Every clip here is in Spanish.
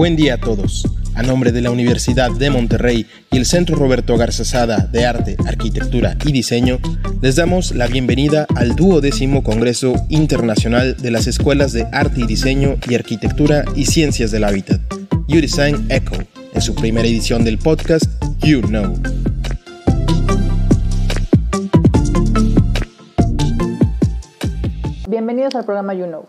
Buen día a todos. A nombre de la Universidad de Monterrey y el Centro Roberto Garzazada de Arte, Arquitectura y Diseño, les damos la bienvenida al duodécimo Congreso Internacional de las Escuelas de Arte y Diseño y Arquitectura y Ciencias del Hábitat, U-Design Echo, en su primera edición del podcast You Know. Bienvenidos al programa You Know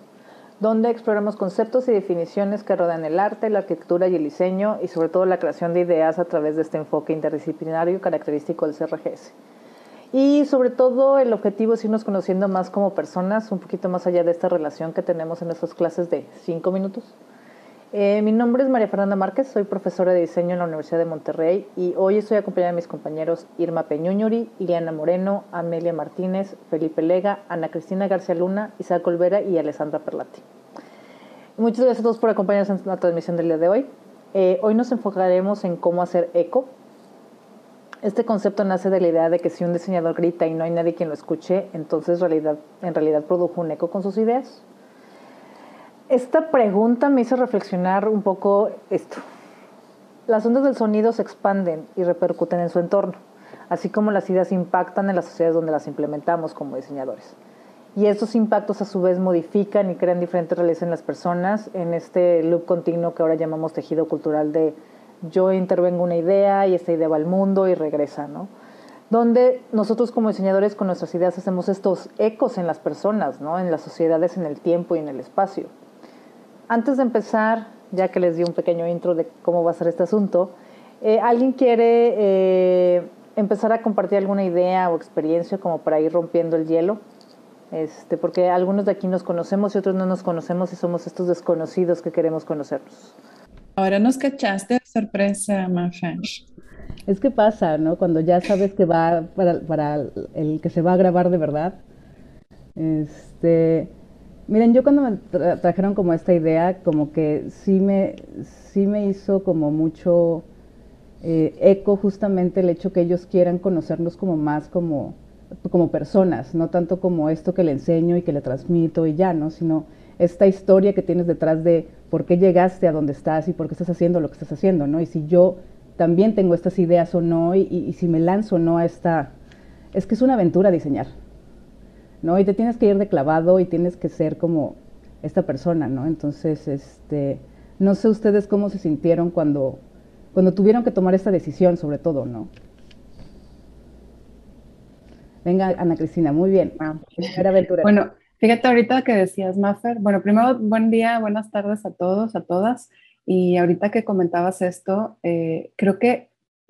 donde exploramos conceptos y definiciones que rodean el arte, la arquitectura y el diseño y sobre todo la creación de ideas a través de este enfoque interdisciplinario característico del CRGS. Y sobre todo el objetivo es irnos conociendo más como personas, un poquito más allá de esta relación que tenemos en nuestras clases de cinco minutos. Eh, mi nombre es María Fernanda Márquez, soy profesora de diseño en la Universidad de Monterrey y hoy estoy acompañada de mis compañeros Irma Peñuñuri, Iliana Moreno, Amelia Martínez, Felipe Lega, Ana Cristina García Luna, Isaac Olvera y Alessandra Perlati. Muchas gracias a todos por acompañarnos en la transmisión del día de hoy. Eh, hoy nos enfocaremos en cómo hacer eco. Este concepto nace de la idea de que si un diseñador grita y no hay nadie quien lo escuche, entonces en realidad produjo un eco con sus ideas. Esta pregunta me hizo reflexionar un poco esto. Las ondas del sonido se expanden y repercuten en su entorno, así como las ideas impactan en las sociedades donde las implementamos como diseñadores. Y estos impactos a su vez modifican y crean diferentes realidades en las personas en este loop continuo que ahora llamamos tejido cultural de yo intervengo una idea y esta idea va al mundo y regresa, ¿no? Donde nosotros como diseñadores con nuestras ideas hacemos estos ecos en las personas, ¿no? En las sociedades, en el tiempo y en el espacio. Antes de empezar, ya que les di un pequeño intro de cómo va a ser este asunto, eh, ¿alguien quiere eh, empezar a compartir alguna idea o experiencia como para ir rompiendo el hielo? Este, porque algunos de aquí nos conocemos y otros no nos conocemos y somos estos desconocidos que queremos conocernos. Ahora nos cachaste de sorpresa, Mafa. Es que pasa, ¿no? Cuando ya sabes que va para, para el que se va a grabar de verdad. Este, Miren, yo cuando me trajeron como esta idea, como que sí me, sí me hizo como mucho eh, eco justamente el hecho que ellos quieran conocernos como más como, como personas, no tanto como esto que le enseño y que le transmito y ya, ¿no? Sino esta historia que tienes detrás de por qué llegaste a donde estás y por qué estás haciendo lo que estás haciendo, ¿no? Y si yo también tengo estas ideas o no, y, y si me lanzo o no a esta... Es que es una aventura diseñar, ¿no? Y te tienes que ir de clavado y tienes que ser como esta persona, ¿no? Entonces, este, no sé ustedes cómo se sintieron cuando, cuando tuvieron que tomar esta decisión, sobre todo, ¿no? Venga, Ana Cristina, muy bien. Ah, bueno, fíjate ahorita que decías, Maffer. Bueno, primero, buen día, buenas tardes a todos, a todas. Y ahorita que comentabas esto, eh, creo que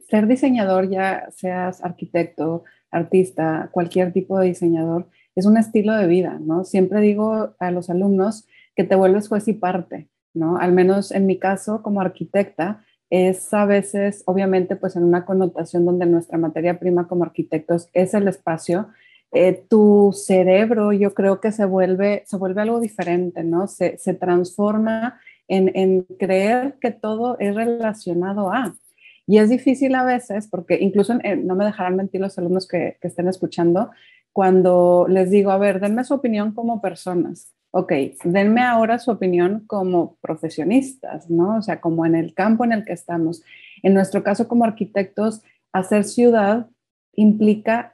ser diseñador, ya seas arquitecto, artista, cualquier tipo de diseñador, es un estilo de vida, ¿no? Siempre digo a los alumnos que te vuelves juez y parte, ¿no? Al menos en mi caso como arquitecta, es a veces, obviamente, pues en una connotación donde nuestra materia prima como arquitectos es el espacio, eh, tu cerebro yo creo que se vuelve, se vuelve algo diferente, ¿no? Se, transforma en, creer que todo es relacionado a. Y es difícil a veces, porque incluso no me dejarán mentir los alumnos que, que estén escuchando, cuando les digo, a ver, denme su opinión como personas. Ok, denme ahora su opinión como profesionistas, ¿no? O sea, como en el campo en el que estamos. En nuestro caso como arquitectos, hacer ciudad implica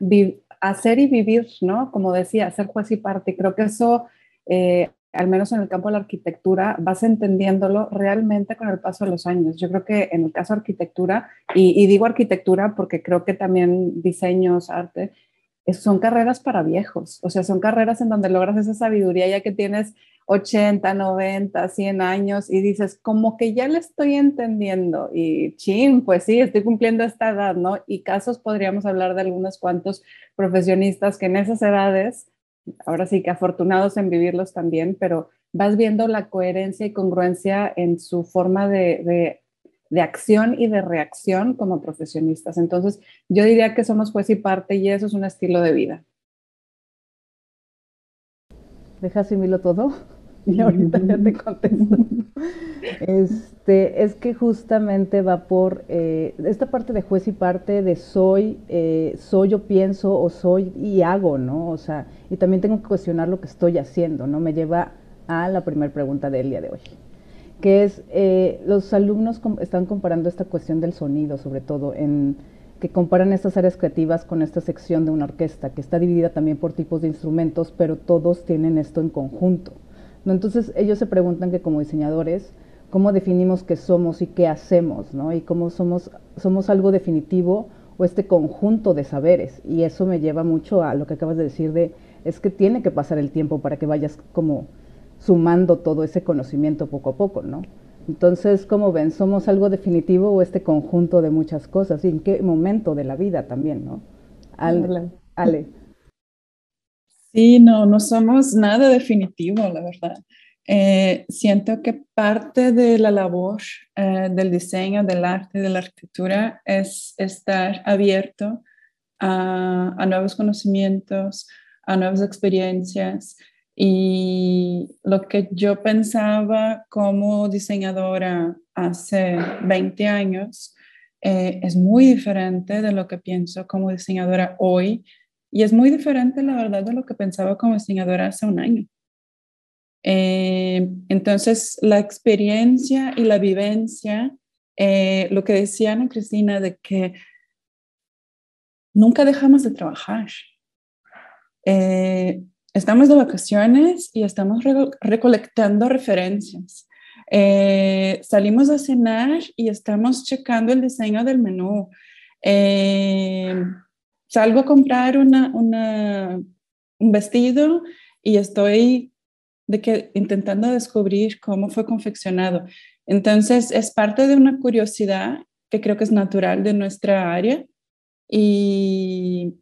hacer y vivir, ¿no? Como decía, hacer juez y parte. Creo que eso, eh, al menos en el campo de la arquitectura, vas entendiéndolo realmente con el paso de los años. Yo creo que en el caso de arquitectura, y, y digo arquitectura porque creo que también diseños, arte, son carreras para viejos, o sea, son carreras en donde logras esa sabiduría ya que tienes 80, 90, 100 años y dices, como que ya le estoy entendiendo y chin, pues sí, estoy cumpliendo esta edad, ¿no? Y casos podríamos hablar de algunos cuantos profesionistas que en esas edades, ahora sí que afortunados en vivirlos también, pero vas viendo la coherencia y congruencia en su forma de, de de acción y de reacción como profesionistas. Entonces, yo diría que somos juez y parte y eso es un estilo de vida. ¿Deja asimilo todo? y ahorita ya te contesto. Este, es que justamente va por eh, esta parte de juez y parte de soy, eh, soy yo pienso o soy y hago, ¿no? O sea, y también tengo que cuestionar lo que estoy haciendo, ¿no? Me lleva a la primera pregunta del día de hoy, que es, eh, los alumnos están comparando esta cuestión del sonido, sobre todo, en que comparan estas áreas creativas con esta sección de una orquesta, que está dividida también por tipos de instrumentos, pero todos tienen esto en conjunto. ¿no? Entonces ellos se preguntan que como diseñadores, ¿cómo definimos qué somos y qué hacemos? ¿no? Y cómo somos, somos algo definitivo o este conjunto de saberes. Y eso me lleva mucho a lo que acabas de decir de, es que tiene que pasar el tiempo para que vayas como sumando todo ese conocimiento poco a poco, ¿no? Entonces, como ven, somos algo definitivo o este conjunto de muchas cosas y en qué momento de la vida también, ¿no? Ale. Ale. Sí, no, no somos nada definitivo, la verdad. Eh, siento que parte de la labor eh, del diseño, del arte, de la arquitectura es estar abierto a, a nuevos conocimientos, a nuevas experiencias y lo que yo pensaba como diseñadora hace 20 años eh, es muy diferente de lo que pienso como diseñadora hoy y es muy diferente, la verdad, de lo que pensaba como diseñadora hace un año. Eh, entonces, la experiencia y la vivencia, eh, lo que decía Ana Cristina, de que nunca dejamos de trabajar estamos de vacaciones y estamos recolectando referencias. Eh, salimos a cenar y estamos checando el diseño del menú. Eh, salgo a comprar una, un vestido y estoy de que, intentando descubrir cómo fue confeccionado. Entonces, es parte de una curiosidad que creo que es natural de nuestra área y,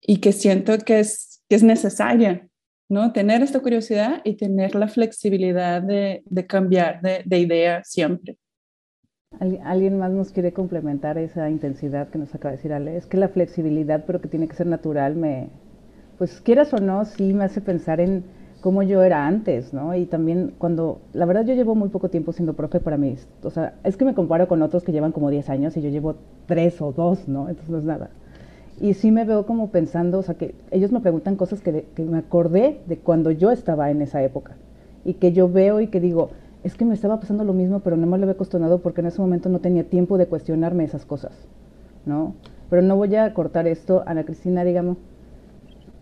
y que siento que es que es necesaria, ¿no? Tener esta curiosidad y tener la flexibilidad de, de cambiar de, de, idea siempre. ¿Alguien más nos quiere complementar esa intensidad que nos acaba de decir Ale? Es que la flexibilidad, pero que tiene que ser natural, me, pues quieras o no, sí me hace pensar en cómo yo era antes, ¿no? Y también cuando, la verdad yo llevo muy poco tiempo siendo profe para mí, o sea, es que me comparo con otros que llevan como 10 años y yo llevo 3 o 2, ¿no? Entonces no es nada. Y sí me veo como pensando, o sea, que ellos me preguntan cosas que, que, me acordé de cuando yo estaba en esa época. Y que yo veo y que digo, es que me estaba pasando lo mismo, pero no me lo había cuestionado porque en ese momento no tenía tiempo de cuestionarme esas cosas, ¿no? Pero no voy a cortar esto. Ana Cristina, dígame.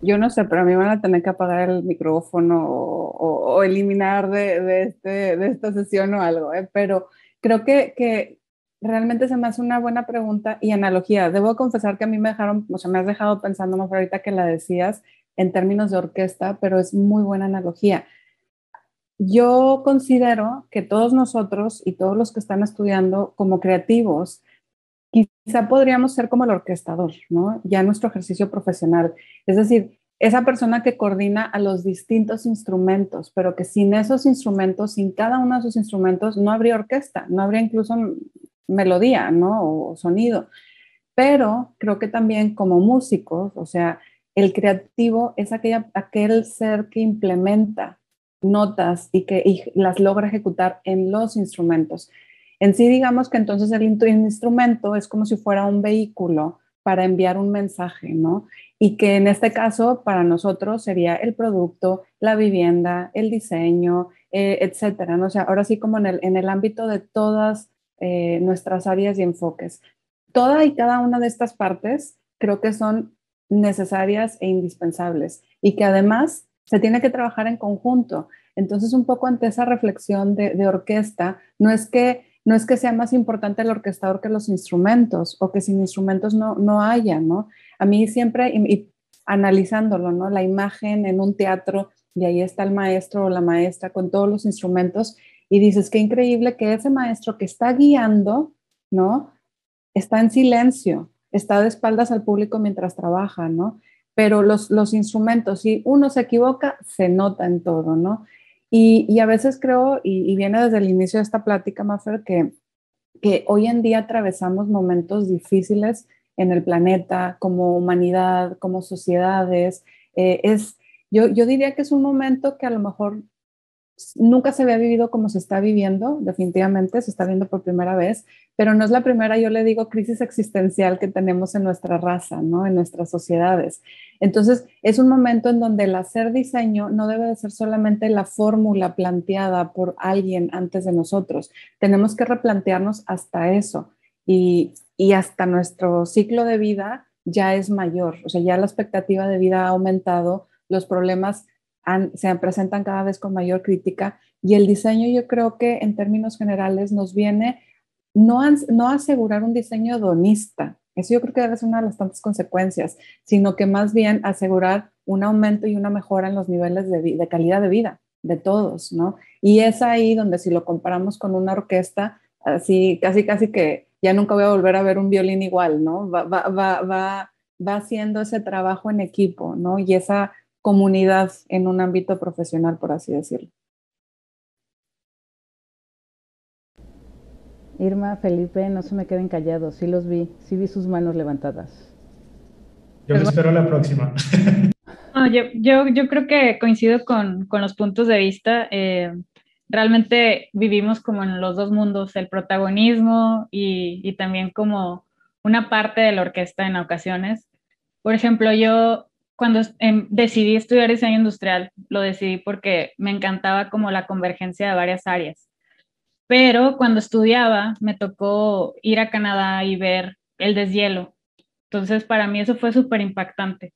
Yo no sé, pero a mí van a tener que apagar el micrófono o, o, eliminar de, de, este, de esta sesión o algo, ¿eh? Pero creo que, que realmente se me hace una buena pregunta y analogía. Debo confesar que a mí me dejaron, o sea, me has dejado pensando más ahorita que la decías en términos de orquesta, pero es muy buena analogía. Yo considero que todos nosotros y todos los que están estudiando como creativos, quizá podríamos ser como el orquestador, ¿no? Ya nuestro ejercicio profesional. Es decir, esa persona que coordina a los distintos instrumentos, pero que sin esos instrumentos, sin cada uno de esos instrumentos, no habría orquesta, no habría incluso melodía, ¿no? O sonido. Pero creo que también como músicos, o sea, el creativo es aquella, aquel ser que implementa notas y que las logra ejecutar en los instrumentos. En sí, digamos que entonces el instrumento es como si fuera un vehículo para enviar un mensaje, ¿no? Y que en este caso para nosotros sería el producto, la vivienda, el diseño, eh, etcétera, ¿no? O sea, ahora sí como en el, en el ámbito de todas eh, nuestras áreas y enfoques. Toda y cada una de estas partes creo que son necesarias e indispensables y que además se tiene que trabajar en conjunto. Entonces, un poco ante esa reflexión de, orquesta, no es, que, no es que sea más importante el orquestador que los instrumentos o que sin instrumentos no, no haya, ¿no? A mí siempre, y, analizándolo, ¿no? La imagen en un teatro y ahí está el maestro o la maestra con todos los instrumentos y dices, qué increíble que ese maestro que está guiando, ¿no? Está en silencio, está de espaldas al público mientras trabaja, ¿no? Pero los, los instrumentos, si uno se equivoca, se nota en todo, ¿no? Y, y a veces creo, y, viene desde el inicio de esta plática, Maffer, que, que hoy en día atravesamos momentos difíciles en el planeta, como humanidad, como sociedades. Eh, es, yo, yo diría que es un momento que a lo mejor nunca se había vivido como se está viviendo, definitivamente se está viendo por primera vez, pero no es la primera, yo le digo, crisis existencial que tenemos en nuestra raza, ¿no? En nuestras sociedades. Entonces, es un momento en donde el hacer diseño no debe de ser solamente la fórmula planteada por alguien antes de nosotros. Tenemos que replantearnos hasta eso y, y hasta nuestro ciclo de vida ya es mayor, o sea, ya la expectativa de vida ha aumentado, los problemas se presentan cada vez con mayor crítica y el diseño yo creo que en términos generales nos viene no, no asegurar un diseño hedonista, eso yo creo que debe ser una de las tantas consecuencias, sino que más bien asegurar un aumento y una mejora en los niveles de, de calidad de vida de todos, ¿no? Y es ahí donde si lo comparamos con una orquesta, así casi casi que ya nunca voy a volver a ver un violín igual, ¿no? Va, va, va, va, va haciendo ese trabajo en equipo, ¿no? Y esa comunidad en un ámbito profesional, por así decirlo. Irma, Felipe, no se me queden callados, sí los vi, sí vi sus manos levantadas. Yo me espero la próxima. yo, yo, creo que coincido con, con los puntos de vista. Eh, realmente vivimos como en los dos mundos, el protagonismo y, y también como una parte de la orquesta en ocasiones. Por ejemplo, yo cuando em, decidí estudiar diseño industrial, lo decidí porque me encantaba como la convergencia de varias áreas. Pero cuando estudiaba, me tocó ir a Canadá y ver el deshielo. Entonces, para mí eso fue súper impactante.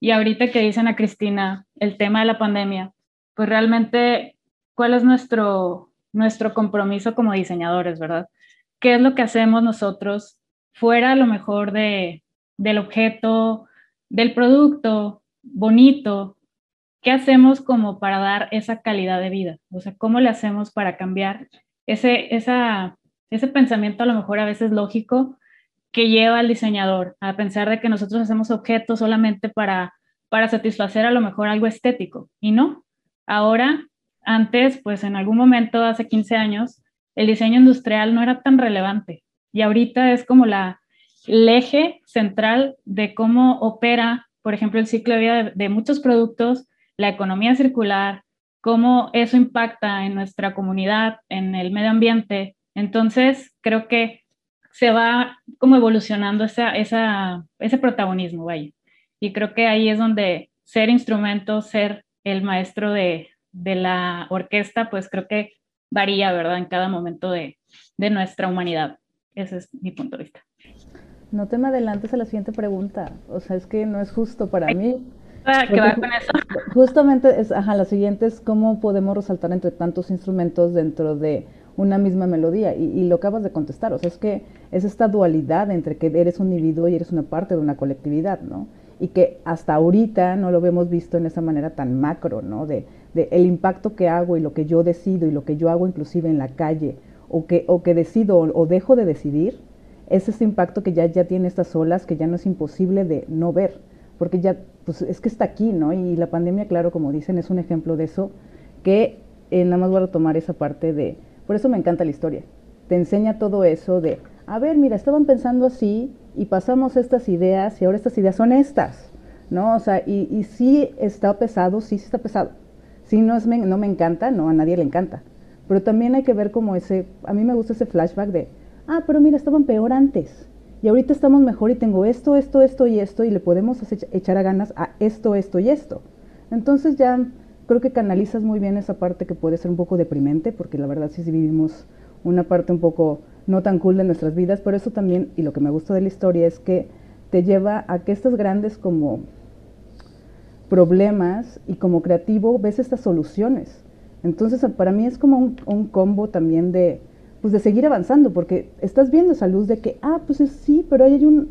Y ahorita que dicen a Cristina el tema de la pandemia, pues realmente, ¿cuál es nuestro, nuestro compromiso como diseñadores, verdad? ¿Qué es lo que hacemos nosotros fuera a lo mejor de, del objeto, del producto bonito, ¿qué hacemos como para dar esa calidad de vida? O sea, ¿cómo le hacemos para cambiar ese, esa, ese pensamiento a lo mejor a veces lógico que lleva al diseñador a pensar de que nosotros hacemos objetos solamente para, para satisfacer a lo mejor algo estético? Y no, ahora, antes, pues en algún momento, hace 15 años, el diseño industrial no era tan relevante y ahorita es como la, el eje central de cómo opera, por ejemplo, el ciclo de vida de, muchos productos, la economía circular, cómo eso impacta en nuestra comunidad, en el medio ambiente. Entonces, creo que se va como evolucionando esa, ese protagonismo, vaya. Y creo que ahí es donde ser instrumento, ser el maestro de, de la orquesta, pues creo que varía, ¿verdad? En cada momento de, de nuestra humanidad. Ese es mi punto de vista. No te me adelantes a la siguiente pregunta. O sea, es que no es justo para mí. ¿Qué va con eso? Justamente, es, ajá, la siguiente es cómo podemos resaltar entre tantos instrumentos dentro de una misma melodía. Y, y, lo acabas de contestar. O sea, es que es esta dualidad entre que eres un individuo y eres una parte de una colectividad, ¿no? Y que hasta ahorita no lo hemos visto en esa manera tan macro, ¿no? De, de el impacto que hago y lo que yo decido y lo que yo hago inclusive en la calle, o que, o que decido o dejo de decidir, es ese impacto que ya, ya tiene estas olas que ya no es imposible de no ver, porque ya, pues es que está aquí, ¿no? Y la pandemia, claro, como dicen, es un ejemplo de eso, que eh, nada más voy a tomar esa parte de, por eso me encanta la historia, te enseña todo eso de, a ver, mira, estaban pensando así y pasamos estas ideas y ahora estas ideas son estas, ¿no? O sea, y, y sí está pesado, sí, sí está pesado. Sí, no, es, no me encanta, no, a nadie le encanta. Pero también hay que ver como ese, a mí me gusta ese flashback de, ah, pero mira, estaban peor antes. Y ahorita estamos mejor y tengo esto, esto, esto y esto y le podemos echar a ganas a esto, esto y esto. Entonces ya creo que canalizas muy bien esa parte que puede ser un poco deprimente, porque la verdad sí, vivimos una parte un poco no tan cool de nuestras vidas, pero eso también, y lo que me gusta de la historia es que te lleva a que estas grandes como problemas y como creativo ves estas soluciones. Entonces para mí es como un combo también de, pues de seguir avanzando, porque estás viendo esa luz de que, ah, pues sí, pero ahí hay un,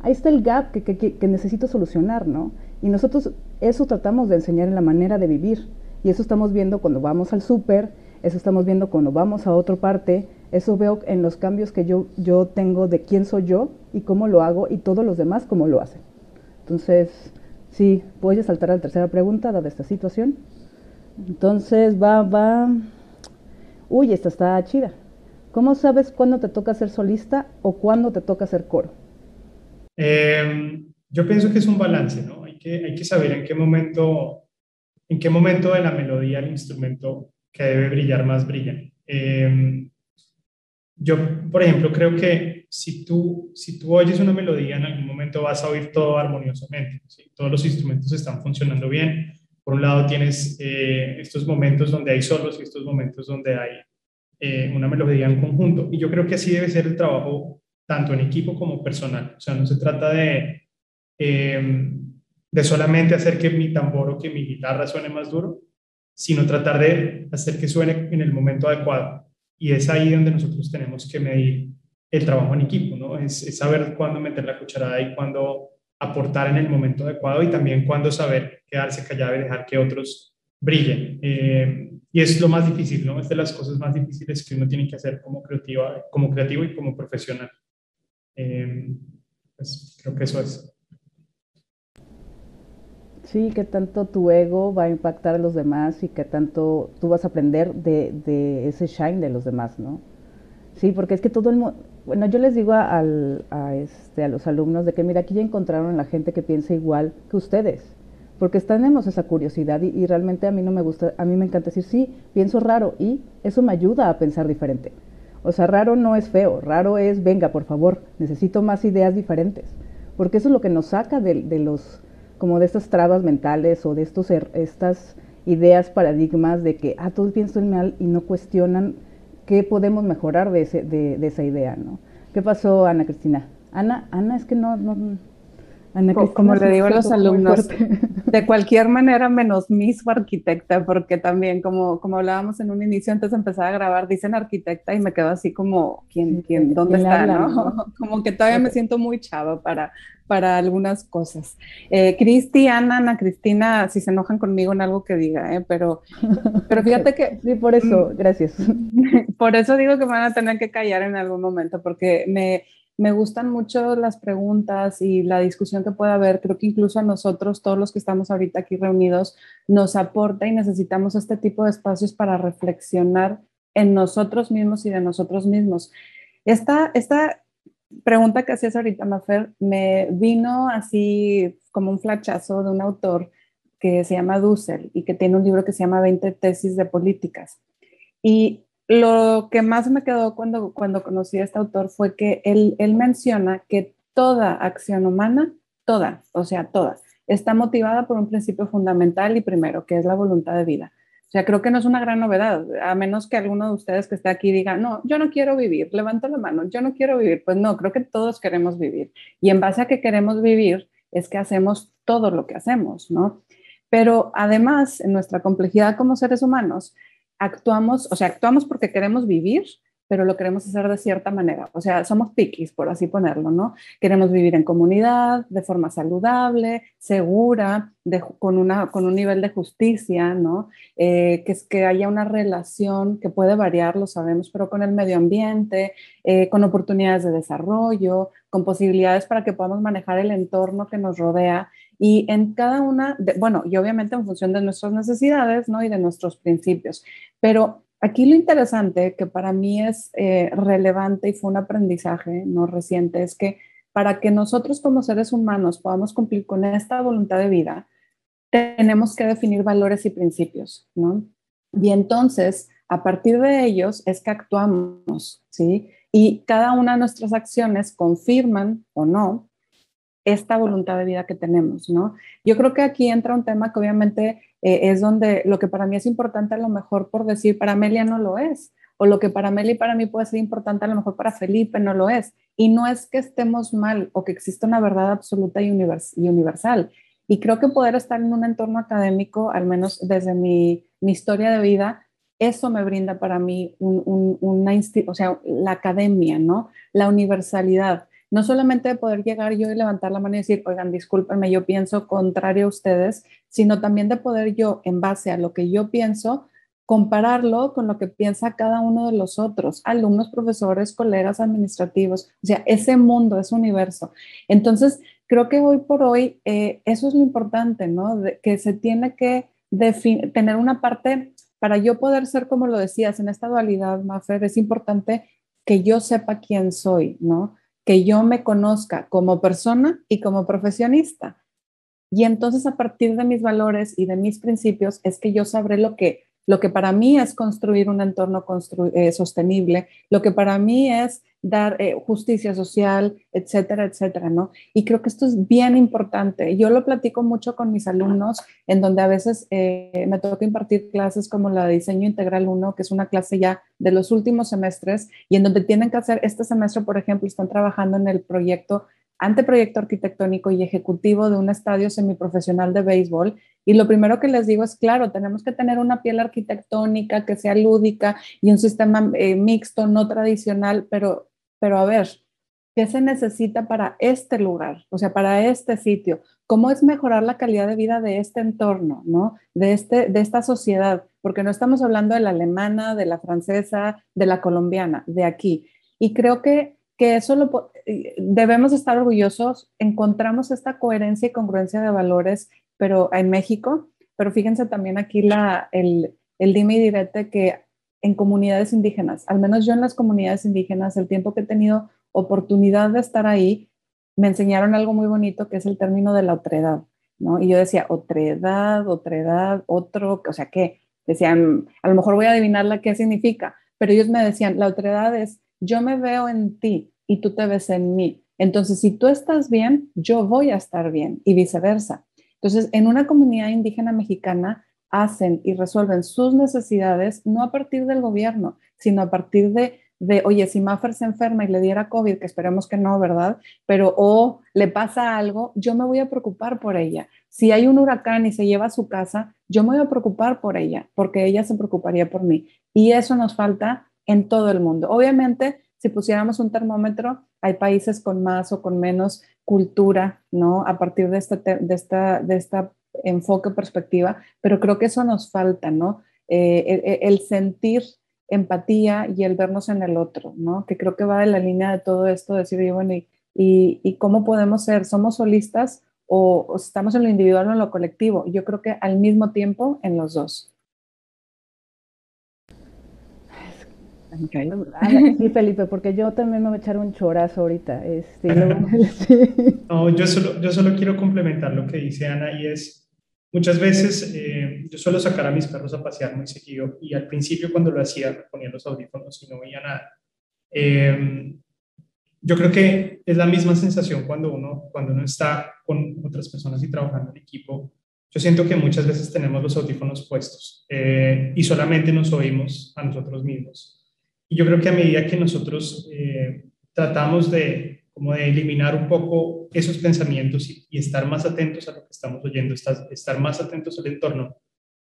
ahí está el gap que, que, que, necesito solucionar, ¿no? Y nosotros eso tratamos de enseñar en la manera de vivir, y eso estamos viendo cuando vamos al súper, eso estamos viendo cuando vamos a otra parte, eso veo en los cambios que yo, yo tengo de quién soy yo y cómo lo hago y todos los demás cómo lo hacen. Entonces, sí, puedes saltar a la tercera pregunta dada esta situación. Entonces, va, va. Uy, esta está chida. ¿Cómo sabes cuándo te toca ser solista o cuándo te toca ser coro? Em, yo pienso que es un balance, ¿no? Hay que, hay que saber en qué momento, en qué momento de la melodía el instrumento que debe brillar más brillan. Em, yo, por ejemplo, creo que si tú, si tú oyes una melodía, en algún momento vas a oír todo armoniosamente. Todos los instrumentos están funcionando bien. Por un lado tienes eh, estos momentos donde hay solos y estos momentos donde hay eh, una melodía en conjunto. Y yo creo que así debe ser el trabajo tanto en equipo como personal. O sea, no se trata de, em, de solamente hacer que mi tambor o que mi guitarra suene más duro, sino tratar de hacer que suene en el momento adecuado. Y es ahí donde nosotros tenemos que medir el trabajo en equipo, ¿no? Es, saber cuándo meter la cucharada y cuándo aportar en el momento adecuado y también cuándo saber quedarse callado y dejar que otros brillen. Eh, y es lo más difícil, ¿no? Es de las cosas más difíciles que uno tiene que hacer como, creativa, como creativo y como profesional. Eh, pues creo que eso es. Sí, que tanto tu ego va a impactar a los demás y que tanto tú vas a aprender de, ese shine de los demás, ¿no? Sí, porque es que todo el mundo, bueno, yo les digo este, a los alumnos de que, mira, aquí ya encontraron la gente que piensa igual que ustedes, porque tenemos esa curiosidad y, realmente a mí no me gusta, a mí me encanta decir, sí, pienso raro y eso me ayuda a pensar diferente. O sea, raro no es feo, raro es, venga, por favor, necesito más ideas diferentes, porque eso es lo que nos saca de, de los como de estas trabas mentales o de estos, er, estas ideas, paradigmas de que, ah, todos piensan mal y no cuestionan qué podemos mejorar de, ese, de, esa idea, ¿no? ¿Qué pasó, Ana Cristina? Ana, Ana es que no, no como le digo a los alumnos, de cualquier manera menos Miss arquitecta, porque también como, como hablábamos en un inicio antes de empezar a grabar, dicen arquitecta y me quedo así como, ¿quién, quién, dónde está? ¿no? Como que todavía me siento muy chava para, para algunas cosas. Eh, Cristi, Ana, Ana Cristina, si se enojan conmigo en algo que diga, ¿eh? pero, pero fíjate que... Sí, por eso, mm. gracias. Por eso digo que van a tener que callar en algún momento, porque me me gustan mucho las preguntas y la discusión que puede haber. Creo que incluso a nosotros, todos los que estamos ahorita aquí reunidos, nos aporta y necesitamos este tipo de espacios para reflexionar en nosotros mismos y de nosotros mismos. Esta, esta pregunta que hacías ahorita, Mafer, me vino así como un flachazo de un autor que se llama Dussel y que tiene un libro que se llama 20 tesis de políticas. Y lo que más me quedó cuando, cuando conocí a este autor fue que él, él menciona que toda acción humana, toda, o sea, toda, está motivada por un principio fundamental y primero, que es la voluntad de vida. O sea, creo que no es una gran novedad, a menos que alguno de ustedes que esté aquí diga, no, yo no quiero vivir, levanto la mano, yo no quiero vivir. Pues no, creo que todos queremos vivir. Y en base a que queremos vivir es que hacemos todo lo que hacemos, ¿no? Pero además, en nuestra complejidad como seres humanos, actuamos, o sea, actuamos porque queremos vivir, pero lo queremos hacer de cierta manera. O sea, somos piquis, por así ponerlo, ¿no? Queremos vivir en comunidad, de forma saludable, segura, con, una, con un nivel de justicia, ¿no? Eh, que, es, que haya una relación que puede variar, lo sabemos, pero con el medio ambiente, eh, con oportunidades de desarrollo, con posibilidades para que podamos manejar el entorno que nos rodea y en cada una, bueno, y obviamente en función de nuestras necesidades, ¿no? Y de nuestros principios. Pero aquí lo interesante, que para mí es eh, relevante y fue un aprendizaje no reciente, es que para que nosotros como seres humanos podamos cumplir con esta voluntad de vida, tenemos que definir valores y principios, ¿no? Y entonces, a partir de ellos es que actuamos, ¿sí? Y cada una de nuestras acciones confirman o no esta voluntad de vida que tenemos, ¿no? Yo creo que aquí entra un tema que obviamente eh, es donde lo que para mí es importante a lo mejor por decir, para Amelia no lo es, o lo que para Amelia y para mí puede ser importante a lo mejor para Felipe no lo es. Y no es que estemos mal o que exista una verdad absoluta y, universal. Y creo que poder estar en un entorno académico, al menos desde mi, historia de vida, eso me brinda para mí una, o sea, la academia, ¿no? La universalidad no solamente de poder llegar yo y levantar la mano y decir, oigan, discúlpenme, yo pienso contrario a ustedes, sino también de poder yo, en base a lo que yo pienso, compararlo con lo que piensa cada uno de los otros, alumnos, profesores, colegas administrativos, o sea, ese mundo, ese universo. Entonces, creo que hoy por hoy eh, eso es lo importante, ¿no? que se tiene que tener una parte, para yo poder ser, como lo decías, en esta dualidad, Mafer, es importante que yo sepa quién soy, ¿no? Que yo me conozca como persona y como profesionista. Y entonces a partir de mis valores y de mis principios es que yo sabré lo que lo que para mí es construir un entorno eh, sostenible, lo que para mí es dar eh, justicia social, etcétera, etcétera, ¿no? Y creo que esto es bien importante. Yo lo platico mucho con mis alumnos, en donde a veces eh, me toca impartir clases como la de Diseño Integral 1, que es una clase ya de los últimos semestres, y en donde tienen que hacer, este semestre, por ejemplo, están trabajando en el proyecto anteproyecto arquitectónico y ejecutivo de un estadio semiprofesional de béisbol. Y lo primero que les digo es, claro, tenemos que tener una piel arquitectónica que sea lúdica y un sistema eh, mixto, no tradicional, pero, pero a ver, ¿qué se necesita para este lugar? O sea, para este sitio. ¿Cómo es mejorar la calidad de vida de este entorno, ¿no? De, este, de esta sociedad, porque no estamos hablando de la alemana, de la francesa, de la colombiana, de aquí. Y creo que que eso lo, eh, debemos estar orgullosos, encontramos esta coherencia y congruencia de valores, pero en México, pero fíjense también aquí la, el, el dime y direte que en comunidades indígenas, al menos yo en las comunidades indígenas, el tiempo que he tenido oportunidad de estar ahí, me enseñaron algo muy bonito que es el término de la otredad, ¿no? Y yo decía, otredad, otredad, otro, o sea, ¿qué? Decían, a lo mejor voy a adivinar la qué significa, pero ellos me decían, la otredad es yo me veo en ti y tú te ves en mí. Entonces, si tú estás bien, yo voy a estar bien y viceversa. Entonces, en una comunidad indígena mexicana hacen y resuelven sus necesidades no a partir del gobierno, sino a partir de, de oye, si Maffer se enferma y le diera COVID, que esperemos que no, ¿verdad? Pero o le pasa algo, yo me voy a preocupar por ella. Si hay un huracán y se lleva a su casa, yo me voy a preocupar por ella, porque ella se preocuparía por mí. Y eso nos falta en todo el mundo. Obviamente, si pusiéramos un termómetro, hay países con más o con menos cultura, ¿no? A partir de este, de esta, de esta enfoque, perspectiva, pero creo que eso nos falta, ¿no? Eh, el, sentir empatía y el vernos en el otro, ¿no? Que creo que va en la línea de todo esto, decir, bueno, y, y, cómo podemos ser? ¿Somos solistas o, o, estamos en lo individual o en lo colectivo? Yo creo que al mismo tiempo en los dos. Sí, Felipe, porque yo también me voy a echar un chorazo ahorita. Este, No, yo solo, yo solo quiero complementar lo que dice Ana y es, muchas veces eh, yo suelo sacar a mis perros a pasear muy seguido y al principio cuando lo hacía ponía los audífonos y no veía nada. Em, yo creo que es la misma sensación cuando uno, cuando uno está con otras personas y trabajando en equipo. Yo siento que muchas veces tenemos los audífonos puestos eh, y solamente nos oímos a nosotros mismos. Y yo creo que a medida que nosotros eh, tratamos de, como de eliminar un poco esos pensamientos y, estar más atentos a lo que estamos oyendo, estar, estar más atentos al entorno,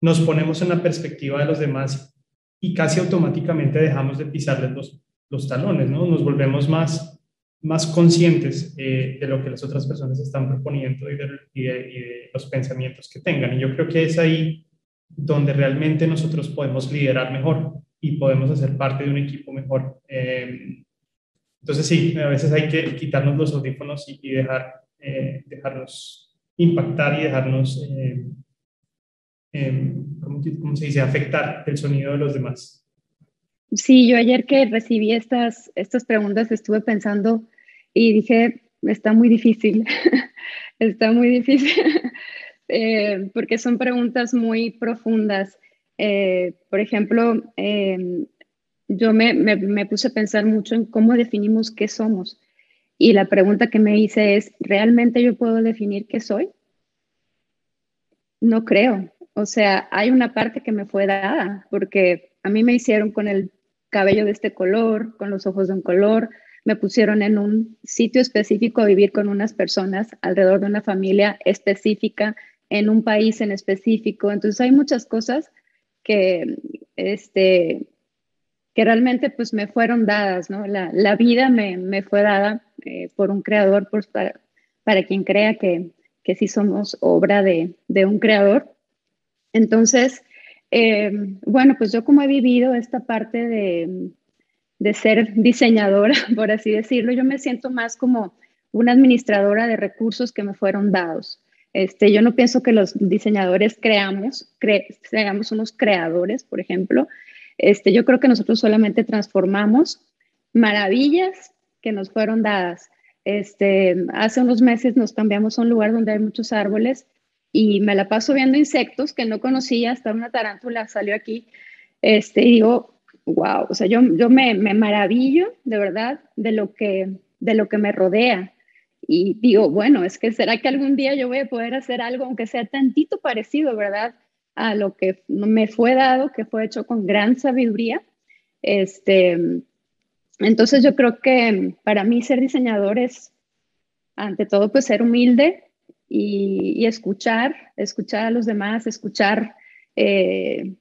nos ponemos en la perspectiva de los demás y casi automáticamente dejamos de pisarles los, los talones, ¿no? Nos volvemos más, más conscientes eh, de lo que las otras personas están proponiendo y de, y de, los pensamientos que tengan. Y yo creo que es ahí donde realmente nosotros podemos liderar mejor y podemos hacer parte de un equipo mejor. Eh, entonces sí, a veces hay que quitarnos los audífonos y, dejar, eh, dejarnos impactar y dejarnos, eh, ¿cómo, se dice?, afectar el sonido de los demás. Sí, yo ayer que recibí estas, estas preguntas estuve pensando y dije, está muy difícil, está muy difícil, porque son preguntas muy profundas eh, por ejemplo, em, yo me, me, puse a pensar mucho en cómo definimos qué somos. Y la pregunta que me hice es, ¿realmente yo puedo definir qué soy? No creo. O sea, hay una parte que me fue dada, porque a mí me hicieron con el cabello de este color, con los ojos de un color, me pusieron en un sitio específico a vivir con unas personas alrededor de una familia específica, en un país en específico. Entonces hay muchas cosas que, este, que realmente pues me fueron dadas, ¿no? La, la vida me, me, fue dada eh, por un creador, por, para, para, quien crea que, que sí somos obra de, de un creador. Entonces, eh, bueno, pues yo como he vivido esta parte de, de ser diseñadora, por así decirlo, yo me siento más como una administradora de recursos que me fueron dados. Este, yo no pienso que los diseñadores creamos, seamos unos creadores, por ejemplo. Este, yo creo que nosotros solamente transformamos maravillas que nos fueron dadas. Este, hace unos meses nos cambiamos a un lugar donde hay muchos árboles y me la paso viendo insectos que no conocía, hasta una tarántula salió aquí, este, y digo, wow, o sea, yo, yo me, me maravillo de verdad de lo, que, de lo que me rodea. Y digo, bueno, es que será que algún día yo voy a poder hacer algo, aunque sea tantito parecido, ¿verdad? A lo que me fue dado, que fue hecho con gran sabiduría. Este, entonces yo creo que para mí ser diseñador es, ante todo, pues ser humilde y, escuchar, escuchar a los demás, escuchar, eh,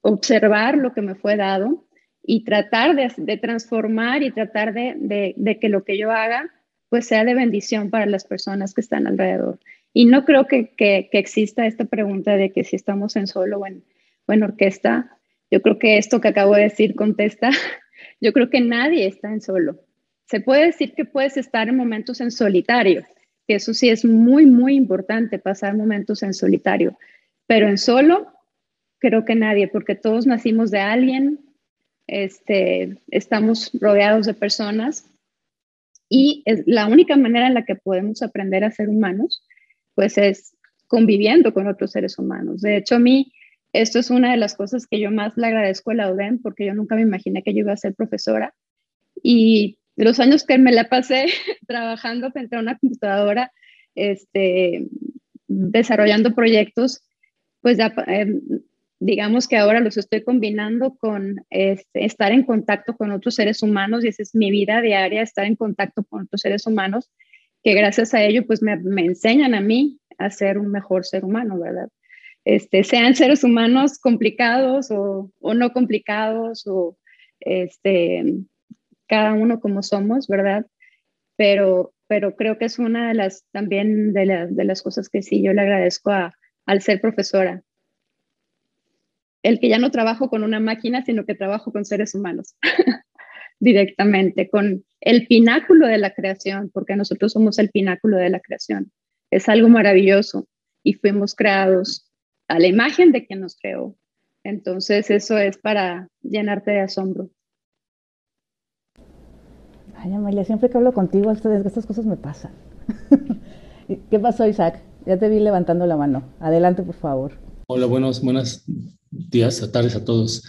observar lo que me fue dado y tratar de, transformar y tratar de, que lo que yo haga pues sea de bendición para las personas que están alrededor. Y no creo que, exista esta pregunta de que si estamos en solo o en, o en orquesta. Yo creo que esto que acabo de decir contesta. Yo creo que nadie está en solo. Se puede decir que puedes estar en momentos en solitario, que eso sí es muy, muy importante, pasar momentos en solitario. Pero en solo, creo que nadie, porque todos nacimos de alguien, este, estamos rodeados de personas y es la única manera en la que podemos aprender a ser humanos, pues es conviviendo con otros seres humanos. De hecho, a mí, esto es una de las cosas que yo más le agradezco a la UDEM, porque yo nunca me imaginé que yo iba a ser profesora. Y los años que me la pasé trabajando frente a una computadora, este, desarrollando proyectos, pues em, digamos que ahora los estoy combinando con este, estar en contacto con otros seres humanos y esa es mi vida diaria, estar en contacto con otros seres humanos, que gracias a ello pues me, me enseñan a mí a ser un mejor ser humano, ¿verdad? Este, sean seres humanos complicados o, o no complicados o este, cada uno como somos, ¿verdad? Pero, pero creo que es una de las también de, de las cosas que sí yo le agradezco a, al ser profesora. El que ya no trabajo con una máquina, sino que trabajo con seres humanos directamente, con el pináculo de la creación, porque nosotros somos el pináculo de la creación. Es algo maravilloso y fuimos creados a la imagen de quien nos creó. Entonces eso es para llenarte de asombro. Ay, Amelia, siempre que hablo contigo, estas, estas cosas me pasan. ¿Qué pasó, Isaac? Ya te vi levantando la mano. Adelante, por favor. Hola, buenos, buenos días, tardes a todos.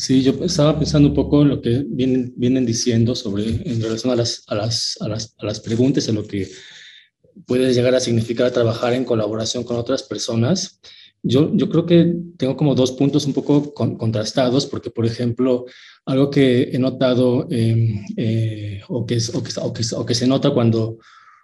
Sí, yo estaba pensando un poco en lo que vienen, vienen diciendo sobre, en relación a las, a las, a las, a las preguntas, en lo que puede llegar a significar trabajar en colaboración con otras personas. Yo, yo creo que tengo como dos puntos un poco contrastados, porque, por ejemplo, algo que he notado em, eh, o, que, o, que, o, que, o, que, se nota cuando,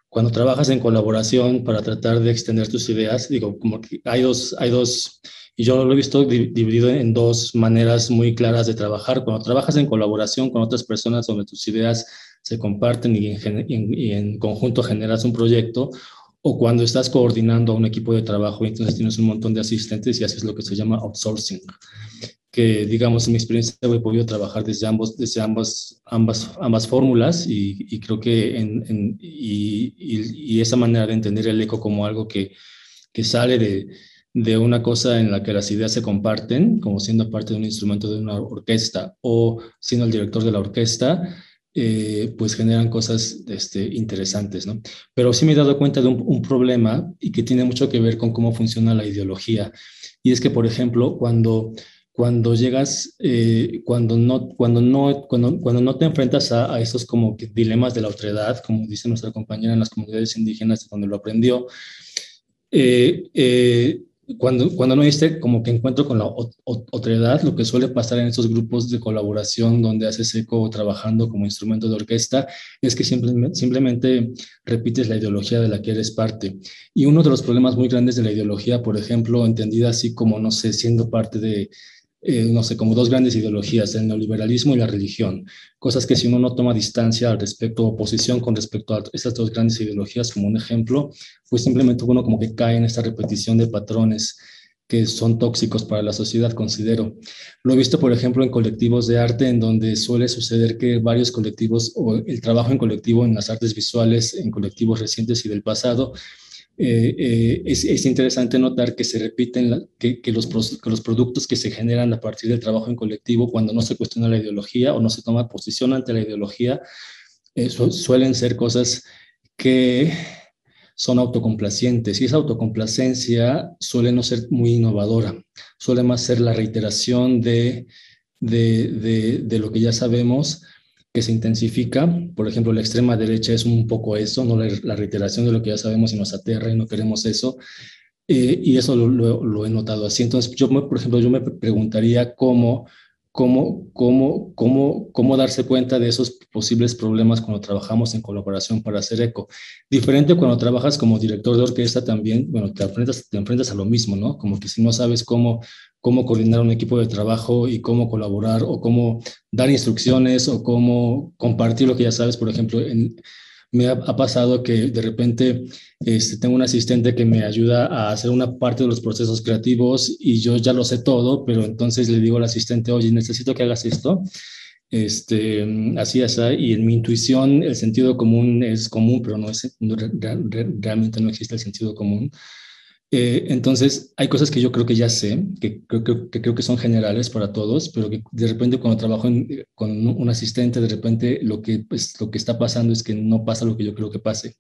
cuando trabajas en colaboración para tratar de extender tus ideas, digo, como que hay dos, hay dos y yo lo he visto dividido en dos maneras muy claras de trabajar. Cuando trabajas en colaboración con otras personas donde tus ideas se comparten y en, y en conjunto generas un proyecto, o cuando estás coordinando a un equipo de trabajo y entonces tienes un montón de asistentes y haces lo que se llama outsourcing, que digamos en mi experiencia he podido trabajar desde, ambos, desde ambas, ambas, ambas fórmulas y, creo que en, y, y, esa manera de entender el eco como algo que, que sale de, de una cosa en la que las ideas se comparten, como siendo parte de un instrumento de una orquesta o siendo el director de la orquesta, eh, pues generan cosas este, interesantes, ¿no? Pero sí me he dado cuenta de un, problema y que tiene mucho que ver con cómo funciona la ideología. Y es que, por ejemplo, cuando, cuando llegas, eh, cuando, no, cuando, no, cuando, cuando no te enfrentas a, a esos como dilemas de la otredad, como dice nuestra compañera en las comunidades indígenas, cuando lo aprendió, eh, cuando, cuando no este como que encuentro con la otra edad, lo que suele pasar en estos grupos de colaboración donde haces eco trabajando como instrumento de orquesta, es que simplemente repites la ideología de la que eres parte. Y uno de los problemas muy grandes de la ideología, por ejemplo, entendida así como, no sé, siendo parte de, eh, no sé, como dos grandes ideologías, el neoliberalismo y la religión. Cosas que si uno no toma distancia al respecto, oposición con respecto a estas dos grandes ideologías como un ejemplo, pues simplemente uno como que cae en esta repetición de patrones que son tóxicos para la sociedad, considero. Lo he visto, por ejemplo, en colectivos de arte, en donde suele suceder que varios colectivos, o el trabajo en colectivo en las artes visuales, en colectivos recientes y del pasado, eh, eh, es, interesante notar que se repiten que, los, los, productos que se generan a partir del trabajo en colectivo, cuando no se cuestiona la ideología o no se toma posición ante la ideología, eh, suelen ser cosas que son autocomplacientes. Y esa autocomplacencia suele no ser muy innovadora, suele más ser la reiteración de, de, de, lo que ya sabemos que se intensifica. Por ejemplo, la extrema derecha es un poco eso, no la, reiteración de lo que ya sabemos y nos aterra y no queremos eso. Eh, y eso lo, lo, he notado así. Entonces, yo, por ejemplo, yo me preguntaría cómo cómo, cómo, cómo, cómo darse cuenta de esos posibles problemas cuando trabajamos en colaboración para hacer eco. Diferente cuando trabajas como director de orquesta también, bueno, te enfrentas, te enfrentas a lo mismo, ¿no? Como que si no sabes cómo, cómo coordinar un equipo de trabajo y cómo colaborar o cómo dar instrucciones o cómo compartir lo que ya sabes, por ejemplo, en, me ha, pasado que de repente este, tengo un asistente que me ayuda a hacer una parte de los procesos creativos y yo ya lo sé todo, pero entonces le digo al asistente, oye, necesito que hagas esto. Este, así, así, y en mi intuición el sentido común es común, pero no es, realmente no existe el sentido común. Eh, entonces, hay cosas que yo creo que ya sé, que creo, que son generales para todos, pero que de repente cuando trabajo con un asistente, de repente lo que, pues, lo que está pasando es que no pasa lo que yo creo que pase.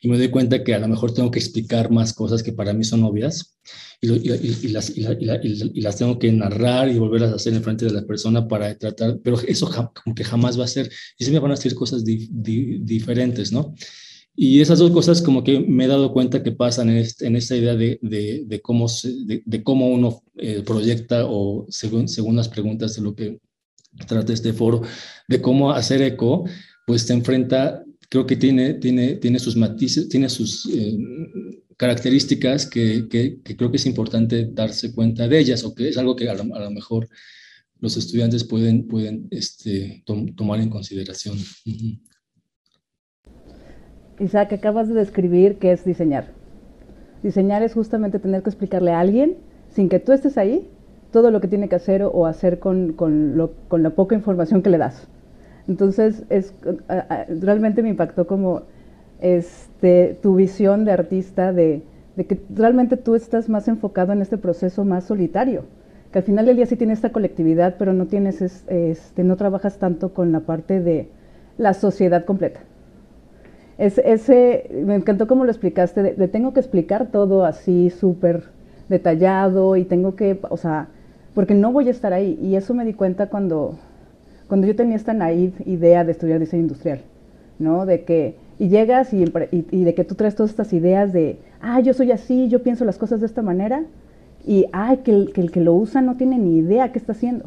Y me doy cuenta que a lo mejor tengo que explicar más cosas que para mí son obvias y, las, tengo que narrar y volverlas a hacer en frente de la persona para tratar, pero eso como que jamás va a ser, y se me van a hacer cosas diferentes, ¿no? Y esas dos cosas como que me he dado cuenta que pasan en, en esta idea de, de, cómo, de, cómo uno eh, proyecta o según, según las preguntas de lo que trata este foro, de cómo hacer eco, pues te enfrenta, creo que tiene, tiene, tiene sus matices, tiene sus eh, características que, que, creo que es importante darse cuenta de ellas o que es algo que a lo, mejor los estudiantes pueden, pueden este, tomar en consideración. Isaac, acabas de describir qué es diseñar. Diseñar es justamente tener que explicarle a alguien, sin que tú estés ahí, todo lo que tiene que hacer o hacer con, con, la poca información que le das. Entonces, es, realmente me impactó como este, tu visión de artista, de, de, que realmente tú estás más enfocado en este proceso más solitario, que al final del día sí tienes esta colectividad, pero no, tienes este, no trabajas tanto con la parte de la sociedad completa ese, me encantó cómo lo explicaste, le tengo que explicar todo así súper detallado y tengo que, o sea, porque no voy a estar ahí. Y eso me di cuenta cuando, cuando yo tenía esta naive idea de estudiar diseño industrial, ¿no? De que, y llegas y, y, de que tú traes todas estas ideas de, ah, yo soy así, yo pienso las cosas de esta manera, y, ay, que el, que el que lo usa no tiene ni idea qué está haciendo,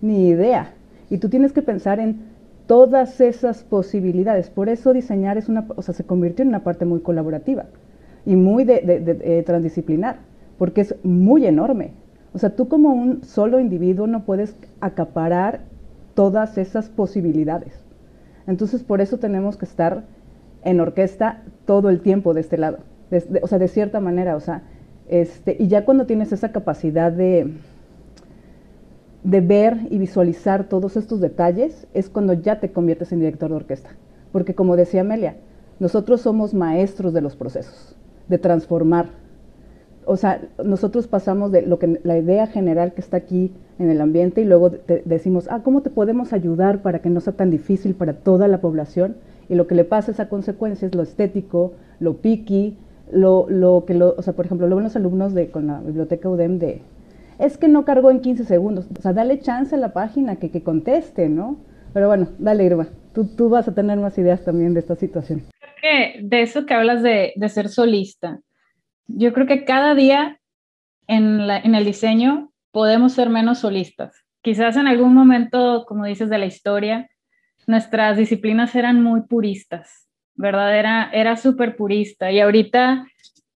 ni idea. Y tú tienes que pensar en todas esas posibilidades. Por eso diseñar es una, o sea, se convirtió en una parte muy colaborativa y muy de, eh, transdisciplinar, porque es muy enorme. O sea, tú como un solo individuo no puedes acaparar todas esas posibilidades. Entonces, por eso tenemos que estar en orquesta todo el tiempo de este lado. o sea, de cierta manera, o sea, este, y ya cuando tienes esa capacidad de, de ver y visualizar todos estos detalles es cuando ya te conviertes en director de orquesta. Porque como decía Amelia, nosotros somos maestros de los procesos, de transformar. O sea, nosotros pasamos de lo que la idea general que está aquí en el ambiente y luego decimos, ah, ¿cómo te podemos ayudar para que no sea tan difícil para toda la población? Y lo que le pasa es a consecuencia es lo estético, lo piqui, lo, lo que lo, o sea, por ejemplo, luego los alumnos de con la biblioteca UDEM de es que no cargó en 15 segundos. O sea, dale chance a la página que, que conteste, ¿no? Pero bueno, dale, Irma. Tú, tú vas a tener más ideas también de esta situación. Creo que de eso que hablas de, de ser solista, yo creo que cada día en, en el diseño podemos ser menos solistas. Quizás en algún momento, como dices, de la historia, nuestras disciplinas eran muy puristas, ¿verdad? Era, era súper purista y ahorita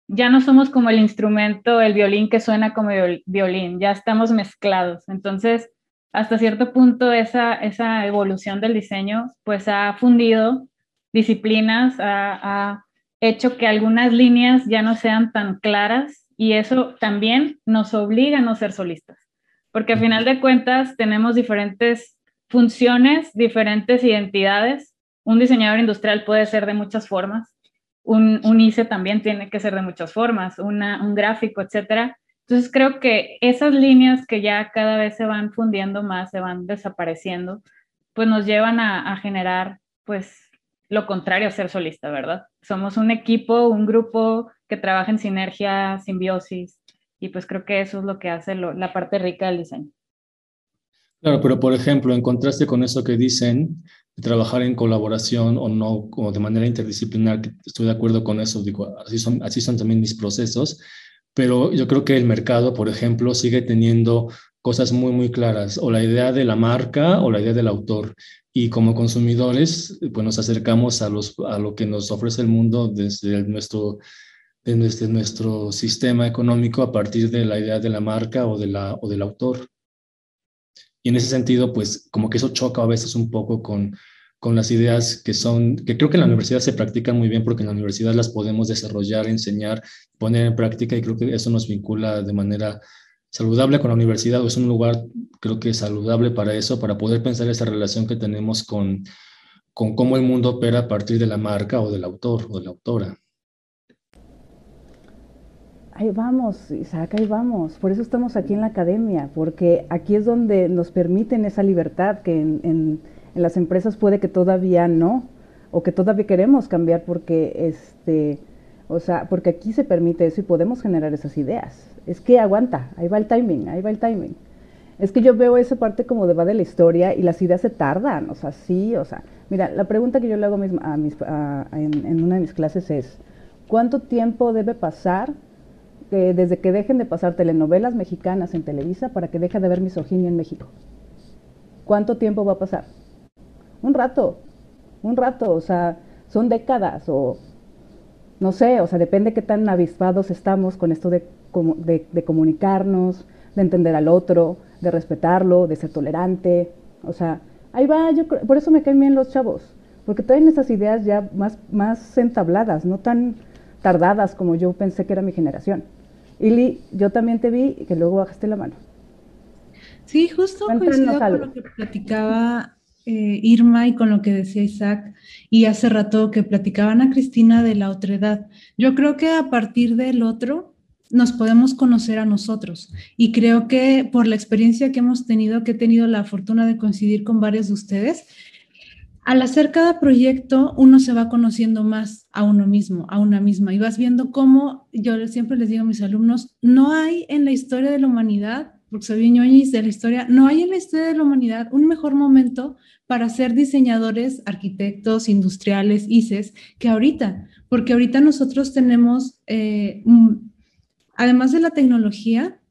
ya no somos como el instrumento, el violín que suena como violín, ya estamos mezclados. Entonces, hasta cierto punto esa, esa evolución del diseño pues ha fundido disciplinas, ha, hecho que algunas líneas ya no sean tan claras y eso también nos obliga a no ser solistas, porque a final de cuentas tenemos diferentes funciones, diferentes identidades. Un diseñador industrial puede ser de muchas formas, un, ICE también tiene que ser de muchas formas, un gráfico, etcétera. Entonces creo que esas líneas que ya cada vez se van fundiendo más, se van desapareciendo, pues nos llevan a, generar pues lo contrario a ser solista, ¿verdad? Somos un equipo, un grupo que trabaja en sinergia, simbiosis, y pues creo que eso es lo que hace la parte rica del diseño. Claro, pero por ejemplo, en contraste con eso que dicen, de trabajar en colaboración o no, como de manera interdisciplinar, estoy de acuerdo con eso, digo, así son, así son también mis procesos, pero yo creo que el mercado, por ejemplo, sigue teniendo cosas muy, muy claras, o la idea de la marca o la idea del autor. Y como consumidores, pues nos acercamos a, los, a lo que nos ofrece el mundo desde nuestro, desde nuestro sistema económico a partir de la idea de la marca o, de la, o del autor. Y en ese sentido, pues como que eso choca a veces un poco con, con las ideas que son, que creo que en la universidad se practican muy bien porque en la universidad las podemos desarrollar, enseñar, poner en práctica y creo que eso nos vincula de manera saludable con la universidad o es un lugar creo que saludable para eso, para poder pensar esa relación que tenemos con, con cómo el mundo opera a partir de la marca o del autor o de la autora. Ahí vamos, Isaac, ahí vamos. Por eso estamos aquí en la academia, porque aquí es donde nos permiten esa libertad que en, en, las empresas puede que todavía no, o que todavía queremos cambiar porque este, o sea, porque aquí se permite eso y podemos generar esas ideas. Es que aguanta, ahí va el timing, ahí va el timing. Es que yo veo esa parte como de va de la historia y las ideas se tardan, o sea, sí, o sea, mira, la pregunta que yo le hago a mis, en, en, una de mis clases es, ¿cuánto tiempo debe pasar desde que dejen de pasar telenovelas mexicanas en Televisa para que deje de haber misoginia en México. ¿Cuánto tiempo va a pasar? Un rato, un rato, o sea, son décadas o no sé, o sea, depende qué tan avispados estamos con esto de, de, de comunicarnos, de entender al otro, de respetarlo, de ser tolerante, o sea, ahí va, yo por eso me caen bien los chavos, porque traen esas ideas ya más, más entabladas, no tan tardadas como yo pensé que era mi generación. Ili, yo también te vi y que luego bajaste la mano. Sí, justo coincido con lo que platicaba eh, Irma y con lo que decía Isaac y hace rato que platicaban a Cristina de la otredad. Yo creo que a partir del otro nos podemos conocer a nosotros y creo que por la experiencia que hemos tenido, que he tenido la fortuna de coincidir con varios de ustedes, al hacer cada proyecto, uno se va conociendo más a uno mismo, a una misma, y vas viendo cómo, yo siempre les digo a mis alumnos, no hay en la historia de la humanidad, porque soy bien de la historia, no hay en la historia de la humanidad un mejor momento para ser diseñadores, arquitectos, industriales, ICES, que ahorita, porque ahorita nosotros tenemos, eh, además de la tecnología,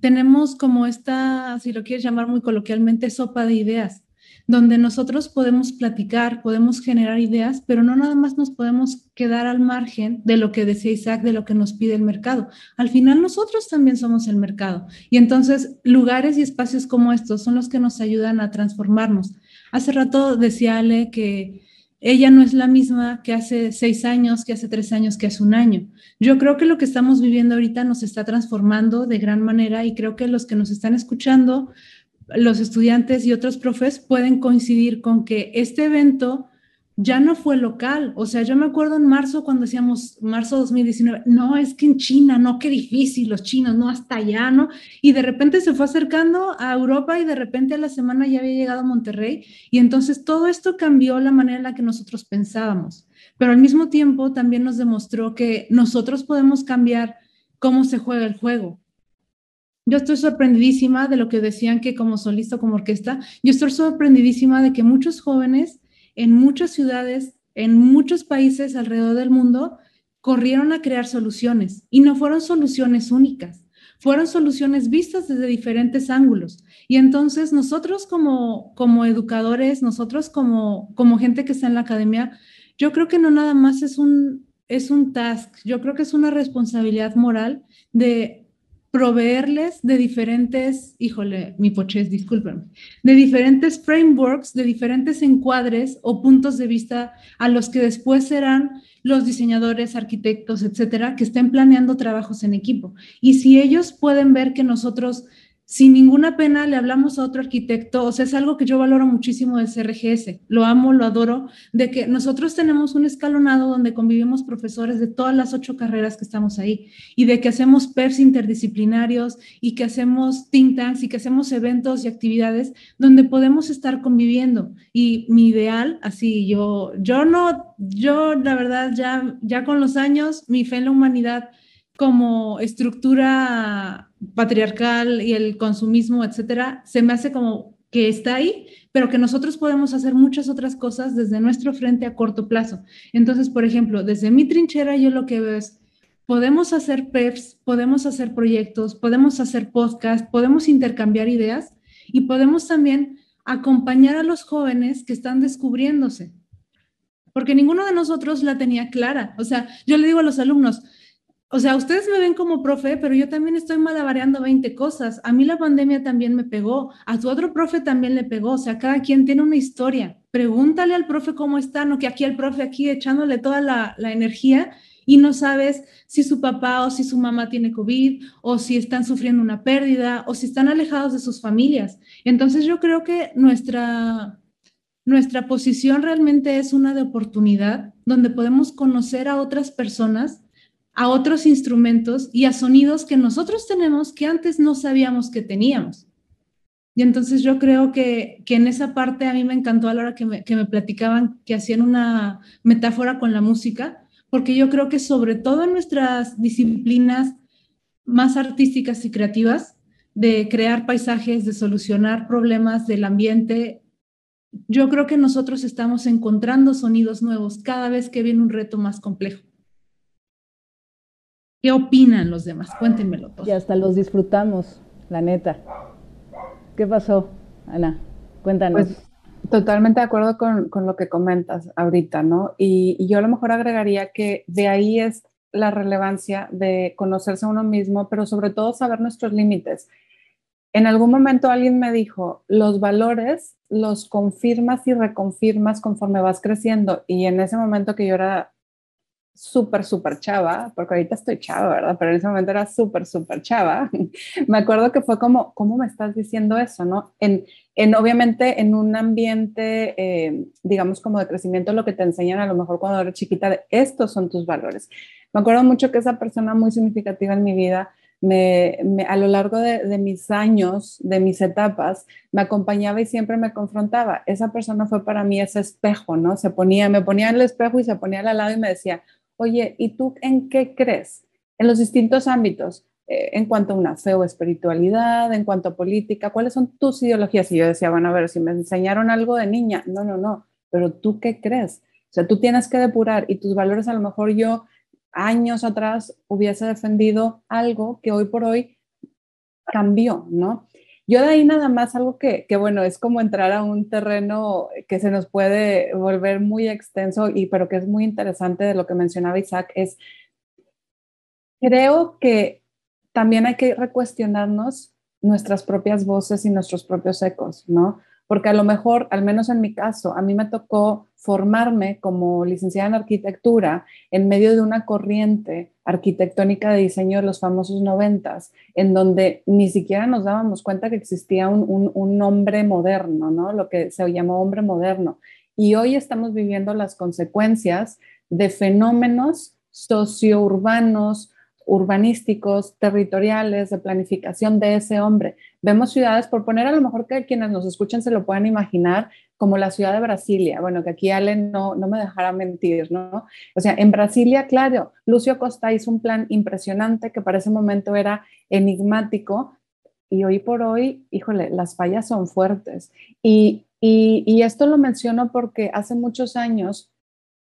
tenemos como esta, si lo quieres llamar muy coloquialmente, sopa de ideas donde nosotros podemos platicar, podemos generar ideas, pero no nada más nos podemos quedar al margen de lo que decía Isaac, de lo que nos pide el mercado. Al final nosotros también somos el mercado. Y entonces lugares y espacios como estos son los que nos ayudan a transformarnos. Hace rato decía Ale que ella no es la misma que hace seis años, que hace tres años, que hace un año. Yo creo que lo que estamos viviendo ahorita nos está transformando de gran manera y creo que los que nos están escuchando los estudiantes y otros profes pueden coincidir con que este evento ya no fue local. O sea, yo me acuerdo en marzo cuando decíamos marzo 2019, no, es que en China, no, qué difícil, los chinos, no, hasta allá, ¿no? Y de repente se fue acercando a Europa y de repente a la semana ya había llegado a Monterrey. Y entonces todo esto cambió la manera en la que nosotros pensábamos. Pero al mismo tiempo también nos demostró que nosotros podemos cambiar cómo se juega el juego. Yo estoy sorprendidísima de lo que decían que como solista, como orquesta, yo estoy sorprendidísima de que muchos jóvenes en muchas ciudades, en muchos países alrededor del mundo, corrieron a crear soluciones y no fueron soluciones únicas, fueron soluciones vistas desde diferentes ángulos. Y entonces nosotros como, como educadores, nosotros como, como gente que está en la academia, yo creo que no nada más es un, es un task, yo creo que es una responsabilidad moral de proveerles de diferentes, híjole, mi poches, discúlpenme, de diferentes frameworks, de diferentes encuadres o puntos de vista a los que después serán los diseñadores, arquitectos, etcétera, que estén planeando trabajos en equipo. Y si ellos pueden ver que nosotros sin ninguna pena le hablamos a otro arquitecto, o sea, es algo que yo valoro muchísimo del CRGS, lo amo, lo adoro, de que nosotros tenemos un escalonado donde convivimos profesores de todas las ocho carreras que estamos ahí y de que hacemos PERS interdisciplinarios y que hacemos think tanks y que hacemos eventos y actividades donde podemos estar conviviendo. Y mi ideal, así, yo, yo no, yo la verdad ya, ya con los años, mi fe en la humanidad como estructura patriarcal y el consumismo, etcétera, se me hace como que está ahí, pero que nosotros podemos hacer muchas otras cosas desde nuestro frente a corto plazo. Entonces, por ejemplo, desde mi trinchera yo lo que veo es, podemos hacer PEPs, podemos hacer proyectos, podemos hacer podcasts, podemos intercambiar ideas y podemos también acompañar a los jóvenes que están descubriéndose. Porque ninguno de nosotros la tenía clara. O sea, yo le digo a los alumnos, o sea, ustedes me ven como profe, pero yo también estoy malabareando 20 cosas. A mí la pandemia también me pegó, a tu otro profe también le pegó. O sea, cada quien tiene una historia. Pregúntale al profe cómo está, no que aquí el profe aquí echándole toda la, la energía y no sabes si su papá o si su mamá tiene COVID o si están sufriendo una pérdida o si están alejados de sus familias. Entonces yo creo que nuestra, nuestra posición realmente es una de oportunidad donde podemos conocer a otras personas a otros instrumentos y a sonidos que nosotros tenemos que antes no sabíamos que teníamos. Y entonces yo creo que, que en esa parte a mí me encantó a la hora que me, que me platicaban que hacían una metáfora con la música, porque yo creo que sobre todo en nuestras disciplinas más artísticas y creativas, de crear paisajes, de solucionar problemas del ambiente, yo creo que nosotros estamos encontrando sonidos nuevos cada vez que viene un reto más complejo. ¿Qué opinan los demás? Cuéntenmelo todo. Y hasta los disfrutamos, la neta. ¿Qué pasó, Ana? Cuéntanos. Pues, totalmente de acuerdo con, con, lo que comentas ahorita, ¿no? Y, y, yo a lo mejor agregaría que de ahí es la relevancia de conocerse a uno mismo, pero sobre todo saber nuestros límites. En algún momento alguien me dijo, los valores los confirmas y reconfirmas conforme vas creciendo. Y en ese momento que yo era súper, súper chava, porque ahorita estoy chava, ¿verdad? Pero en ese momento era súper, súper chava. me acuerdo que fue como, ¿cómo me estás diciendo eso, no? En, en obviamente, en un ambiente, eh, digamos, como de crecimiento, lo que te enseñan a lo mejor cuando eres chiquita, estos son tus valores. Me acuerdo mucho que esa persona muy significativa en mi vida, me, a lo largo de, de, mis años, de mis etapas, me acompañaba y siempre me confrontaba. Esa persona fue para mí ese espejo, ¿no? Se ponía, me ponía en el espejo y se ponía al lado y me decía, oye, ¿y tú en qué crees? En los distintos ámbitos, eh, en cuanto a una fe o espiritualidad, en cuanto a política, ¿cuáles son tus ideologías? Y yo decía, bueno, a ver, si me enseñaron algo de niña, no, no, no, pero tú qué crees? O sea, tú tienes que depurar y tus valores a lo mejor yo años atrás hubiese defendido algo que hoy por hoy cambió, ¿no? Yo de ahí nada más algo que, que, bueno, es como entrar a un terreno que se nos puede volver muy extenso, y, pero que es muy interesante de lo que mencionaba Isaac, es, creo que también hay que recuestionarnos nuestras propias voces y nuestros propios ecos, ¿no? porque a lo mejor, al menos en mi caso, a mí me tocó formarme como licenciada en arquitectura en medio de una corriente arquitectónica de diseño de los famosos noventas, en donde ni siquiera nos dábamos cuenta que existía un, un, hombre moderno, ¿no? Lo que se llamó hombre moderno. Y hoy estamos viviendo las consecuencias de fenómenos sociourbanos, urbanísticos, territoriales, de planificación de ese hombre. Vemos ciudades, por poner a lo mejor que quienes nos escuchen se lo puedan imaginar, como la ciudad de Brasilia. Bueno, que aquí Allen no, no me dejará mentir, ¿no? O sea, en Brasilia, claro, Lucio Costa hizo un plan impresionante que para ese momento era enigmático y hoy por hoy, híjole, las fallas son fuertes. Y, y, esto lo menciono porque hace muchos años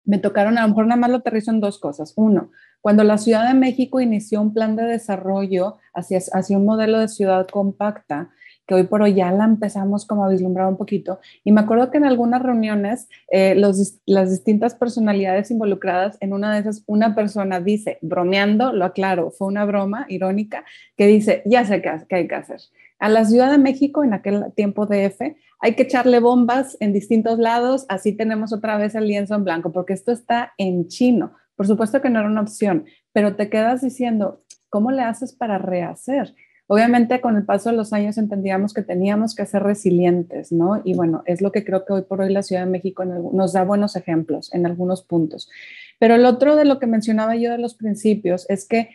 me tocaron, a lo mejor nada más lo aterrizo en dos cosas. Uno, cuando la Ciudad de México inició un plan de desarrollo hacia, hacia un modelo de ciudad compacta, que hoy por hoy ya la empezamos como a vislumbrar un poquito. Y me acuerdo que en algunas reuniones, eh, los, las distintas personalidades involucradas, en una de esas, una persona dice, bromeando, lo aclaro, fue una broma irónica, que dice, ya sé qué, hay que hacer. A la Ciudad de México, en aquel tiempo de F, hay que echarle bombas en distintos lados, así tenemos otra vez el lienzo en blanco, porque esto está en chino. Por supuesto que no era una opción, pero te quedas diciendo, ¿cómo le haces para rehacer? Obviamente con el paso de los años entendíamos que teníamos que ser resilientes, ¿no? Y bueno, es lo que creo que hoy por hoy la Ciudad de México nos da buenos ejemplos en algunos puntos. Pero el otro de lo que mencionaba yo de los principios es que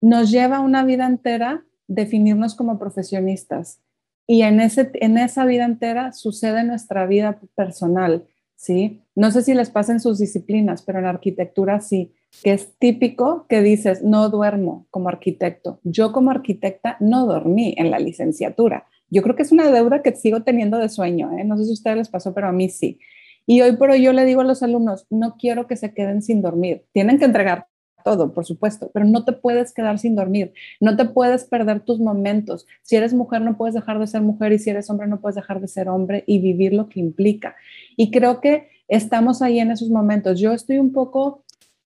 nos lleva una vida entera definirnos como profesionistas. Y en, ese, en esa vida entera sucede nuestra vida personal, ¿sí? No sé si les pasa en sus disciplinas, pero en arquitectura sí, que es típico que dices, no duermo como arquitecto. Yo como arquitecta no dormí en la licenciatura. Yo creo que es una deuda que sigo teniendo de sueño, ¿eh? No sé si a ustedes les pasó, pero a mí sí. Y hoy por hoy yo le digo a los alumnos, no quiero que se queden sin dormir. Tienen que entregar todo, por supuesto, pero no te puedes quedar sin dormir, no te puedes perder tus momentos. Si eres mujer, no puedes dejar de ser mujer y si eres hombre, no puedes dejar de ser hombre y vivir lo que implica. Y creo que estamos ahí en esos momentos. Yo estoy un poco,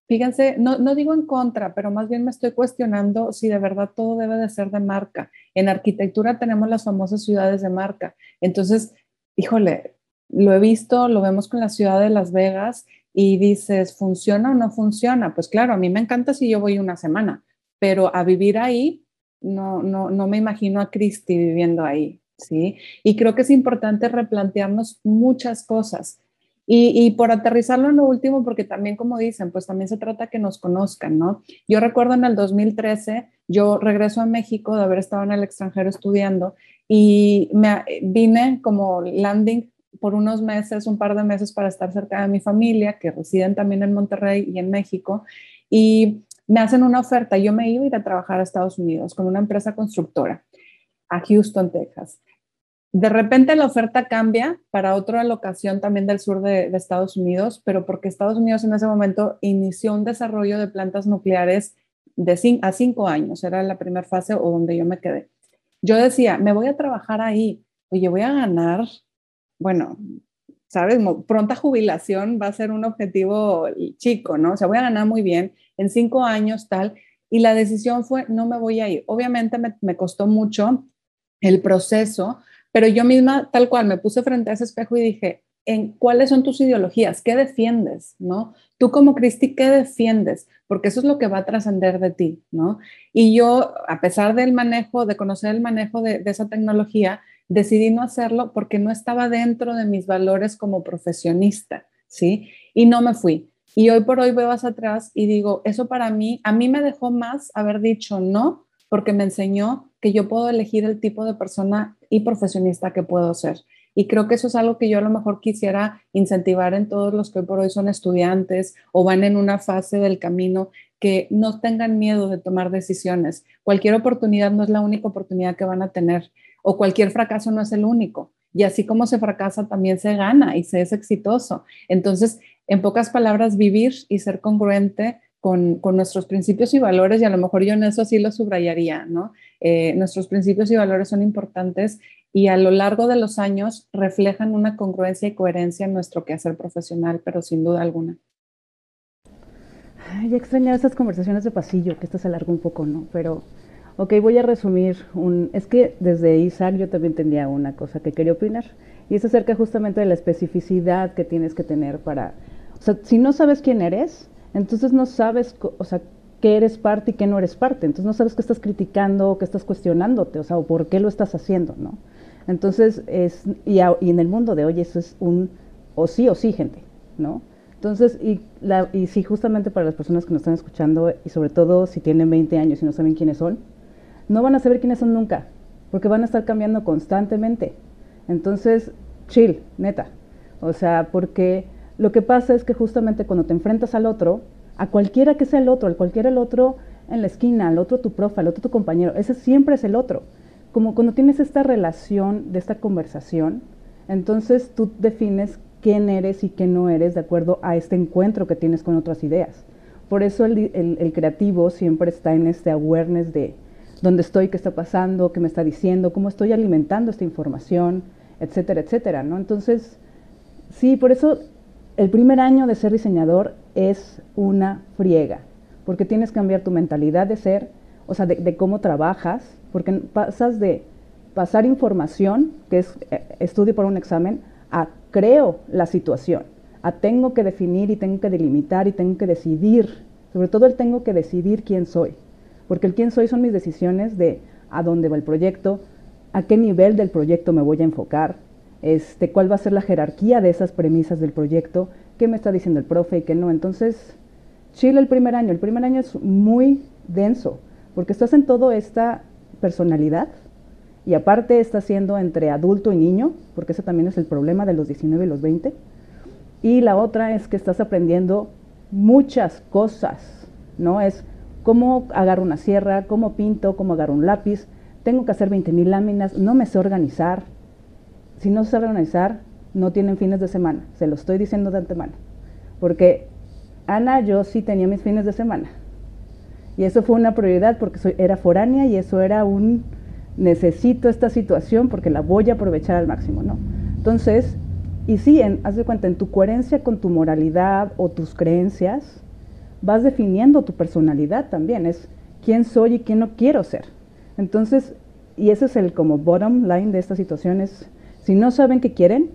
fíjense, no, no digo en contra, pero más bien me estoy cuestionando si de verdad todo debe de ser de marca. En arquitectura tenemos las famosas ciudades de marca. Entonces, híjole, lo he visto, lo vemos con la ciudad de Las Vegas y dices, ¿funciona o no funciona? Pues claro, a mí me encanta si yo voy una semana, pero a vivir ahí, no, no, no me imagino a Cristi viviendo ahí, ¿sí? Y creo que es importante replantearnos muchas cosas. Y, por aterrizarlo en lo último, porque también, como dicen, pues también se trata que nos conozcan, ¿no? Yo recuerdo en el 2013, yo regreso a México de haber estado en el extranjero estudiando y me vine como landing por unos meses, un par de meses para estar cerca de mi familia, que residen también en Monterrey y en México, y me hacen una oferta. Yo me iba a ir a trabajar a Estados Unidos con una empresa constructora a Houston, Texas. De repente la oferta cambia para otra locación también del sur de, Estados Unidos, pero porque Estados Unidos en ese momento inició un desarrollo de plantas nucleares de a cinco años, era la primera fase o donde yo me quedé. Yo decía, me voy a trabajar ahí, oye, voy a ganar bueno, ¿sabes? Pronta jubilación va a ser un objetivo chico, ¿no? O sea, voy a ganar muy bien en cinco años, tal. Y la decisión fue, no me voy a ir. Obviamente me, costó mucho el proceso, pero yo misma, tal cual, me puse frente a ese espejo y dije, en cuáles son tus ideologías, qué defiendes, ¿no? Tú como Cristi, ¿qué defiendes? Porque eso es lo que va a trascender de ti, ¿no? Y yo, a pesar del manejo, de conocer el manejo de, de esa tecnología, decidí no hacerlo porque no estaba dentro de mis valores como profesionista, ¿sí? Y no me fui. Y hoy por hoy veo hacia atrás y digo, eso para mí, a mí me dejó más haber dicho no, porque me enseñó que yo puedo elegir el tipo de persona y profesionista que puedo ser. Y creo que eso es algo que yo a lo mejor quisiera incentivar en todos los que hoy por hoy son estudiantes o van en una fase del camino, que no tengan miedo de tomar decisiones. Cualquier oportunidad no es la única oportunidad que van a tener o cualquier fracaso no es el único. Y así como se fracasa, también se gana y se es exitoso. Entonces, en pocas palabras, vivir y ser congruente con, nuestros principios y valores, y a lo mejor yo en eso sí lo subrayaría, ¿no? Eh, nuestros principios y valores son importantes y a lo largo de los años reflejan una congruencia y coherencia en nuestro quehacer profesional, pero sin duda alguna. Ay, extrañar esas conversaciones de pasillo, que esto se alargó un poco, ¿no? Pero Ok, voy a resumir. Un, es que desde Isaac yo también tenía una cosa que quería opinar. Y es acerca justamente de la especificidad que tienes que tener para... O sea, si no sabes quién eres, entonces no sabes, o sea, qué eres parte y qué no eres parte. Entonces no sabes qué estás criticando qué estás cuestionándote, o sea, o por qué lo estás haciendo, ¿no? Entonces, es, y, y en el mundo de hoy eso es un o sí o sí, gente, ¿no? Entonces, y, la, y sí, justamente para las personas que nos están escuchando, y sobre todo si tienen 20 años y no saben quiénes son, no van a saber quiénes son nunca, porque van a estar cambiando constantemente. Entonces, chill, neta. O sea, porque lo que pasa es que justamente cuando te enfrentas al otro, a cualquiera que sea el otro, al cualquiera el otro en la esquina, al otro tu profe, al otro tu compañero, ese siempre es el otro. Como cuando tienes esta relación de esta conversación, entonces tú defines quién eres y qué no eres de acuerdo a este encuentro que tienes con otras ideas. Por eso el, el creativo siempre está en este awareness de dónde estoy, qué está pasando, qué me está diciendo, cómo estoy alimentando esta información, etcétera, etcétera, ¿no? Entonces, sí, por eso el primer año de ser diseñador es una friega, porque tienes que cambiar tu mentalidad de ser, o sea, de, cómo trabajas, porque pasas de pasar información, que es eh, estudio para un examen, a creo la situación, a tengo que definir y tengo que delimitar y tengo que decidir, sobre todo el tengo que decidir quién soy porque el quién soy son mis decisiones de a dónde va el proyecto, a qué nivel del proyecto me voy a enfocar, este, cuál va a ser la jerarquía de esas premisas del proyecto, qué me está diciendo el profe y qué no. Entonces, Chile el primer año, el primer año es muy denso, porque estás en toda esta personalidad y aparte estás siendo entre adulto y niño, porque ese también es el problema de los 19 y los 20. Y la otra es que estás aprendiendo muchas cosas, ¿no? Es cómo agarro una sierra, cómo pinto, cómo agarro un lápiz, tengo que hacer 20 mil láminas, no me sé organizar. Si no sé organizar, no tienen fines de semana, se lo estoy diciendo de antemano. Porque Ana, yo sí tenía mis fines de semana. Y eso fue una prioridad porque era foránea y eso era un necesito esta situación porque la voy a aprovechar al máximo, ¿no? Entonces, y sí, en, haz de cuenta, en tu coherencia con tu moralidad o tus creencias, vas definiendo tu personalidad también, es quién soy y quién no quiero ser. Entonces, y ese es el como bottom line de esta situación, es si no saben qué quieren,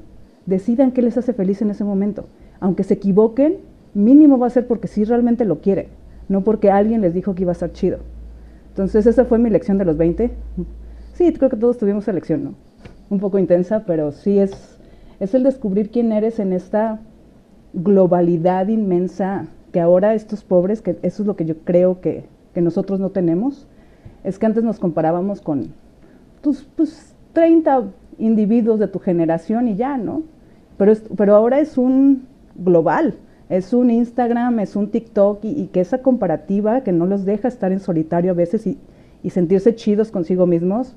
decidan qué les hace feliz en ese momento. Aunque se equivoquen, mínimo va a ser porque sí realmente lo quieren, no porque alguien les dijo que iba a estar chido. Entonces, esa fue mi lección de los 20. Sí, creo que todos tuvimos esa lección, ¿no? Un poco intensa, pero sí es es el descubrir quién eres en esta globalidad inmensa que ahora estos pobres, que eso es lo que yo creo que, nosotros no tenemos, es que antes nos comparábamos con tus pues, 30 individuos de tu generación y ya, ¿no? Pero, pero ahora es un global, es un Instagram, es un TikTok y, que esa comparativa que no los deja estar en solitario a veces y, y sentirse chidos consigo mismos,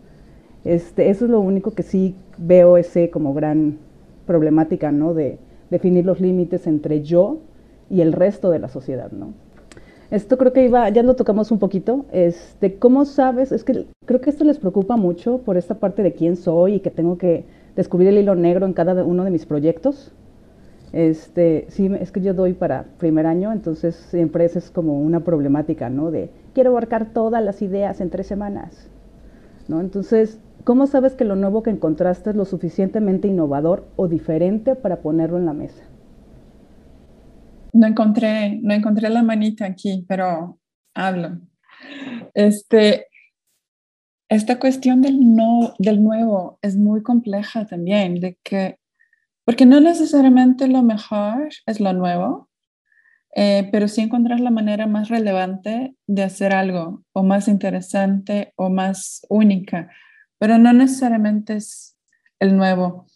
este, eso es lo único que sí veo ese como gran problemática, ¿no? De definir los límites entre yo y el resto de la sociedad, ¿no? Esto creo que iba, ya lo tocamos un poquito, este, ¿cómo sabes? Es que creo que esto les preocupa mucho por esta parte de quién soy y que tengo que descubrir el hilo negro en cada uno de mis proyectos. Este, sí, es que yo doy para primer año, entonces siempre es como una problemática, ¿no? De quiero abarcar todas las ideas en tres semanas, ¿no? Entonces, ¿Cómo sabes que lo nuevo que encontraste es lo suficientemente innovador o diferente para ponerlo en la mesa? No encontré, no encontré la manita aquí, pero hablo. Este, esta cuestión del, no, del nuevo es muy compleja también, de que, porque no necesariamente lo mejor es lo nuevo, eh, pero sí encontrar la manera más relevante de hacer algo, o más interesante, o más única pero no necesariamente es el nuevo.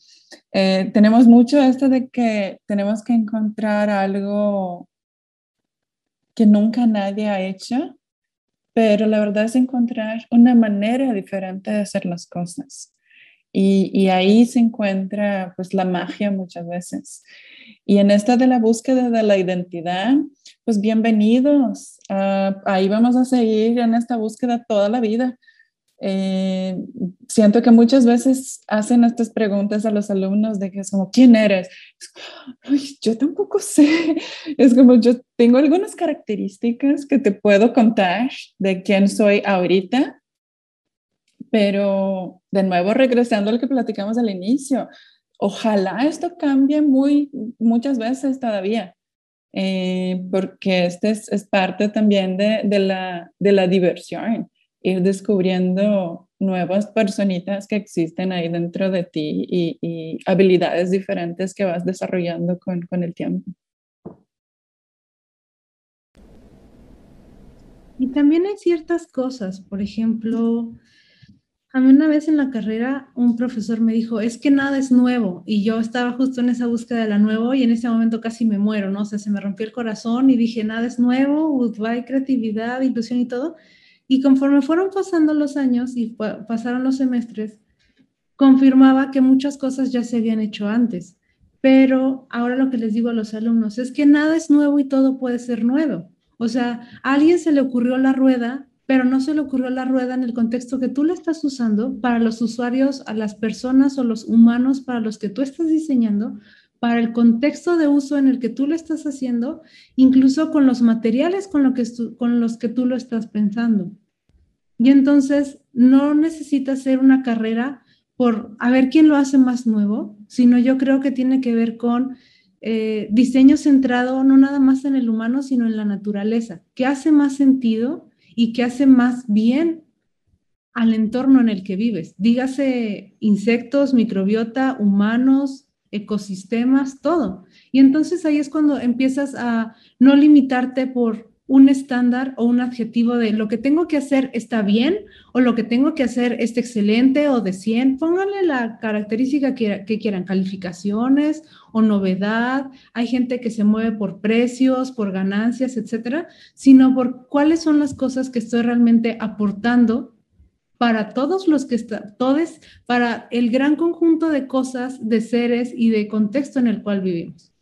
Eh, tenemos mucho esto de que tenemos que encontrar algo que nunca nadie ha hecho, pero la verdad es encontrar una manera diferente de hacer las cosas. Y, y, ahí se encuentra pues la magia muchas veces. Y en esta de la búsqueda de la identidad, pues bienvenidos. Ah, ahí vamos a seguir en esta búsqueda toda la vida. Eh, siento que muchas veces hacen estas preguntas a los alumnos de que es como, ¿quién eres? yo tampoco sé. Es como, yo tengo algunas características que te puedo contar de quién soy ahorita, pero de nuevo regresando a lo que platicamos al inicio, ojalá esto cambie muy, muchas veces todavía. Eh, porque este es, es parte también de, de, la, de la diversión ir descubriendo nuevas personitas que existen ahí dentro de ti y, habilidades diferentes que vas desarrollando con, con el tiempo. Y también hay ciertas cosas, por ejemplo, a mí una vez en la carrera un profesor me dijo, es que nada es nuevo y yo estaba justo en esa búsqueda de la nuevo y en ese momento casi me muero, ¿no? O sea, se me rompió el corazón y dije, nada es nuevo, goodbye creatividad, ilusión y todo. Y conforme fueron pasando los años y pasaron los semestres, confirmaba que muchas cosas ya se habían hecho antes. Pero ahora lo que les digo a los alumnos es que nada es nuevo y todo puede ser nuevo. O sea, a alguien se le ocurrió la rueda, pero no se le ocurrió la rueda en el contexto que tú le estás usando para los usuarios, a las personas o los humanos para los que tú estás diseñando, para el contexto de uso en el que tú lo estás haciendo, incluso con los materiales con, lo que con los que tú lo estás pensando. Y entonces no necesita ser una carrera por a ver quién lo hace más nuevo, sino yo creo que tiene que ver con eh, diseño centrado no nada más en el humano, sino en la naturaleza, que hace más sentido y que hace más bien al entorno en el que vives. Dígase insectos, microbiota, humanos, ecosistemas, todo. Y entonces ahí es cuando empiezas a no limitarte por un estándar o un adjetivo de lo que tengo que hacer está bien o lo que tengo que hacer es excelente o de 100. Pónganle la característica que, que, quieran, calificaciones o novedad. Hay gente que se mueve por precios, por ganancias, etcétera, sino por cuáles son las cosas que estoy realmente aportando para todos los que están, todos, para el gran conjunto de cosas, de seres y de contexto en el cual vivimos.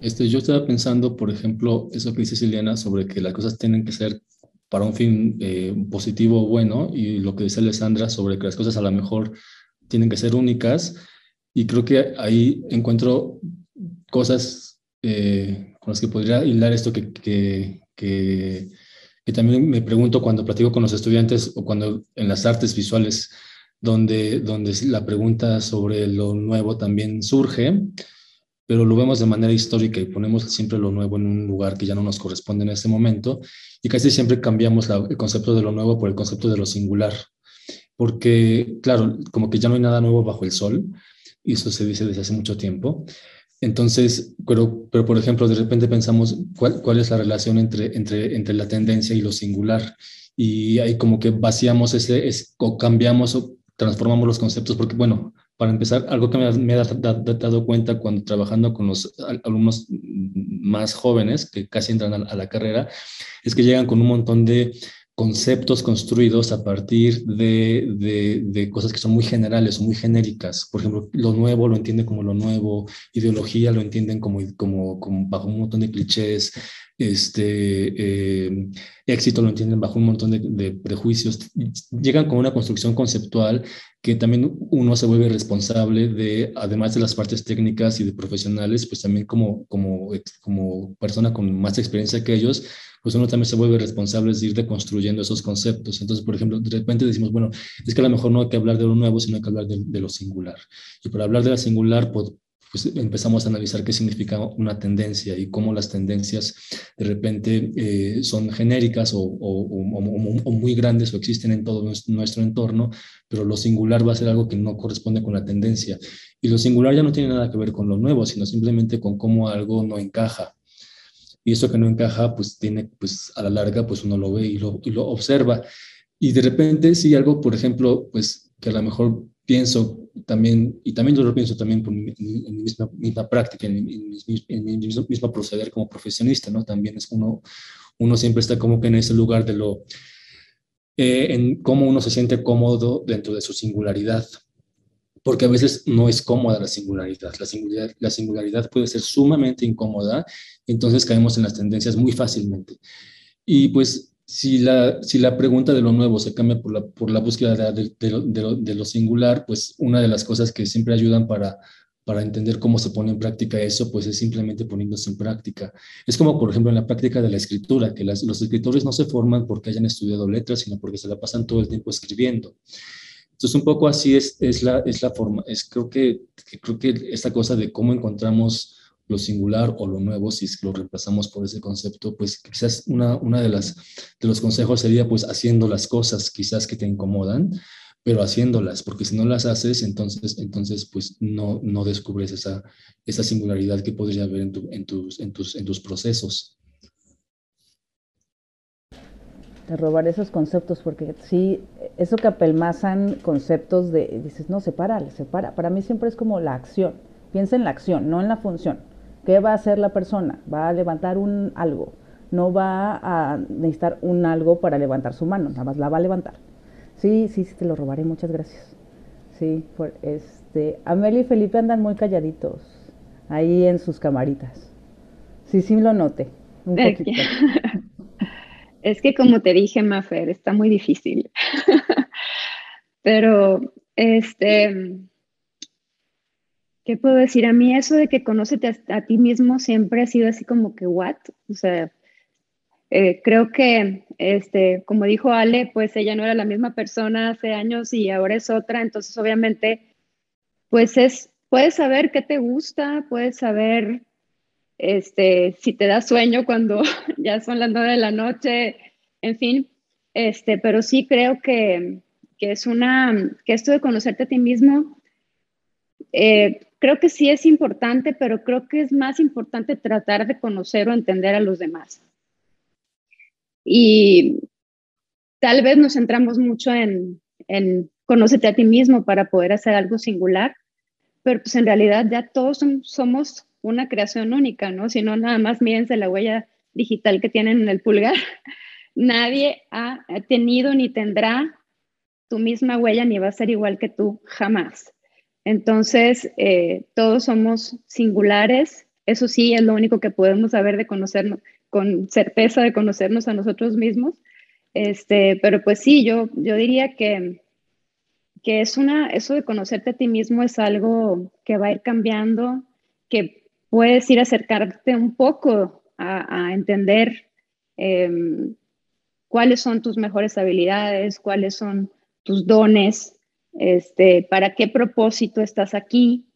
Este, yo estaba pensando, por ejemplo, eso que dice Silviana sobre que las cosas tienen que ser para un fin eh, positivo o bueno, y lo que dice Alessandra sobre que las cosas a lo mejor tienen que ser únicas, y creo que ahí encuentro cosas eh, con las que podría hilar esto que, que, que, también me pregunto cuando platico con los estudiantes o cuando en las artes visuales, donde, donde la pregunta sobre lo nuevo también surge, pero lo vemos de manera histórica y ponemos siempre lo nuevo en un lugar que ya no nos corresponde en ese momento y casi siempre cambiamos el concepto de lo nuevo por el concepto de lo singular, porque claro, como que ya no hay nada nuevo bajo el sol y eso se dice desde hace mucho tiempo. Entonces, pero, pero por ejemplo, de repente pensamos cuál, cuál es la relación entre, entre, entre la tendencia y lo singular y ahí como que vaciamos ese, es, o cambiamos o transformamos los conceptos, porque bueno, para empezar, algo que me, he dado cuenta cuando trabajando con los alumnos más jóvenes que casi entran a, la carrera, es que llegan con un montón de conceptos construidos a partir de, de, cosas que son muy generales muy genéricas. Por ejemplo, lo nuevo lo entienden como lo nuevo, ideología lo entienden como, como, como bajo un montón de clichés, este, eh, éxito lo entienden bajo un montón de, prejuicios. Llegan con una construcción conceptual que también uno se vuelve responsable de, además de las partes técnicas y de profesionales, pues también como, como, como persona con más experiencia que ellos, pues uno también se vuelve responsable de ir deconstruyendo esos conceptos. Entonces, por ejemplo, de repente decimos, bueno, es que a lo mejor no hay que hablar de lo nuevo, sino hay que hablar de, lo singular. Y para hablar de la singular, pues, pues empezamos a analizar qué significa una tendencia y cómo las tendencias de repente eh, son genéricas o, o, muy grandes o existen en todo nuestro entorno, pero lo singular va a ser algo que no corresponde con la tendencia. Y lo singular ya no tiene nada que ver con lo nuevo, sino simplemente con cómo algo no encaja. Y eso que no encaja, pues tiene, pues a la larga, pues uno lo ve y lo, y lo observa. Y de repente, si algo, por ejemplo, pues que a lo mejor pienso también, y también yo lo pienso también por mi, en mi misma, misma, práctica, en mi, en mi mismo, mismo, proceder como profesionista, ¿no? También es uno, uno siempre está como que en ese lugar de lo, eh, en cómo uno se siente cómodo dentro de su singularidad, porque a veces no es cómoda la singularidad. La singularidad, la singularidad puede ser sumamente incómoda, entonces caemos en las tendencias muy fácilmente. Y pues si la, si la pregunta de lo nuevo se cambia por la, por la búsqueda de, de, lo, singular, pues una de las cosas que siempre ayudan para, para entender cómo se pone en práctica eso, pues es simplemente poniéndose en práctica. Es como, por ejemplo, en la práctica de la escritura, que los escritores no se forman porque hayan estudiado letras, sino porque se la pasan todo el tiempo escribiendo. Entonces, un poco así es, es, la, es la forma, es creo que, creo que esta cosa de cómo encontramos lo singular o lo nuevo, si lo reemplazamos por ese concepto, pues quizás una, una de, las, de los consejos sería pues haciendo las cosas quizás que te incomodan, pero haciéndolas, porque si no las haces, entonces, entonces pues no, no descubres esa, esa singularidad que podría haber en, en, tus, en, tus, en tus procesos. De robar esos conceptos, porque sí, eso que apelmazan conceptos de, dices, no, separa, separa. Para mí siempre es como la acción. Piensa en la acción, no en la función. ¿Qué va a hacer la persona? Va a levantar un algo. No va a necesitar un algo para levantar su mano, nada más la va a levantar. Sí, sí, sí, te lo robaré, muchas gracias. Sí, por este, Amelia y Felipe andan muy calladitos ahí en sus camaritas. Sí, sí lo noté. Un poquito. Es que como te dije, Mafer, está muy difícil. Pero, este, ¿qué puedo decir? A mí eso de que conócete a, ti mismo siempre ha sido así como que, ¿what? O sea, eh, creo que, este, como dijo Ale, pues ella no era la misma persona hace años y ahora es otra, entonces obviamente, pues es, puedes saber qué te gusta, puedes saber, este, si te da sueño cuando ya son las nueve de la noche, en fin, este, pero sí creo que, que es una, que esto de conocerte a ti mismo, eh, creo que sí es importante, pero creo que es más importante tratar de conocer o entender a los demás. Y tal vez nos centramos mucho en, en conocerte a ti mismo para poder hacer algo singular, pero pues en realidad ya todos somos una creación única, ¿no? Si no, nada más mírense la huella digital que tienen en el pulgar. Nadie ha tenido ni tendrá tu misma huella ni va a ser igual que tú jamás. Entonces, eh, todos somos singulares. Eso sí, es lo único que podemos saber de conocernos, con certeza de conocernos a nosotros mismos. Este, pero pues sí, yo, yo diría que, que es una, eso de conocerte a ti mismo es algo que va a ir cambiando, que puedes ir acercarte un poco a, entender em, cuáles son tus mejores habilidades, cuáles son tus dones, este, para qué propósito estás aquí,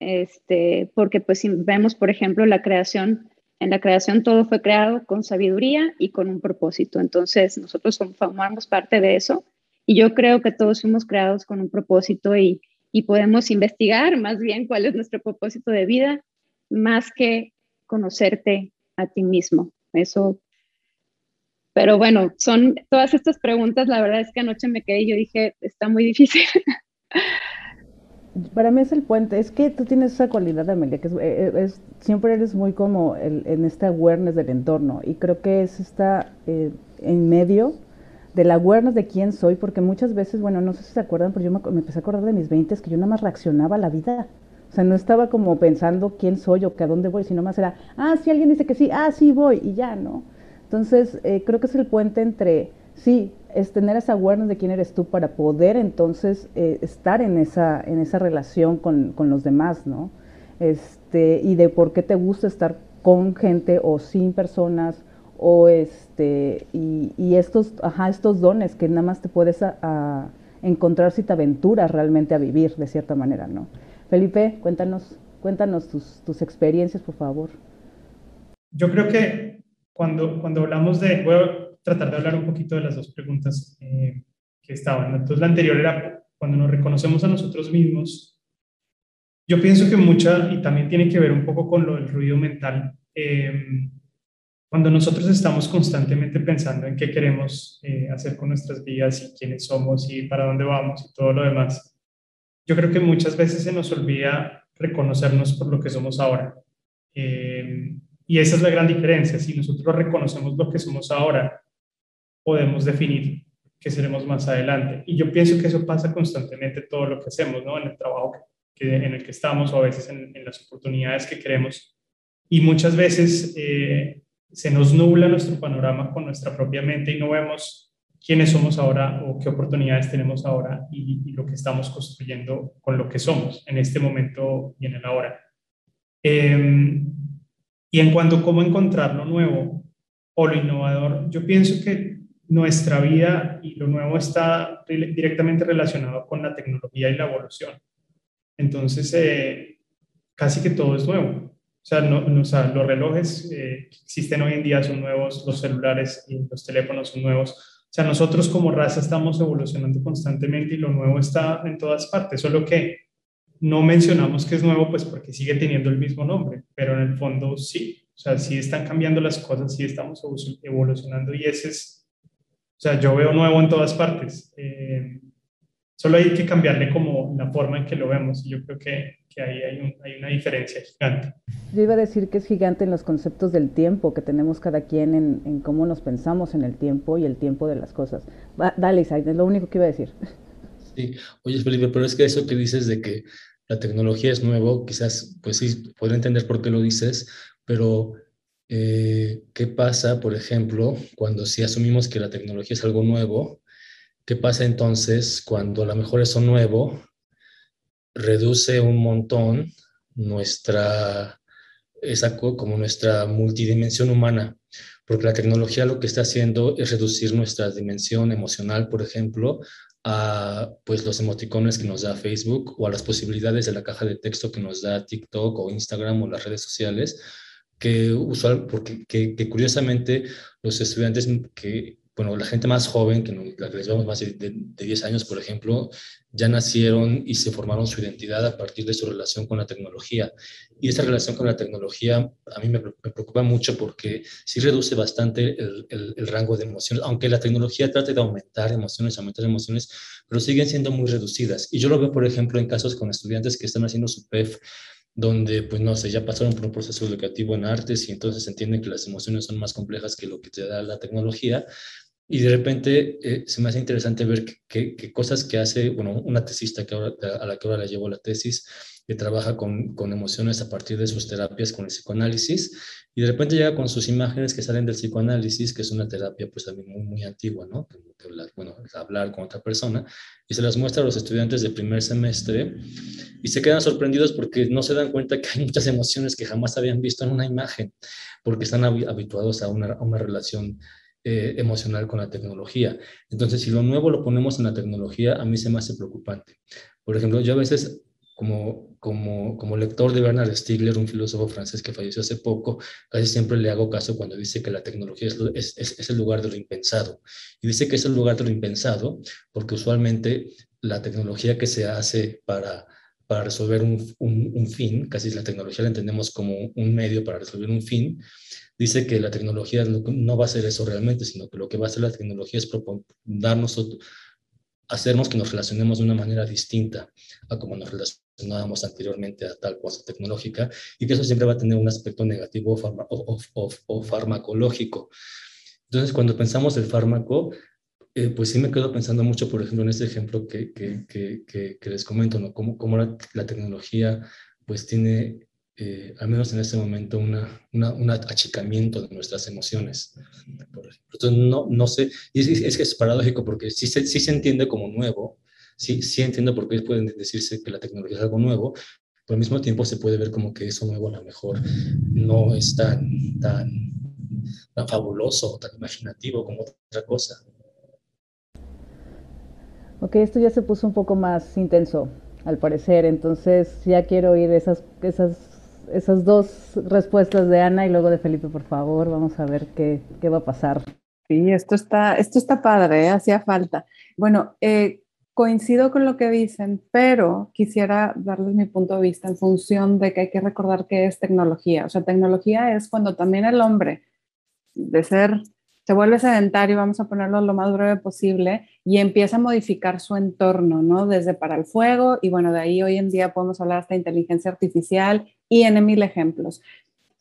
este, porque pues si vemos, por ejemplo, la creación, en la creación todo fue creado con sabiduría y con un propósito. Entonces, nosotros formamos parte de eso y yo creo que todos fuimos creados con un propósito y, y podemos investigar más bien cuál es nuestro propósito de vida, más que conocerte a ti mismo. Eso pero bueno, son todas estas preguntas, la verdad es que anoche me quedé y yo dije, está muy difícil. Para mí es el puente, es que tú tienes esa cualidad, Amelia, que eh, es, siempre eres muy como en este awareness del entorno y creo que es esta eh, en medio de la awareness de quién soy, porque muchas veces, bueno, no sé si se acuerdan, pero yo me, me empecé a acordar de mis 20 que yo nada más reaccionaba a la vida. O sea, no estaba como pensando quién soy o que a dónde voy, sino más era, ah, si alguien dice que sí, ah, sí voy, y ya, ¿no? Entonces, eh, creo que es el puente entre, sí, es tener esa awareness de quién eres tú para poder entonces eh, estar en esa, en esa relación con, con, los demás, ¿no? Este, y de por qué te gusta estar con gente o sin personas o este, y, y estos, ajá, estos dones que nada más te puedes encontrar si te aventuras realmente a vivir de cierta manera, ¿no? Felipe, cuéntanos, cuéntanos tus, tus experiencias, por favor. Yo creo que cuando, cuando hablamos de, voy a tratar de hablar un poquito de las dos preguntas eh, que estaban. Entonces, la anterior era cuando nos reconocemos a nosotros mismos. Yo pienso que mucha, y también tiene que ver un poco con lo del ruido mental, eh, cuando nosotros estamos constantemente pensando en qué queremos eh, hacer con nuestras vidas y quiénes somos y para dónde vamos y todo lo demás, yo creo que muchas veces se nos olvida reconocernos por lo que somos ahora. Eh, y esa es la gran diferencia. Si nosotros reconocemos lo que somos ahora, podemos definir qué seremos más adelante. Y yo pienso que eso pasa constantemente todo lo que hacemos, ¿no? En el trabajo en el que estamos o a veces en, las oportunidades que queremos. Y muchas veces eh, se nos nubla nuestro panorama con nuestra propia mente y no vemos quiénes somos ahora o qué oportunidades tenemos ahora y, lo que estamos construyendo con lo que somos en este momento y en el ahora. Eh, y en cuanto a cómo encontrar lo nuevo o lo innovador, yo pienso que nuestra vida y lo nuevo está directamente relacionado con la tecnología y la evolución. Entonces, eh, casi que todo es nuevo. O sea, no, los relojes eh, que existen hoy en día son nuevos, los celulares y los teléfonos son nuevos. O sea, nosotros como raza estamos evolucionando constantemente y lo nuevo está en todas partes, solo que no mencionamos que es nuevo, pues porque sigue teniendo el mismo nombre, pero en el fondo sí, o sea, sí están cambiando las cosas, sí estamos evolucionando y ese es, o sea, yo veo nuevo en todas partes. Eh, solo hay que cambiarle como la forma en que lo vemos y yo creo que, que ahí hay, hay, una diferencia gigante. Yo iba a decir que es gigante en los conceptos del tiempo que tenemos cada quien en, en cómo nos pensamos en el tiempo y el tiempo de las cosas. dale, Isaac, es lo único que iba a decir. Sí, oye Felipe, pero es que eso que dices de que la tecnología es nuevo, quizás, pues sí, podría entender por qué lo dices, pero eh, ¿qué pasa, por ejemplo, cuando si asumimos que la tecnología es algo nuevo? ¿Qué pasa entonces cuando a lo mejor eso nuevo reduce un montón nuestra, esa, como nuestra multidimensión humana? Porque la tecnología lo que está haciendo es reducir nuestra dimensión emocional, por ejemplo, a pues, los emoticones que nos da Facebook o a las posibilidades de la caja de texto que nos da TikTok o Instagram o las redes sociales, que, usual, porque, que, curiosamente los estudiantes que bueno, la gente más joven, que, la que les llevamos más de, de, 10 años, por ejemplo, ya nacieron y se formaron su identidad a partir de su relación con la tecnología. Y esta relación con la tecnología a mí me, preocupa mucho porque sí reduce bastante el, el, rango de emociones, aunque la tecnología trate de aumentar emociones, aumentar emociones, pero siguen siendo muy reducidas. Y yo lo veo, por ejemplo, en casos con estudiantes que están haciendo su PEF donde, pues no sé, ya pasaron por un proceso educativo en artes y entonces entienden que las emociones son más complejas que lo que te da la tecnología, y de repente eh, se me hace interesante ver qué cosas que hace, bueno, una tesista que ahora, a la que ahora le llevo la tesis, que trabaja con, con, emociones a partir de sus terapias con el psicoanálisis, y de repente llega con sus imágenes que salen del psicoanálisis, que es una terapia pues también muy, muy antigua, ¿no? bueno, hablar con otra persona, y se las muestra a los estudiantes de primer semestre, y se quedan sorprendidos porque no se dan cuenta que hay muchas emociones que jamás habían visto en una imagen, porque están habituados a una, a una relación eh, emocional con la tecnología. Entonces, si lo nuevo lo ponemos en la tecnología, a mí se me hace preocupante. Por ejemplo, yo a veces, como, como, como lector de Bernard Stiegler, un filósofo francés que falleció hace poco, casi siempre le hago caso cuando dice que la tecnología es, es, es el lugar de lo impensado. Y dice que es el lugar de lo impensado porque usualmente la tecnología que se hace para para resolver un, un, un, fin, casi la tecnología la entendemos como un medio para resolver un fin, dice que la tecnología no va a ser eso realmente, sino que lo que va a hacer la tecnología es darnos, hacernos que nos relacionemos de una manera distinta a como nos relacionábamos anteriormente a tal cosa tecnológica y que eso siempre va a tener un aspecto negativo o, farmacológico. Entonces, cuando pensamos el fármaco, eh, pues sí me quedo pensando mucho, por ejemplo, en este ejemplo que, que, que, que les comento, ¿no? Cómo, cómo la, la, tecnología pues tiene eh, al menos en este momento, una, un achicamiento de nuestras emociones. Entonces, no, no sé, y es, que es paradójico porque sí se, sí se entiende como nuevo, sí, sí entiendo por qué pueden decirse que la tecnología es algo nuevo, pero al mismo tiempo se puede ver como que eso nuevo a lo mejor no es tan, tan, tan fabuloso, tan imaginativo como otra cosa. Ok, esto ya se puso un poco más intenso, al parecer, entonces ya quiero oír esas, esas esas dos respuestas de Ana y luego de Felipe, por favor. Vamos a ver qué, qué va a pasar. Sí, esto está, esto está padre, ¿eh? hacía falta. Bueno, eh, coincido con lo que dicen, pero quisiera darles mi punto de vista en función de que hay que recordar que es tecnología. O sea, tecnología es cuando también el hombre, de ser se vuelve sedentario, vamos a ponerlo lo más breve posible, y empieza a modificar su entorno, ¿no? Desde para el fuego, y bueno, de ahí hoy en día podemos hablar hasta inteligencia artificial y en mil ejemplos.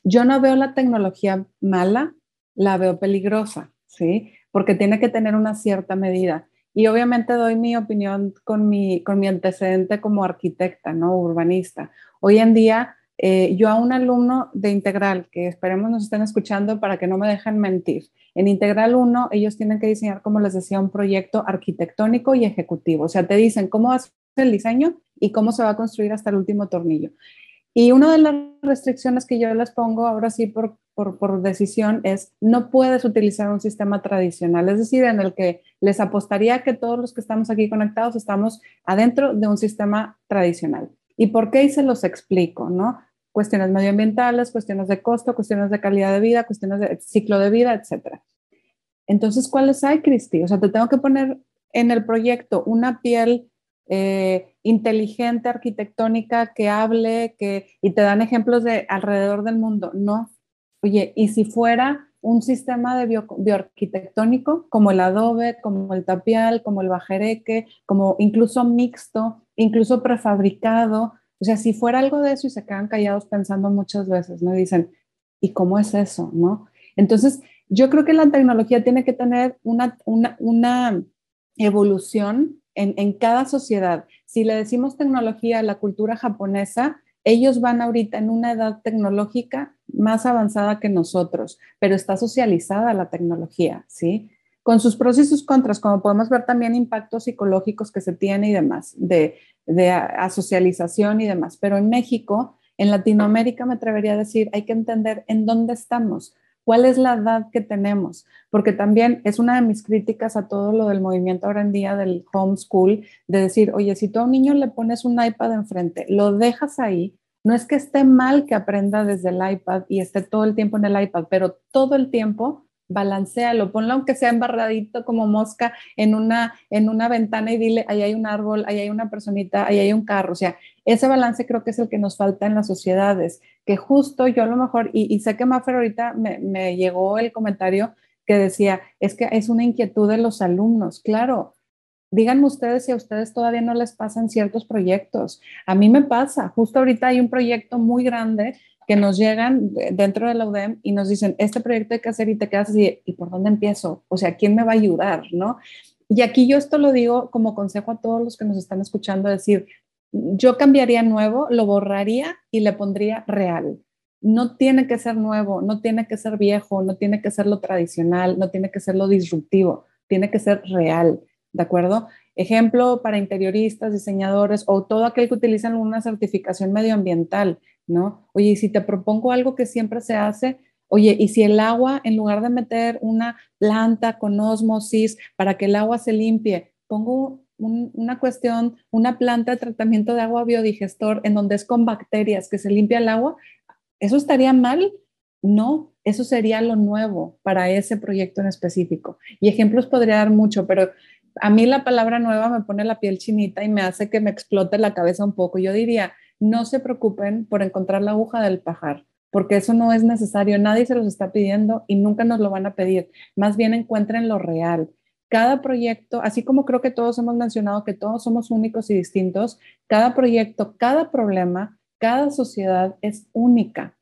Yo no veo la tecnología mala, la veo peligrosa, ¿sí? Porque tiene que tener una cierta medida. Y obviamente doy mi opinión con mi, con mi antecedente como arquitecta, ¿no? Urbanista. Hoy en día, eh, yo a un alumno de Integral, que esperemos nos estén escuchando para que no me dejen mentir, en Integral 1 ellos tienen que diseñar, como les decía, un proyecto arquitectónico y ejecutivo. O sea, te dicen cómo va a ser el diseño y cómo se va a construir hasta el último tornillo. Y una de las restricciones que yo les pongo ahora sí por, por, decisión es no puedes utilizar un sistema tradicional, es decir, en el que les apostaría que todos los que estamos aquí conectados estamos adentro de un sistema tradicional. ¿Y por qué? Y se los explico, ¿no? Cuestiones medioambientales, cuestiones de costo, cuestiones de calidad de vida, cuestiones de ciclo de vida, etc. Entonces, ¿cuáles hay, Cristi? O sea, te tengo que poner en el proyecto una piel eh, inteligente, arquitectónica, que hable, que, y te dan ejemplos de alrededor del mundo. No. Oye, ¿y si fuera un sistema de bioarquitectónico como el adobe, como el tapial, como el bajereque, como incluso mixto, incluso prefabricado. O sea, si fuera algo de eso y se quedan callados pensando muchas veces, ¿no? Dicen, ¿y cómo es eso? ¿No? Entonces, yo creo que la tecnología tiene que tener una, una, una evolución en, cada sociedad. Si le decimos tecnología a la cultura japonesa, ellos van ahorita en una edad tecnológica más avanzada que nosotros, pero está socializada la tecnología, ¿sí? Con sus pros y sus contras, como podemos ver también impactos psicológicos que se tiene y demás, de, de asocialización y demás. Pero en México, en Latinoamérica, me atrevería a decir, hay que entender en dónde estamos, cuál es la edad que tenemos, porque también es una de mis críticas a todo lo del movimiento ahora en día del homeschool, de decir, oye, si tú a un niño le pones un iPad enfrente, lo dejas ahí, no es que esté mal que aprenda desde el iPad y esté todo el tiempo en el iPad, pero todo el tiempo balancealo, ponlo aunque sea embarradito como mosca en una, en una ventana y dile, ahí hay un árbol, ahí hay una personita, ahí hay un carro. O sea, ese balance creo que es el que nos falta en las sociedades, que justo yo a lo mejor, y, sé que Maffer ahorita me, me llegó el comentario que decía, es que es una inquietud de los alumnos. Claro, díganme ustedes si a ustedes todavía no les pasan ciertos proyectos. A mí me pasa, justo ahorita hay un proyecto muy grande que nos llegan dentro de la UDEM y nos dicen, este proyecto hay que hacer y te quedas así, ¿y por dónde empiezo? O sea, ¿quién me va a ayudar? ¿No? Y aquí yo esto lo digo como consejo a todos los que nos están escuchando, decir, yo cambiaría nuevo, lo borraría y le pondría real. No tiene que ser nuevo, no tiene que ser viejo, no tiene que ser lo tradicional, no tiene que ser lo disruptivo, tiene que ser real, ¿de acuerdo? Ejemplo para interioristas, diseñadores o todo aquel que utilizan una certificación medioambiental ¿no? Oye, si te propongo algo que siempre se hace, oye, y si el agua, en lugar de meter una planta con osmosis para que el agua se limpie, pongo una cuestión, una planta de tratamiento de agua biodigestor en donde es con bacterias que se limpia el agua, ¿eso estaría mal? No, eso sería lo nuevo para ese proyecto en específico. Y ejemplos podría dar mucho, pero a mí la palabra nueva me pone la piel chinita y me hace que me explote la cabeza un poco. Yo diría, no se preocupen por encontrar la aguja del pajar, porque eso no es necesario, nadie se los está pidiendo y nunca nos lo van a pedir. Más bien encuentren lo real. Cada proyecto, así como creo que todos hemos mencionado que todos somos únicos y distintos, cada proyecto, cada problema, cada sociedad es única.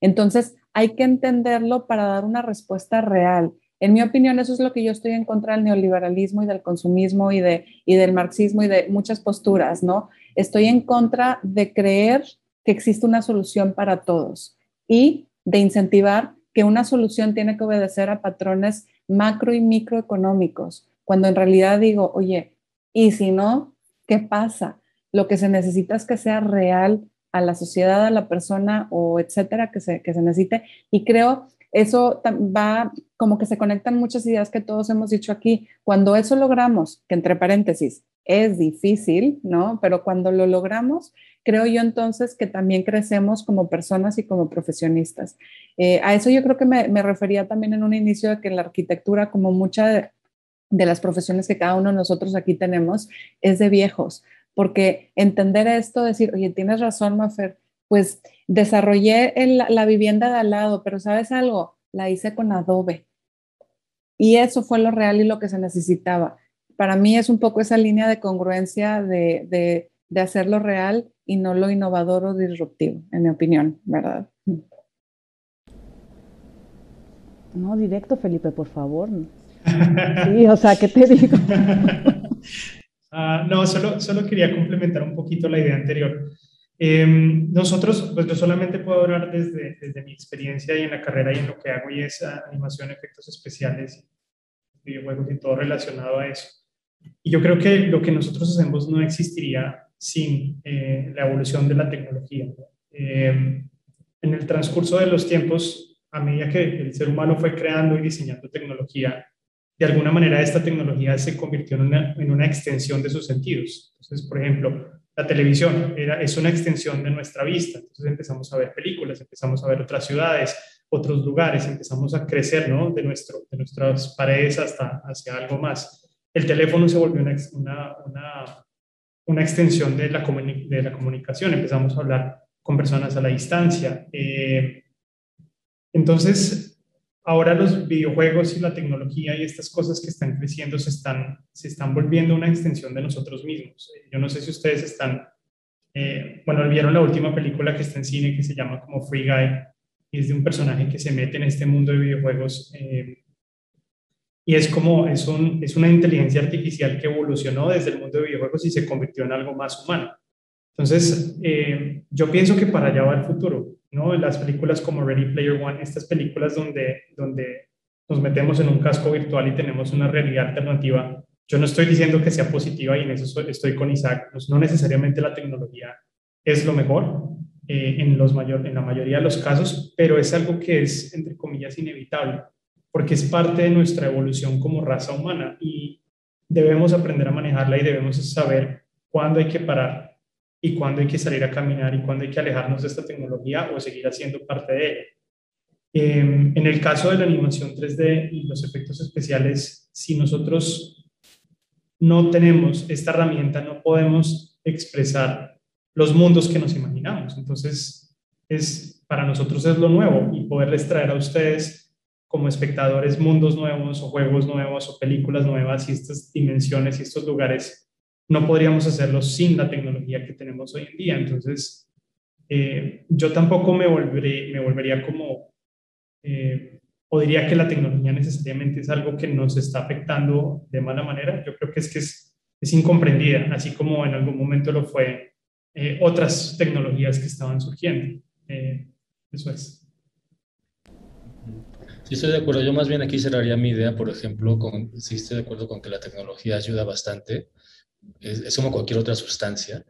Entonces, hay que entenderlo para dar una respuesta real. En mi opinión, eso es lo que yo estoy en contra del neoliberalismo y del consumismo y, de, y del marxismo y de muchas posturas, ¿no? Estoy en contra de creer que existe una solución para todos y de incentivar que una solución tiene que obedecer a patrones macro y microeconómicos, cuando en realidad digo, oye, ¿y si no? ¿Qué pasa? Lo que se necesita es que sea real a la sociedad, a la persona o etcétera que se, que se necesite. Y creo eso va como que se conectan muchas ideas que todos hemos dicho aquí. Cuando eso logramos, que entre paréntesis, es difícil, ¿no? Pero cuando lo logramos, creo yo entonces que también crecemos como personas y como profesionistas. Eh, a eso yo creo que me, refería también en un inicio de que la arquitectura, como muchas de, de las profesiones que cada uno de nosotros aquí tenemos, es de viejos, porque entender esto, decir, oye, tienes razón, Mafer, pues desarrollé la vivienda de al lado, pero ¿sabes algo? La hice con Adobe. Y eso fue lo real y lo que se necesitaba para mí es un poco esa línea de congruencia de, hacerlo real y no lo innovador o disruptivo, en mi opinión, ¿verdad? No, directo, Felipe, por favor. Sí, o sea, ¿qué te digo? Ah, no, solo, solo quería complementar un poquito la idea anterior. Em, nosotros, pues yo solamente puedo hablar desde, desde mi experiencia y en la carrera y en lo que hago y es animación, efectos especiales, videojuegos y todo relacionado a eso. Y yo creo que lo que nosotros hacemos no existiría sin eh, la evolución de la tecnología. Eh, en el transcurso de los tiempos, a medida que el ser humano fue creando y diseñando tecnología, de alguna manera esta tecnología se convirtió en una, en una extensión de sus sentidos. Entonces, por ejemplo, la televisión era, es una extensión de nuestra vista. Entonces empezamos a ver películas, empezamos a ver otras ciudades, otros lugares, empezamos a crecer ¿no? de, nuestro, de nuestras paredes hasta hacia algo más el teléfono se volvió una, una, una, extensión de la, de la, comunicación, empezamos a hablar con personas a la distancia. Eh, entonces, ahora los videojuegos y la tecnología y estas cosas que están creciendo se están, se están volviendo una extensión de nosotros mismos. Yo no sé si ustedes están, eh, bueno, vieron la última película que está en cine que se llama como Free Guy, y es de un personaje que se mete en este mundo de videojuegos. Eh, y es como, es, un, es una inteligencia artificial que evolucionó desde el mundo de videojuegos y se convirtió en algo más humano. Entonces, eh, yo pienso que para allá va el futuro, ¿no? Las películas como Ready Player One, estas películas donde, donde nos metemos en un casco virtual y tenemos una realidad alternativa, yo no estoy diciendo que sea positiva y en eso estoy con Isaac, pues no necesariamente la tecnología es lo mejor eh, en, los mayor, en la mayoría de los casos, pero es algo que es, entre comillas, inevitable porque es parte de nuestra evolución como raza humana y debemos aprender a manejarla y debemos saber cuándo hay que parar y cuándo hay que salir a caminar y cuándo hay que alejarnos de esta tecnología o seguir haciendo parte de ella. Em, en el caso de la animación 3D y los efectos especiales, si nosotros no tenemos esta herramienta, no podemos expresar los mundos que nos imaginamos. Entonces, es, para nosotros es lo nuevo y poderles traer a ustedes como espectadores mundos nuevos o juegos nuevos o películas nuevas y estas dimensiones y estos lugares, no podríamos hacerlo sin la tecnología que tenemos hoy en día. Entonces, eh, yo tampoco me, volveré, me volvería como, eh, o diría que la tecnología necesariamente es algo que nos está afectando de mala manera. Yo creo que es que es, es incomprendida, así como en algún momento lo fue eh, otras tecnologías que estaban surgiendo. eso es. Sí, estoy de acuerdo. Yo más bien aquí cerraría mi idea, por ejemplo, con, sí estoy de acuerdo con que la tecnología ayuda bastante. Es, es como cualquier otra sustancia.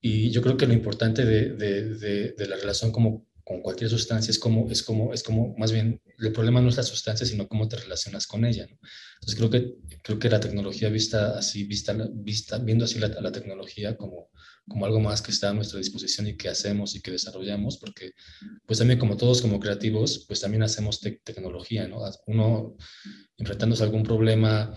Y yo creo que lo importante de, de, de, la relación como con cualquier sustancia es como, es como, es como, más bien, el problema no es la sustancia, sino cómo te relacionas con ella. ¿no? Entonces creo que, creo que la tecnología vista así, vista, vista, viendo así la, la, tecnología como, como algo más que está a nuestra disposición y que hacemos y que desarrollamos, porque pues también como todos como creativos, pues también hacemos tecnología, ¿no? Uno enfrentándose a algún problema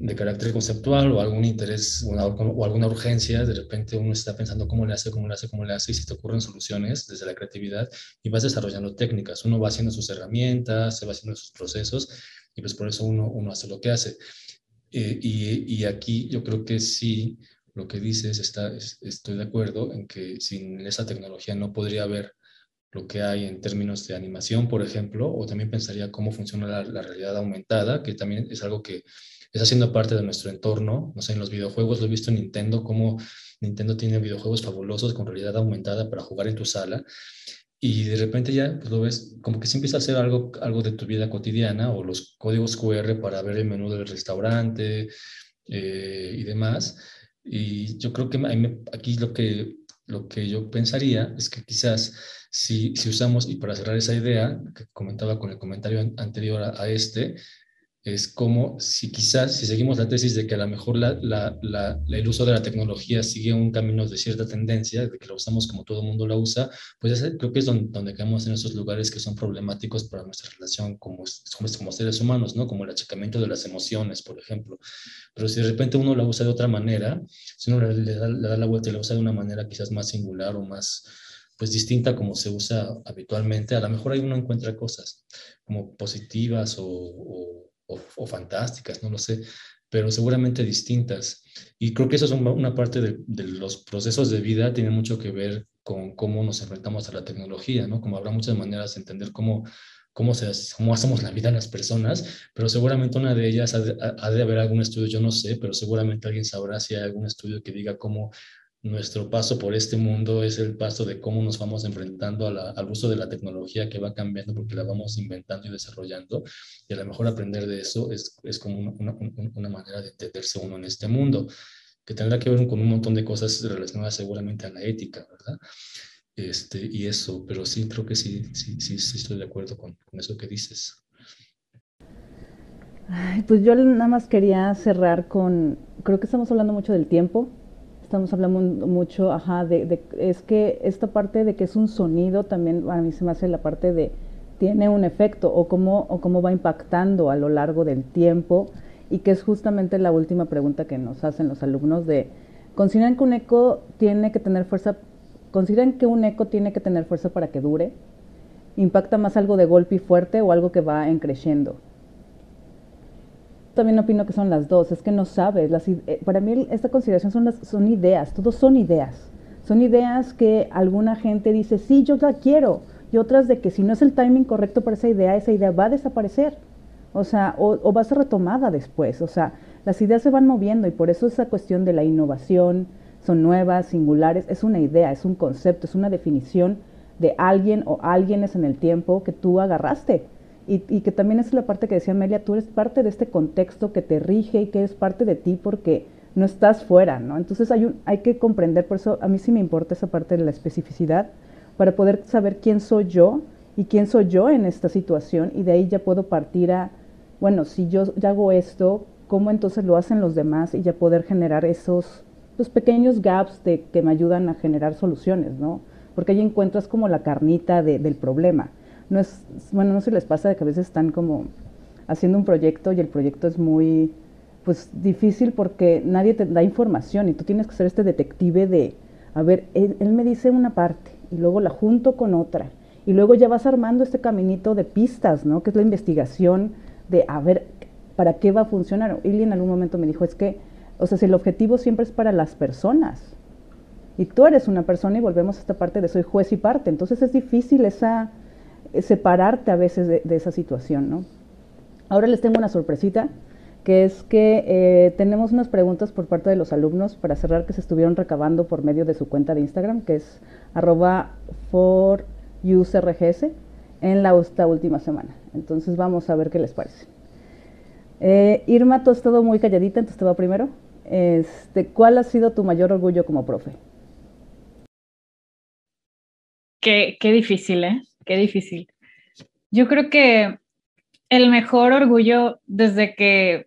de carácter conceptual o algún interés o, alguna urgencia, de repente uno está pensando cómo le hace, cómo le hace, cómo le hace, y se te ocurren soluciones desde la creatividad y vas desarrollando técnicas. Uno va haciendo sus herramientas, se va haciendo sus procesos y pues por eso uno, uno hace lo que hace. Eh, y, y, aquí yo creo que sí, lo que dices, está, estoy de acuerdo en que sin esa tecnología no podría haber lo que hay en términos de animación, por ejemplo, o también pensaría cómo funciona la, la realidad aumentada, que también es algo que está siendo parte de nuestro entorno. No sé, en los videojuegos lo he visto en Nintendo, como Nintendo tiene videojuegos fabulosos con realidad aumentada para jugar en tu sala. Y de repente ya pues, lo ves como que se empieza a hacer algo, algo de tu vida cotidiana o los códigos QR para ver el menú del restaurante eh, y demás. Y yo creo que aquí lo que, lo que yo pensaría es que quizás si, si usamos, y para cerrar esa idea que comentaba con el comentario anterior a este, es como si quizás, si seguimos la tesis de que a lo mejor la, la, la, el uso de la tecnología sigue un camino de cierta tendencia, de que la usamos como todo el mundo la usa, pues creo que es donde, donde, caemos en esos lugares que son problemáticos para nuestra relación como, como, seres humanos, ¿no? Como el achacamiento de las emociones, por ejemplo. Pero si de repente uno la usa de otra manera, si uno le, da, le da la vuelta y la usa de una manera quizás más singular o más pues distinta como se usa habitualmente, a lo mejor ahí uno encuentra cosas como positivas o, o o, fantásticas, no lo sé, pero seguramente distintas. Y creo que eso es una parte de, los procesos de vida, tiene mucho que ver con cómo nos enfrentamos a la tecnología, ¿no? Como habrá muchas maneras de entender cómo, cómo, se, cómo hacemos la vida en las personas, pero seguramente una de ellas ha de haber algún estudio, yo no sé, pero seguramente alguien sabrá si hay algún estudio que diga cómo nuestro paso por este mundo es el paso de cómo nos vamos enfrentando al uso de la tecnología que va cambiando porque la vamos inventando y desarrollando. Y a lo mejor aprender de eso es, es como una, una, manera de entenderse uno en este mundo, que tendrá que ver con un montón de cosas relacionadas seguramente a la ética, ¿verdad? Este, y eso, pero sí, creo que sí, sí, sí, sí estoy de acuerdo con, con eso que dices. Ay, pues yo nada más quería cerrar con, creo que estamos hablando mucho del tiempo, estamos hablando mucho, ajá, de, es que esta parte de que es un sonido también a mí se me hace la parte de tiene un efecto o cómo, o cómo va impactando a lo largo del tiempo y que es justamente la última pregunta que nos hacen los alumnos de, ¿consideran que un eco tiene que tener fuerza, consideran que un eco tiene que tener fuerza para que dure? ¿Impacta más algo de golpe y fuerte o algo que va en creciendo? También opino que son las dos, es que no sabes. Las, eh, para mí esta consideración son, las, son ideas, todos son ideas. Son ideas que alguna gente dice, sí, yo la quiero, y otras de que si no es el timing correcto para esa idea, esa idea va a desaparecer. O sea, o, va a ser retomada después. O sea, las ideas se van moviendo y por eso esa cuestión de la innovación, son nuevas, singulares, es una idea, es un concepto, es una definición de alguien o alguienes en el tiempo que tú agarraste y, que también es la parte que decía Amelia, tú eres parte de este contexto que te rige y que es parte de ti porque no estás fuera, ¿no? Entonces hay, hay que comprender, por eso a mí sí me importa esa parte de la especificidad, para poder saber quién soy yo y quién soy yo en esta situación y de ahí ya puedo partir a, bueno, si yo ya hago esto, ¿cómo entonces lo hacen los demás? Y ya poder generar esos los pequeños gaps de, que me ayudan a generar soluciones, ¿no? Porque ahí encuentras como la carnita del problema no es, bueno, no se les pasa de que a veces están como haciendo un proyecto y el proyecto es muy, pues difícil porque nadie te da información y tú tienes que ser este detective de, a ver, él, me dice una parte y luego la junto con otra y luego ya vas armando este caminito de pistas, ¿no? Que es la investigación de, a ver, ¿para qué va a funcionar? Ili en algún momento me dijo, es que, o sea, si el objetivo siempre es para las personas y tú eres una persona y volvemos a esta parte de soy juez y parte, entonces es difícil esa, separarte a veces de, esa situación, ¿no? Ahora les tengo una sorpresita que es que eh, tenemos unas preguntas por parte de los alumnos para cerrar que se estuvieron recabando por medio de su cuenta de Instagram, que es arroba en la esta última semana. Entonces vamos a ver qué les parece. Eh, Irma, tú has estado muy calladita, entonces te va primero. Este, ¿Cuál ha sido tu mayor orgullo como profe? Qué, qué difícil, ¿eh? Qué difícil. Yo creo que el mejor orgullo desde que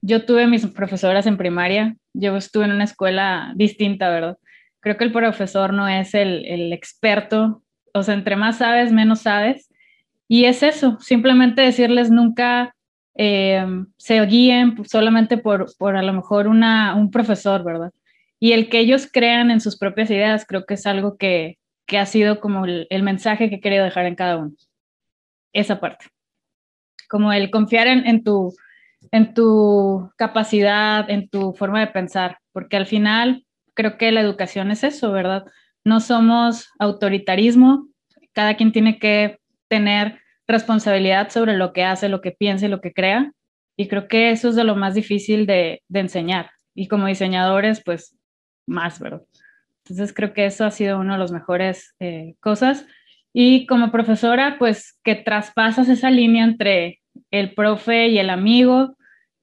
yo tuve mis profesoras en primaria, yo estuve en una escuela distinta, ¿verdad? Creo que el profesor no es el, experto, o sea, entre más sabes, menos sabes. Y es eso, simplemente decirles nunca eh, se guíen solamente por, por a lo mejor una, un profesor, ¿verdad? Y el que ellos crean en sus propias ideas, creo que es algo que, que ha sido como el, mensaje que he dejar en cada uno. Esa parte. Como el confiar en, tu, en tu capacidad, en tu forma de pensar, porque al final creo que la educación es eso, ¿verdad? No somos autoritarismo, cada quien tiene que tener responsabilidad sobre lo que hace, lo que piensa y lo que crea, y creo que eso es de lo más difícil de, enseñar, y como diseñadores, pues más, ¿verdad? Entonces creo que eso ha sido una de las mejores eh, cosas. Y como profesora, pues que traspasas esa línea entre el profe y el amigo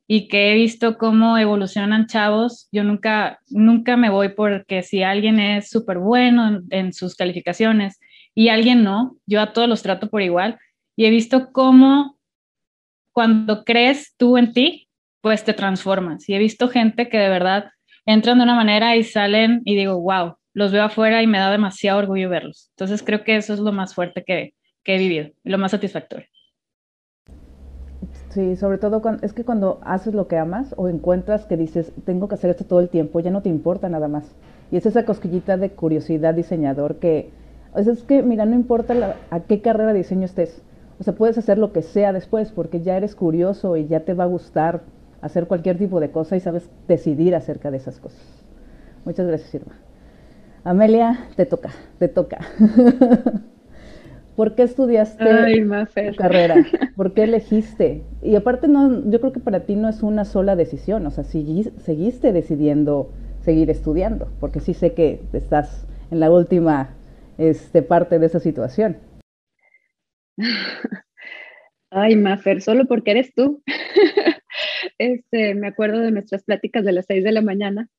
y que he visto cómo evolucionan chavos. Yo nunca, nunca me voy porque si alguien es súper bueno en, sus calificaciones y alguien no, yo a todos los trato por igual y he visto cómo cuando crees tú en ti, pues te transformas. Y he visto gente que de verdad entran de una manera y salen y digo, wow, los veo afuera y me da demasiado orgullo verlos. Entonces creo que eso es lo más fuerte que, que he vivido y lo más satisfactorio. Sí, sobre todo es que cuando haces lo que amas o encuentras que dices, tengo que hacer esto todo el tiempo, ya no te importa nada más. Y es esa cosquillita de curiosidad diseñador que, es que, mira, no importa a qué carrera de diseño estés, o sea, puedes hacer lo que sea después porque ya eres curioso y ya te va a gustar hacer cualquier tipo de cosa y sabes decidir acerca de esas cosas. Muchas gracias, Irma. Amelia, te toca, te toca. ¿Por qué estudiaste tu carrera? ¿Por qué elegiste? Y aparte, no, yo creo que para ti no es una sola decisión, o sea, seguiste decidiendo seguir estudiando, porque sí sé que estás en la última este, parte de esa situación. Ay, Mafer, solo porque eres tú. Este, me acuerdo de nuestras pláticas de las seis de la mañana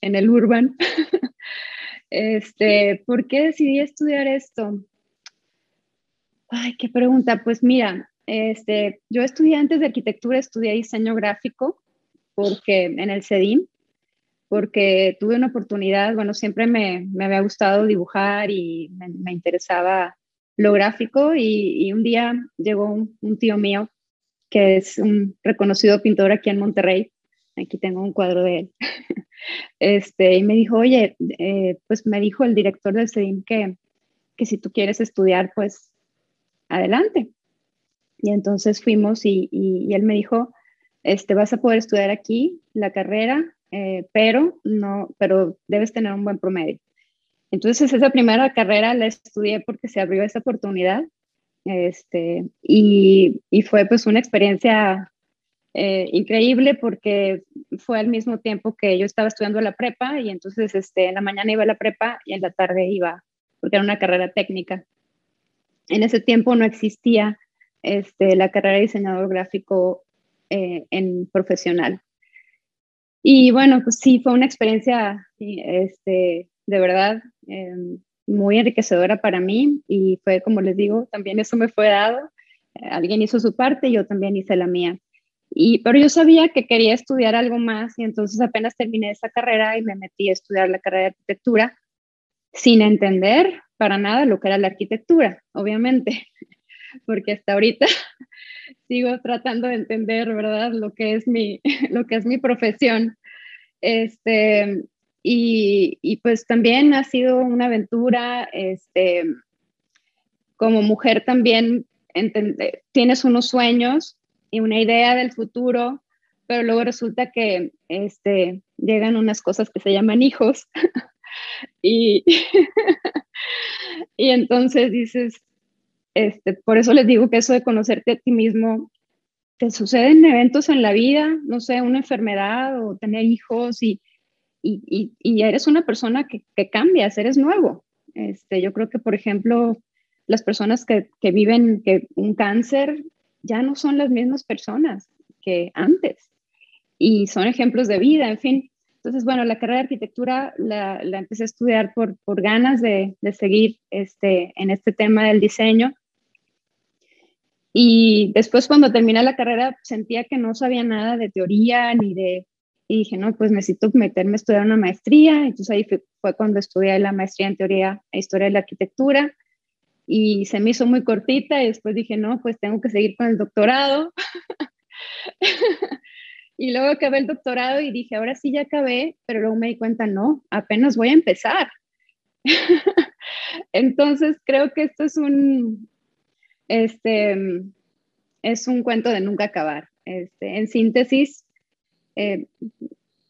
en el Urban. Este, ¿por qué decidí estudiar esto? Ay, qué pregunta. Pues mira, este, yo estudié antes de arquitectura, estudié diseño gráfico porque en el CEDIM, porque tuve una oportunidad, bueno, siempre me, me había gustado dibujar y me, interesaba lo gráfico y un día llegó un, tío mío que es un reconocido pintor aquí en Monterrey, aquí tengo un cuadro de él, este, y me dijo, oye, eh, pues me dijo el director del CEDIM que, que si tú quieres estudiar, pues adelante. Y entonces fuimos y, y, él me dijo, este, vas a poder estudiar aquí la carrera, eh, pero, no, pero debes tener un buen promedio. Entonces esa primera carrera la estudié porque se abrió esa oportunidad este, y, fue pues una experiencia eh, increíble porque fue al mismo tiempo que yo estaba estudiando la prepa y entonces este, en la mañana iba a la prepa y en la tarde iba, porque era una carrera técnica. En ese tiempo no existía este, la carrera de diseñador gráfico eh, en profesional. Y bueno, pues sí, fue una experiencia este, de verdad em, muy enriquecedora para mí y fue, como les digo, también eso me fue dado. alguien hizo su parte, yo también hice la mía. Y, pero yo sabía que quería estudiar algo más y entonces apenas terminé esa carrera y me metí a estudiar la carrera de arquitectura sin entender para nada lo que era la arquitectura, obviamente. porque hasta ahorita sigo tratando de entender, ¿verdad? Lo que es mi, lo que es mi profesión. Este, y, pues también ha sido una aventura, este, como mujer también tienes unos sueños y una idea del futuro, pero luego resulta que este, llegan unas cosas que se llaman hijos y, y entonces dices, este, por eso les digo que eso de conocerte a ti mismo, te suceden eventos en la vida, no sé, una enfermedad o tener hijos y, y, y eres una persona que, que, cambias, eres nuevo. Este, yo creo que, por ejemplo, las personas que, que viven que un cáncer ya no son las mismas personas que antes y son ejemplos de vida, en fin. Entonces, bueno, la carrera de arquitectura la, la empecé a estudiar por, por ganas de, de, seguir este, en este tema del diseño. Y después cuando terminé la carrera sentía que no sabía nada de teoría ni de... Y dije, no, pues necesito meterme a estudiar una maestría. Entonces ahí fue, fue cuando estudié la maestría en teoría e historia de la arquitectura y se me hizo muy cortita y después dije, no, pues tengo que seguir con el doctorado. y luego acabé el doctorado y dije, ahora sí ya acabé, pero luego me di cuenta, no, apenas voy a empezar. Entonces creo que esto es un, este, es un cuento de nunca acabar. Este, en síntesis, eh,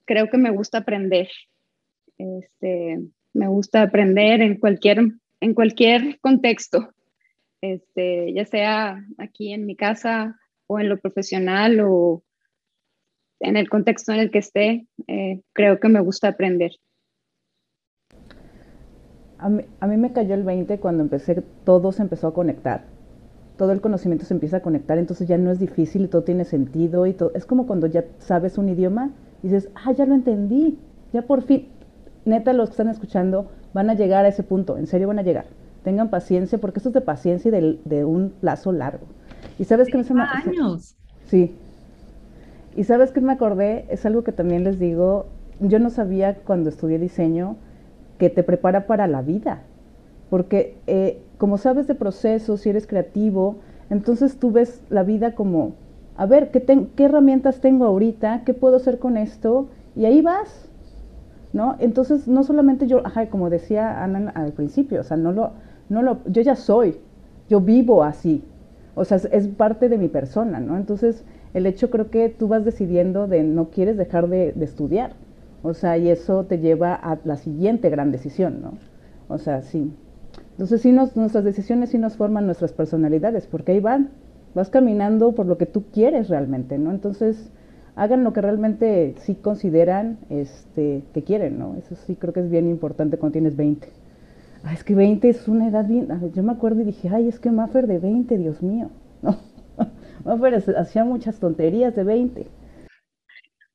creo que me gusta aprender. Este, me gusta aprender en cualquier en cualquier contexto, este, ya sea aquí en mi casa o en lo profesional o en el contexto en el que esté, eh, creo que me gusta aprender. A mí, a mí, me cayó el 20 cuando empecé, todo se empezó a conectar. Todo el conocimiento se empieza a conectar, entonces ya no es difícil y todo tiene sentido y todo. Es como cuando ya sabes un idioma y dices, ah, ya lo entendí, ya por fin. Neta, los que están escuchando, van a llegar a ese punto, en serio van a llegar. Tengan paciencia, porque esto es de paciencia y de, de un plazo largo. Y sabes que me años. Sí. Y sabes que me acordé, es algo que también les digo, yo no sabía cuando estudié diseño que te prepara para la vida, porque eh, como sabes de procesos, si eres creativo, entonces tú ves la vida como, a ver, ¿qué, ¿qué herramientas tengo ahorita? ¿Qué puedo hacer con esto? Y ahí vas, ¿no? Entonces, no solamente yo, ajá, como decía Ana al principio, o sea, no lo, no lo, yo ya soy, yo vivo así, o sea, es, parte de mi persona, ¿no? Entonces, el hecho creo que tú vas decidiendo de no quieres dejar de, estudiar, o sea, y eso te lleva a la siguiente gran decisión, ¿no? O sea, sí. Entonces, sí, nuestras decisiones sí nos forman nuestras personalidades, porque ahí van, vas caminando por lo que tú quieres realmente, ¿no? Entonces, hagan lo que realmente sí consideran este, que quieren, ¿no? Eso sí creo que es bien importante cuando tienes 20. Ay, es que 20 es una edad bien... Yo me acuerdo y dije, ay, es que Maffer de 20, Dios mío. No, Maffer hacía muchas tonterías de 20.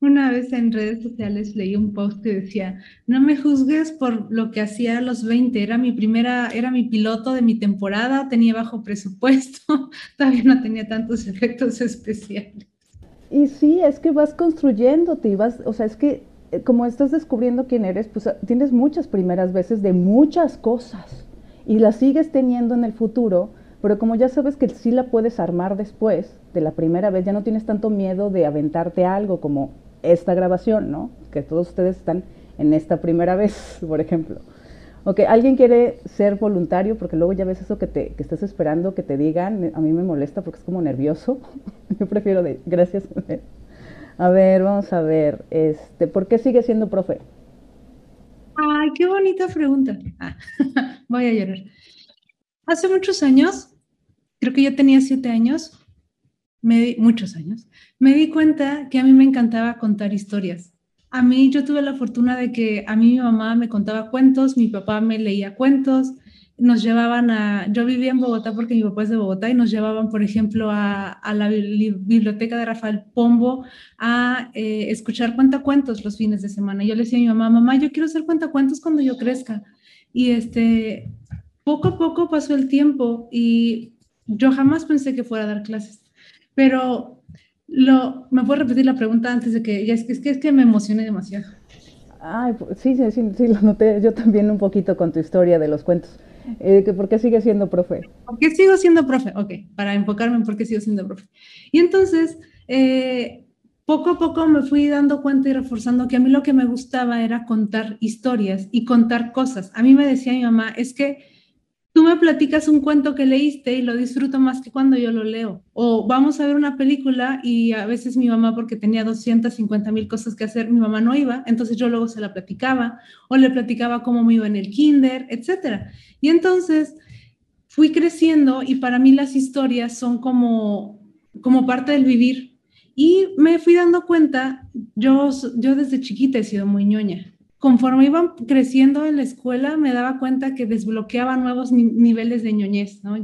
Una vez en redes sociales leí un post que decía, no me juzgues por lo que hacía a los 20, era mi primera, era mi piloto de mi temporada, tenía bajo presupuesto, todavía no tenía tantos efectos especiales. Y sí, es que vas construyéndote y vas, o sea, es que eh, como estás descubriendo quién eres, pues ah, tienes muchas primeras veces de muchas cosas y las sigues teniendo en el futuro, pero como ya sabes que sí la puedes armar después de la primera vez, ya no tienes tanto miedo de aventarte algo como esta grabación, ¿no? Que todos ustedes están en esta primera vez, por ejemplo. Ok, alguien quiere ser voluntario porque luego ya ves eso que, te, que estás esperando que te digan. A mí me molesta porque es como nervioso. Yo prefiero de, gracias. A ver, vamos a ver. Este, ¿Por qué sigue siendo profe? Ay, qué bonita pregunta. Ah, voy a llorar. Hace muchos años, creo que yo tenía siete años, me muchos años, me di cuenta que a mí me encantaba contar historias. A mí yo tuve la fortuna de que a mí mi mamá me contaba cuentos, mi papá me leía cuentos, nos llevaban a, yo vivía en Bogotá porque mi papá es de Bogotá y nos llevaban, por ejemplo, a, la biblioteca de Rafael Pombo a eh, escuchar cuentacuentos los fines de semana. Yo le decía a mi mamá, mamá, yo quiero hacer cuentacuentos cuando yo crezca. Y este, poco a poco pasó el tiempo y yo jamás pensé que fuera a dar clases, pero lo, ¿Me puedo repetir la pregunta antes de que, es que, es que, es que me emocioné demasiado? Ay, sí, sí, sí, sí, lo noté yo también un poquito con tu historia de los cuentos. Eh, ¿Por qué sigue siendo profe? ¿Por qué sigo siendo profe? Ok, para enfocarme en por qué sigo siendo profe. Y entonces, eh, poco a poco me fui dando cuenta y reforzando que a mí lo que me gustaba era contar historias y contar cosas. A mí me decía mi mamá, es que tú me platicas un cuento que leíste y lo disfruto más que cuando yo lo leo. O vamos a ver una película y a veces mi mamá, porque tenía 250 mil cosas que hacer, mi mamá no iba, entonces yo luego se la platicaba o le platicaba cómo me iba en el kinder, etc. Y entonces fui creciendo y para mí las historias son como, como parte del vivir. Y me fui dando cuenta, yo, yo desde chiquita he sido muy ñoña conforme iban creciendo en la escuela, me daba cuenta que desbloqueaba nuevos niveles de ñoñez, ¿no?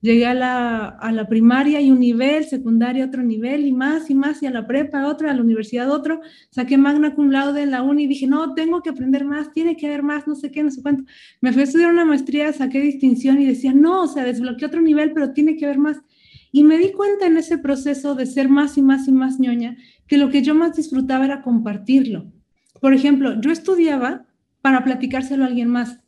llegué a la, a la primaria y un nivel, secundaria otro nivel y más y más, y a la prepa otro, a la universidad otro, saqué magna cum laude en la uni y dije, no, tengo que aprender más, tiene que haber más, no sé qué, no sé cuánto. Me fui a estudiar una maestría, saqué distinción y decía, no, o sea, desbloqueé otro nivel, pero tiene que haber más. Y me di cuenta en ese proceso de ser más y más y más ñoña, que lo que yo más disfrutaba era compartirlo por ejemplo, yo estudiaba para platicárselo a alguien más.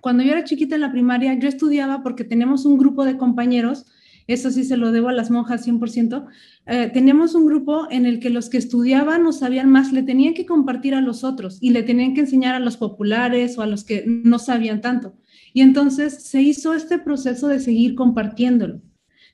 Cuando yo era chiquita en la primaria, yo estudiaba porque tenemos un grupo de compañeros, eso sí se lo debo a las monjas 100%, eh, teníamos un grupo en el que los que estudiaban o sabían más le tenían que compartir a los otros y le tenían que enseñar a los populares o a los que no sabían tanto. Y entonces se hizo este proceso de seguir compartiéndolo.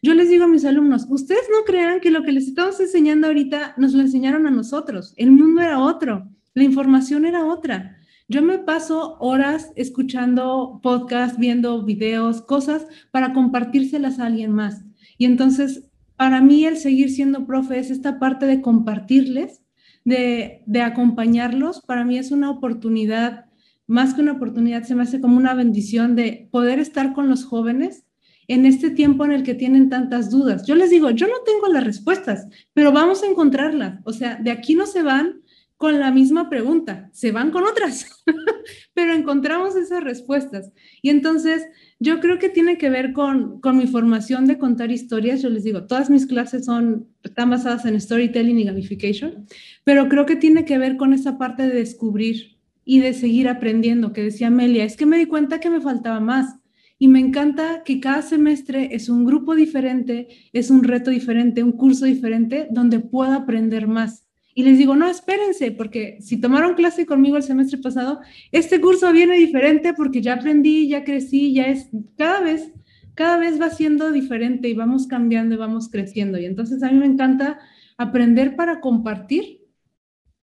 Yo les digo a mis alumnos, ustedes no crean que lo que les estamos enseñando ahorita nos lo enseñaron a nosotros, el mundo era otro. La información era otra. Yo me paso horas escuchando podcasts, viendo videos, cosas para compartírselas a alguien más. Y entonces, para mí el seguir siendo profe es esta parte de compartirles, de, de acompañarlos. Para mí es una oportunidad, más que una oportunidad, se me hace como una bendición de poder estar con los jóvenes en este tiempo en el que tienen tantas dudas. Yo les digo, yo no tengo las respuestas, pero vamos a encontrarlas. O sea, de aquí no se van con la misma pregunta, se van con otras, pero encontramos esas respuestas. Y entonces yo creo que tiene que ver con, con mi formación de contar historias. Yo les digo, todas mis clases son, están basadas en storytelling y gamification, pero creo que tiene que ver con esa parte de descubrir y de seguir aprendiendo, que decía Amelia, es que me di cuenta que me faltaba más. Y me encanta que cada semestre es un grupo diferente, es un reto diferente, un curso diferente donde pueda aprender más y les digo, no, espérense, porque si tomaron clase conmigo el semestre pasado, este curso viene diferente porque ya aprendí, ya crecí, ya es, cada vez, cada vez va siendo diferente y vamos cambiando y vamos creciendo. Y entonces a mí me encanta aprender para compartir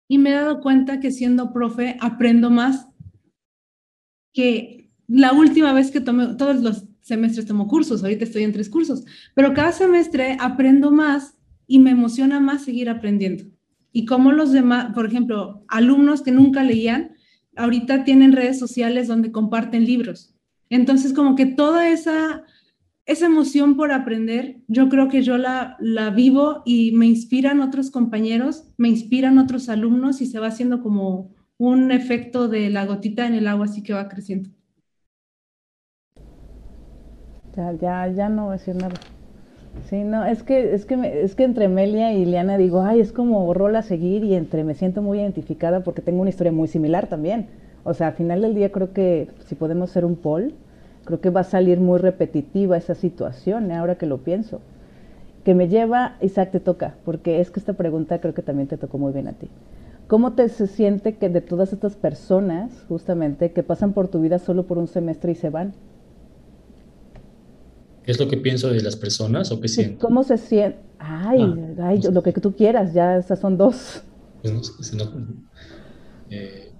y me he dado cuenta que siendo profe aprendo más que la última vez que tomé, todos los semestres tomo cursos, ahorita estoy en tres cursos, pero cada semestre aprendo más y me emociona más seguir aprendiendo y cómo los demás, por ejemplo, alumnos que nunca leían, ahorita tienen redes sociales donde comparten libros. Entonces, como que toda esa, esa emoción por aprender, yo creo que yo la, la vivo y me inspiran otros compañeros, me inspiran otros alumnos y se va haciendo como un efecto de la gotita en el agua, así que va creciendo. Ya, ya, ya no voy a decir nada. Sí, no, es que, es que, es que entre Melia y Liana digo, ay, es como rol a seguir y entre me siento muy identificada porque tengo una historia muy similar también. O sea, al final del día creo que si podemos ser un poll, creo que va a salir muy repetitiva esa situación, ¿eh? ahora que lo pienso. Que me lleva, Isaac, te toca, porque es que esta pregunta creo que también te tocó muy bien a ti. ¿Cómo te se siente que de todas estas personas, justamente, que pasan por tu vida solo por un semestre y se van? ¿Qué es lo que pienso de las personas o qué siento? ¿Cómo se siente? Ay, ah, ay lo que tú quieras, ya esas son dos. Pues, eh,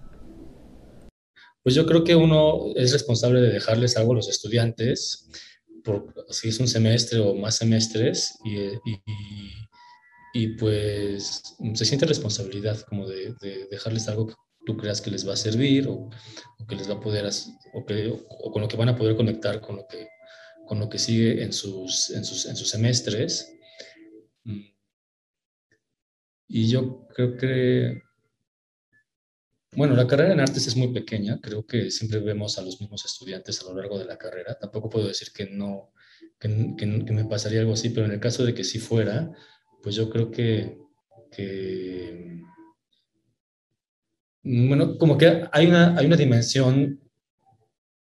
pues, yo creo que uno es responsable de dejarles algo a los estudiantes, por, si es un semestre o más semestres, y, y, pues se siente responsabilidad como de, dejarles algo que tú creas que les va a servir o, que les va a poder, o, que, o con lo que van a poder conectar con lo que con lo que sigue en sus, en sus, en sus semestres. Mm. Y yo creo que, bueno, la carrera en artes es muy pequeña, creo que siempre vemos a los mismos estudiantes a lo largo de la carrera. Tampoco puedo decir que no, que, que, me pasaría algo así, pero en el caso de que sí fuera, pues yo creo que, que bueno, como que hay una, hay una dimensión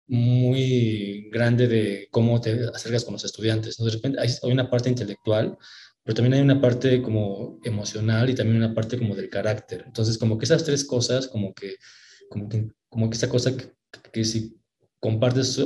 muy grande de cómo te acercas con los estudiantes. ¿no? De repente hay, hay, una parte intelectual, pero también hay una parte como emocional y también una parte como del carácter. Entonces, como que esas tres cosas, como que, como que, como que esa cosa que, que si compartes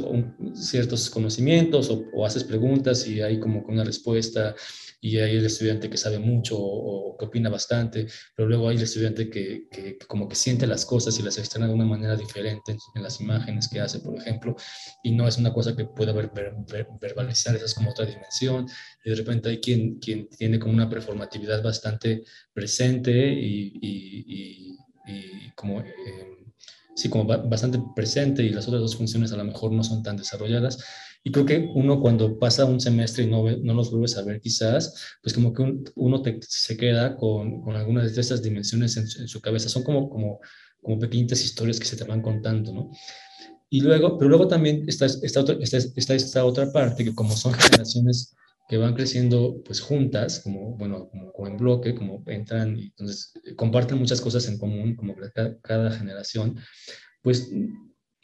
ciertos conocimientos o, o, haces preguntas y hay como una respuesta y hay el estudiante que sabe mucho o, que opina bastante, pero luego hay el estudiante que, que, como que siente las cosas y las externa de una manera diferente en, las imágenes que hace, por ejemplo, y no es una cosa que pueda ver, ver, verbalizar, esa es como otra dimensión, y de repente hay quien, quien tiene como una performatividad bastante presente y, y, y como... Eh, sí, como bastante presente y las otras dos funciones a lo mejor no son tan desarrolladas. Y creo que uno cuando pasa un semestre y no, no los vuelves a ver quizás, pues como que uno se queda con, con, algunas de esas dimensiones en, su cabeza. Son como, como, como pequeñitas historias que se te van contando, ¿no? Y luego, pero luego también está esta, otra, está, está esta otra parte que como son generaciones que van creciendo pues juntas, como, bueno, como, en bloque, como entran y entonces eh, comparten muchas cosas en común, como cada, cada generación, pues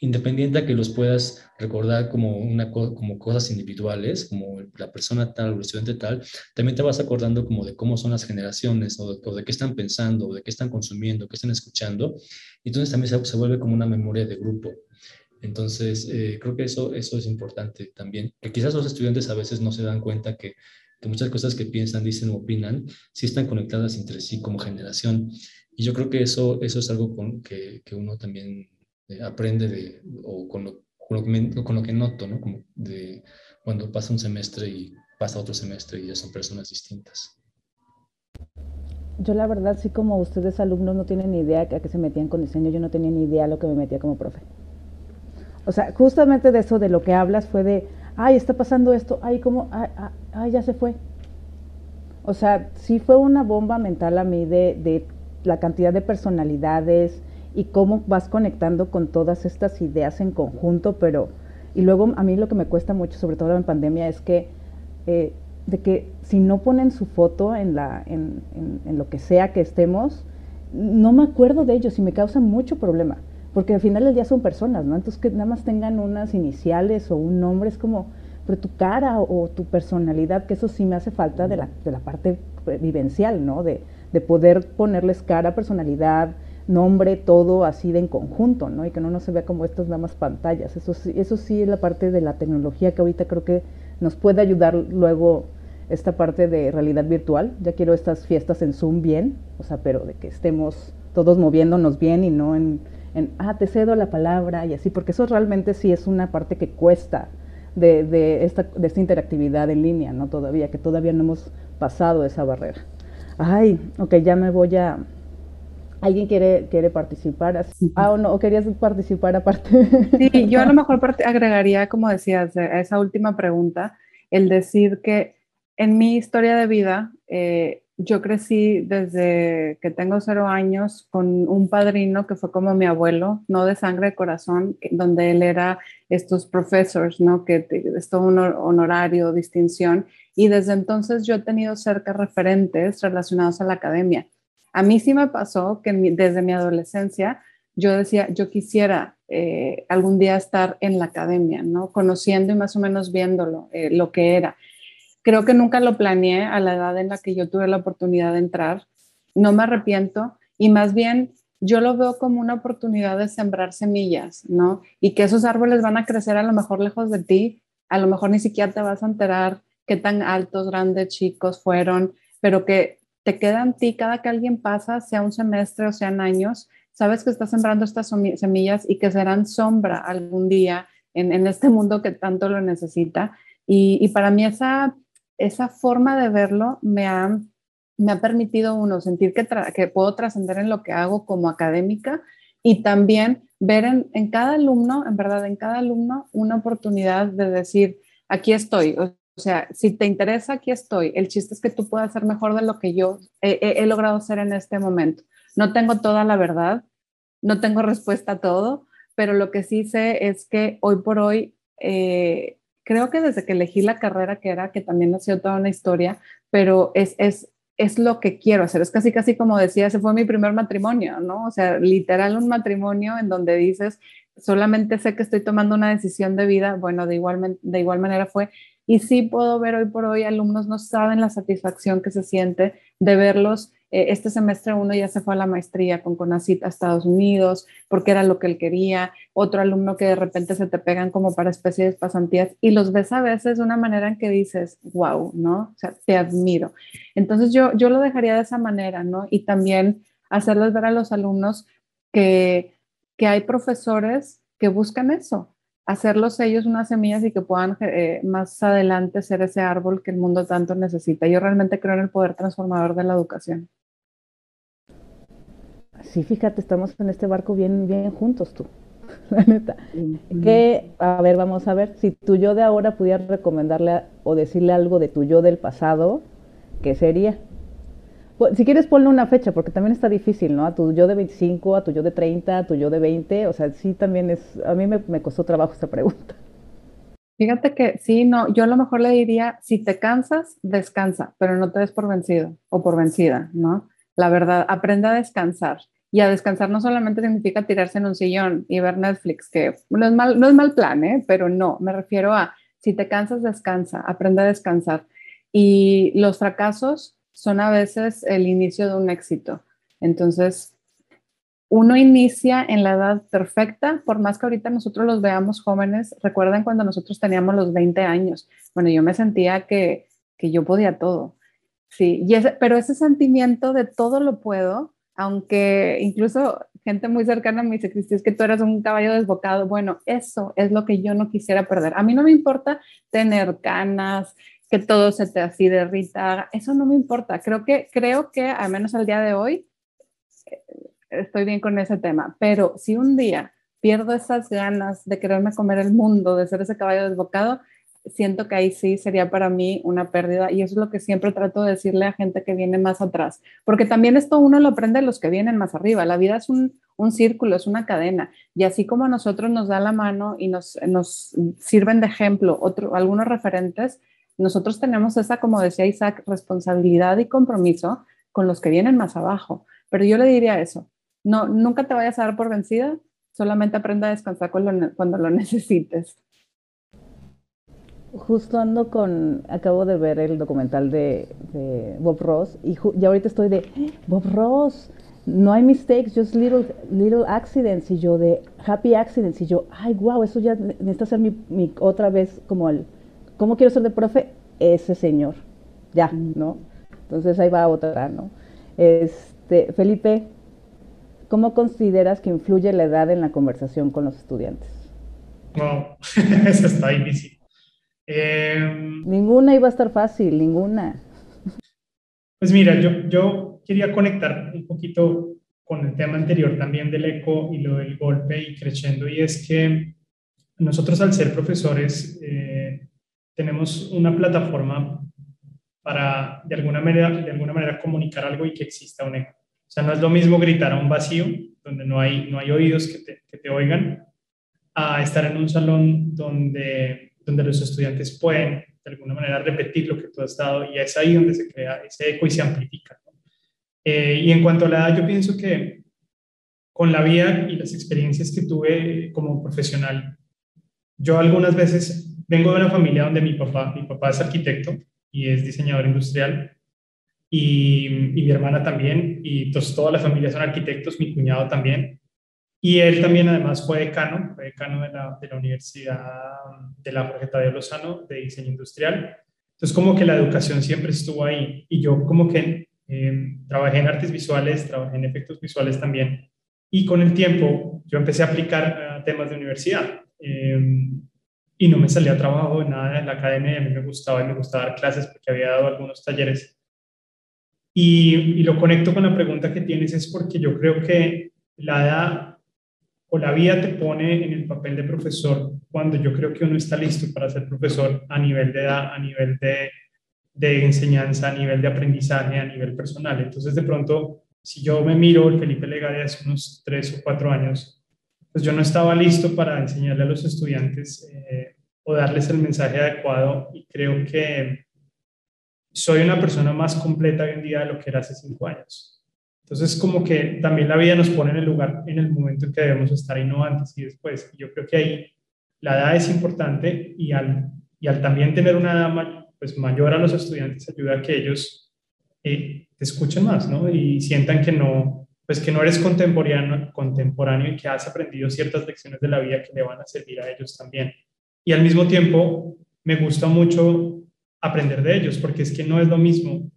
independiente a que los puedas recordar como, una, como cosas individuales, como la persona tal o el estudiante tal, también te vas acordando como de cómo son las generaciones o de, de qué están pensando, o de qué están consumiendo, qué están escuchando. Entonces también se, se vuelve como una memoria de grupo. Entonces, eh, creo que eso, eso es importante también, que quizás los estudiantes a veces no se dan cuenta que, que muchas cosas que piensan, dicen o opinan, sí están conectadas entre sí como generación. Y yo creo que eso, eso es algo con que, que uno también eh, aprende de, o con lo, con lo, que, con lo que noto, ¿no? Como de cuando pasa un semestre y pasa otro semestre y ya son personas distintas. Yo la verdad, sí como ustedes alumnos no tienen ni idea a qué se metían con diseño, yo no tenía ni idea a lo que me metía como profe. O sea, justamente de eso, de lo que hablas, fue de, ay, está pasando esto, ay, ¿cómo? Ay, ya se fue. O sea, sí fue una bomba mental a mí de, de la cantidad de personalidades y cómo vas conectando con todas estas ideas en conjunto, pero, y luego a mí lo que me cuesta mucho, sobre todo en pandemia, es que, eh, de que si no ponen su foto en, la, en, en, en lo que sea que estemos, no me acuerdo de ellos y me causa mucho problema porque al final del día son personas, ¿no? Entonces que nada más tengan unas iniciales o un nombre es como, pero tu cara o, tu personalidad, que eso sí me hace falta de la, de la parte vivencial, ¿no? De, de, poder ponerles cara, personalidad, nombre, todo así de en conjunto, ¿no? Y que no, no se vea como estas nada más pantallas. Eso sí, eso sí es la parte de la tecnología que ahorita creo que nos puede ayudar luego esta parte de realidad virtual. Ya quiero estas fiestas en Zoom bien, o sea, pero de que estemos todos moviéndonos bien y no en en, ah, te cedo la palabra y así, porque eso realmente sí es una parte que cuesta de, de, esta, de esta interactividad en línea, ¿no? Todavía, que todavía no hemos pasado esa barrera. Ay, ok, ya me voy a... ¿Alguien quiere, quiere participar? Ah, o no, o querías participar aparte. Sí, yo a lo mejor agregaría, como decías, a esa última pregunta, el decir que en mi historia de vida, eh, yo crecí desde que tengo cero años con un padrino que fue como mi abuelo, no de sangre de corazón, donde él era estos profesores, ¿no? Que es todo un honorario, distinción. Y desde entonces yo he tenido cerca referentes relacionados a la academia. A mí sí me pasó que desde mi adolescencia yo decía, yo quisiera eh, algún día estar en la academia, ¿no? Conociendo y más o menos viéndolo, eh, lo que era Creo que nunca lo planeé a la edad en la que yo tuve la oportunidad de entrar. No me arrepiento y más bien yo lo veo como una oportunidad de sembrar semillas, ¿no? Y que esos árboles van a crecer a lo mejor lejos de ti, a lo mejor ni siquiera te vas a enterar qué tan altos, grandes, chicos fueron, pero que te quedan en ti cada que alguien pasa, sea un semestre o sean años, sabes que estás sembrando estas semillas y que serán sombra algún día en, este mundo que tanto lo necesita. Y, para mí esa esa forma de verlo me ha, me ha permitido uno sentir que, puedo trascender en lo que hago como académica y también ver en, cada alumno, en verdad, en cada alumno, una oportunidad de decir, aquí estoy. Sea, si te interesa, aquí estoy. El chiste es que tú puedas ser mejor de lo que yo he, logrado ser en este momento. No tengo toda la verdad, no tengo respuesta a todo, pero lo que sí sé es que hoy por hoy eh, creo que desde que elegí la carrera que era, que también ha sido toda una historia, pero es, es es lo que quiero hacer. Es casi, casi como decía, ese fue mi primer matrimonio, ¿no? O sea, literal un matrimonio en donde dices, solamente sé que estoy tomando una decisión de vida, bueno, de igual, de igual manera fue, y sí puedo ver hoy por hoy, alumnos no saben la satisfacción que se siente de verlos. Eh, este semestre uno ya se fue a la maestría con CONACIT a Estados Unidos porque era lo que él quería. Otro alumno que de repente se te pegan como para especies pasantías y los ves a veces de una manera en que dices, wow, ¿no? O sea, te admiro. Entonces yo, yo lo dejaría de esa manera, ¿no? Y también hacerles ver a los alumnos que, que hay profesores que buscan eso, hacerlos ellos unas semillas y que puedan eh, más adelante ser ese árbol que el mundo tanto necesita. Yo realmente creo en el poder transformador de la educación. Sí, fíjate, estamos en este barco bien, bien juntos tú, la neta. Que, a ver, vamos a ver, si tu yo de ahora pudiera recomendarle o decirle algo de tu yo del pasado, ¿qué sería? Pues, si quieres ponle una fecha, porque también está difícil, ¿no? A tu yo de 25, a tu yo de 30, a tu yo de 20, o sea, sí también es, a mí me, me costó trabajo esta pregunta. Fíjate que sí, no, yo a lo mejor le diría, si te cansas, descansa, pero no te des por vencido o por vencida, ¿no? La verdad, aprende a descansar. Y a descansar no solamente significa tirarse en un sillón y ver Netflix, que no es mal, no es mal plan, ¿eh? pero no, me refiero a, si te cansas, descansa, aprende a descansar. Y los fracasos son a veces el inicio de un éxito. Entonces, uno inicia en la edad perfecta, por más que ahorita nosotros los veamos jóvenes, recuerden cuando nosotros teníamos los 20 años, bueno, yo me sentía que, que yo podía todo, sí, y ese, pero ese sentimiento de todo lo puedo, aunque incluso gente muy cercana me dice, Cristi, es que tú eras un caballo desbocado, bueno, eso es lo que yo no quisiera perder. A mí no me importa tener canas, que todo se te así derrita, eso no me importa. Creo que, creo que al menos al día de hoy eh, estoy bien con ese tema, pero si un día pierdo esas ganas de quererme comer el mundo, de ser ese caballo desbocado, siento que ahí sí sería para mí una pérdida y eso es lo que siempre trato de decirle a gente que viene más atrás, porque también esto uno lo aprende los que vienen más arriba, la vida es un, un círculo, es una cadena y así como a nosotros nos da la mano y nos, nos sirven de ejemplo otro, algunos referentes, nosotros tenemos esa, como decía Isaac, responsabilidad y compromiso con los que vienen más abajo. Pero yo le diría eso, no, nunca te vayas a dar por vencida, solamente aprenda a descansar cuando, lo necesites. Justo ando con, acabo de ver el documental de, Bob Ross y, y, ahorita estoy de, Bob Ross, no hay mistakes, just little, little accidents y yo de happy accidents y yo, ay, wow, eso ya necesita ser mi otra vez como el, ¿Cómo quiero ser de profe? Ese señor. Ya, ¿no? Entonces ahí va otra, ¿no? Este, Felipe, ¿cómo consideras que influye la edad en la conversación con los estudiantes? No, eso está difícil. Em, ninguna iba a estar fácil, ninguna. Pues mira, yo, yo quería conectar un poquito con el tema anterior también del eco y lo del golpe y creciendo, y es que nosotros al ser profesores eh, tenemos una plataforma para de alguna manera, de alguna manera comunicar algo y que exista un eco. O sea, no es lo mismo gritar a un vacío, donde no hay, no hay oídos que te, que te oigan, a estar en un salón donde, donde los estudiantes pueden de alguna manera repetir lo que tú has dado y es ahí donde se crea ese eco y se amplifica. Eh, y en cuanto a la edad, yo pienso que con la vida y las experiencias que tuve como profesional, yo algunas veces vengo de una familia donde mi papá, mi papá es arquitecto y es diseñador industrial y, mi hermana también y toda la familia son arquitectos, mi cuñado también. Y él también además fue decano, fue decano de la, de la Universidad de la Jorge de Lozano de diseño industrial. Entonces como que la educación siempre estuvo ahí y yo como que em, trabajé en artes visuales, trabajé en efectos visuales también. Y con el tiempo yo empecé a aplicar temas de universidad. Eh, y no me salía trabajo en nada en la academia y a mí me gustaba y me gustaba dar clases porque había dado algunos talleres. Y, y lo conecto con la pregunta que tienes es porque yo creo que la edad o la vida te pone en el papel de profesor cuando yo creo que uno está listo para ser profesor a nivel de edad, a nivel de, de enseñanza, a nivel de aprendizaje, a nivel personal. Entonces, de pronto, si yo me miro el Felipe Legade hace unos tres o cuatro años, pues yo no estaba listo para enseñarle a los estudiantes eh, o darles el mensaje adecuado y creo que soy una persona más completa hoy en día de lo que era hace cinco años. Entonces, como que también la vida nos pone en el lugar, en el momento en que debemos estar y no antes y después. Yo creo que ahí la edad es importante y al, y al también tener una edad pues, mayor a los estudiantes ayuda a que ellos eh, te escuchen más, ¿no? Y sientan que no, pues que no eres contemporáneo, contemporáneo y que has aprendido ciertas lecciones de la vida que le van a servir a ellos también. Y al mismo tiempo, me gusta mucho aprender de ellos, porque es que no es lo mismo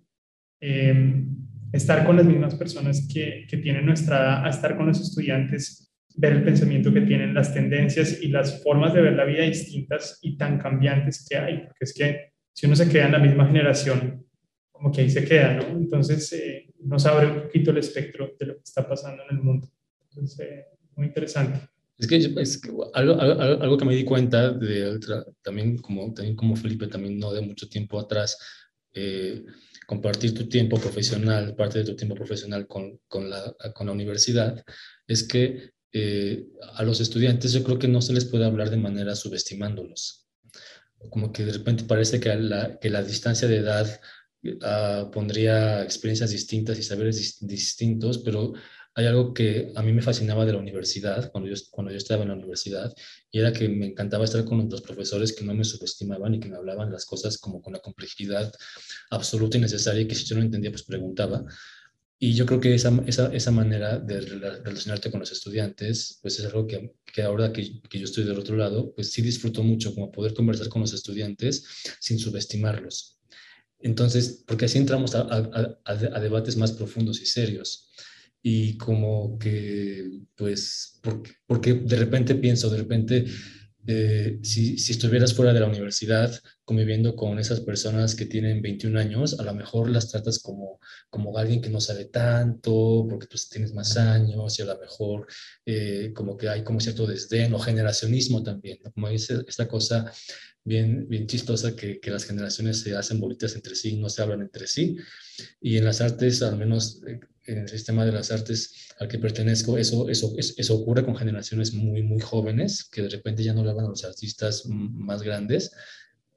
eh, estar con las mismas personas que, que tienen nuestra edad, a estar con los estudiantes, ver el pensamiento que tienen, las tendencias y las formas de ver la vida distintas y tan cambiantes que hay, porque es que si uno se queda en la misma generación, como que ahí se queda, ¿no? Entonces eh, nos abre un poquito el espectro de lo que está pasando en el mundo. Entonces, eh, muy interesante. Es que, es algo, algo, algo, que me di cuenta de también como, también como Felipe, también no de mucho tiempo atrás, eh, compartir tu tiempo profesional, parte de tu tiempo profesional con, con, la, con la universidad, es que eh, a los estudiantes yo creo que no se les puede hablar de manera subestimándolos. Como que de repente parece que la, que la distancia de edad uh, pondría experiencias distintas y saberes distintos, pero hay algo que a mí me fascinaba de la universidad, cuando yo, cuando yo estaba en la universidad, y era que me encantaba estar con otros profesores que no me subestimaban y que me hablaban las cosas como con la complejidad absoluta y necesaria, y que si yo no entendía, pues preguntaba. Y yo creo que esa, esa, esa manera de relacionarte con los estudiantes, pues es algo que, que ahora que, que, yo estoy del otro lado, pues sí disfruto mucho, como poder conversar con los estudiantes sin subestimarlos. Entonces, porque así entramos a, debates más profundos y serios. Y como que, pues, porque de repente pienso, de repente, eh, si, si, estuvieras fuera de la universidad conviviendo con esas personas que tienen 21 años, a lo mejor las tratas como, como alguien que no sabe tanto, porque tú tienes más años y a lo mejor eh, como que hay como cierto desdén o generacionismo también, ¿no? como dice esta cosa bien, bien chistosa que, que, las generaciones se hacen bolitas entre sí no se hablan entre sí. Y en las artes, al menos eh, en el sistema de las artes al que pertenezco, eso, eso, eso ocurre con generaciones muy, muy jóvenes, que de repente ya no le hablan a los artistas más grandes,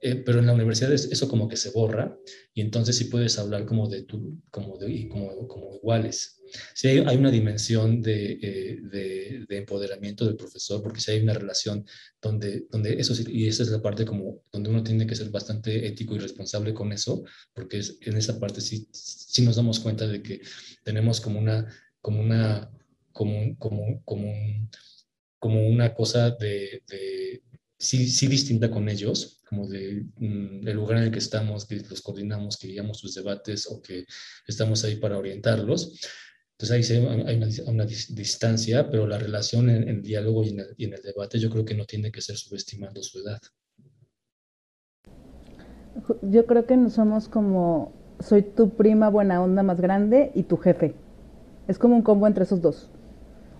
eh, pero en la universidad eso como que se borra y entonces sí puedes hablar como de tú, como de, como, como iguales. Sí hay, una dimensión de, eh, de, de, empoderamiento del profesor, porque si hay una relación donde, donde eso, y esa es la parte como donde uno tiene que ser bastante ético y responsable con eso, porque es, en esa parte sí, sí nos damos cuenta de que tenemos como una, como una, como, como, como, como una cosa de, de sí, sí distinta con ellos, como de mm, el lugar en el que estamos, que los coordinamos, que guiamos sus debates o que estamos ahí para orientarlos. Entonces ahí hay una, una distancia, pero la relación en, el diálogo y en el, y en el, debate yo creo que no tiene que ser subestimando su edad. Yo creo que no somos como, soy tu prima buena onda más grande y tu jefe. Es como un combo entre esos dos.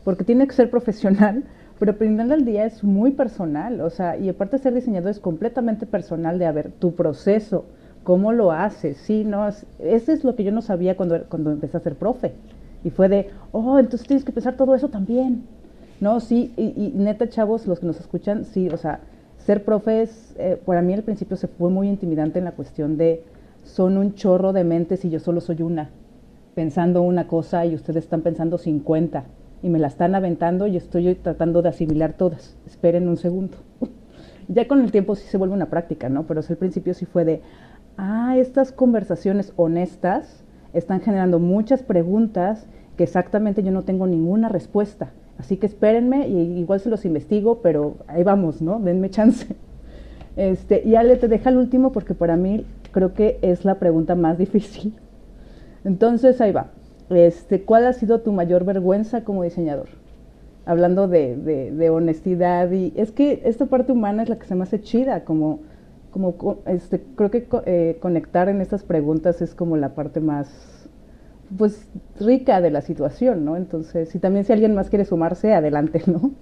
Porque tiene que ser profesional, pero al final del día es muy personal, o sea, y aparte de ser diseñador es completamente personal de, a ver, tu proceso, cómo lo haces, sí, no, eso es lo que yo no sabía cuando, cuando empecé a ser profe, y fue de, oh, entonces tienes que pensar todo eso también, no, sí, y, y neta, chavos, los que nos escuchan, sí, o sea, ser profe es, eh, para mí al principio se fue muy intimidante en la cuestión de, son un chorro de mentes y yo solo soy una, pensando una cosa y ustedes están pensando 50 y me la están aventando y estoy tratando de asimilar todas. Esperen un segundo. ya con el tiempo sí se vuelve una práctica, ¿no? Pero al principio sí fue de, ah, estas conversaciones honestas están generando muchas preguntas que exactamente yo no tengo ninguna respuesta. Así que espérenme y igual se los investigo, pero ahí vamos, ¿no? Denme chance. Este, y Ale, te deja el último porque para mí creo que es la pregunta más difícil. Entonces, ahí va. Este, ¿Cuál ha sido tu mayor vergüenza como diseñador? Hablando de, de, honestidad y es que esta parte humana es la que se me hace chida, como, como este, creo que eh, conectar en estas preguntas es como la parte más pues rica de la situación, ¿no? Entonces, y también si alguien más quiere sumarse, adelante, ¿no?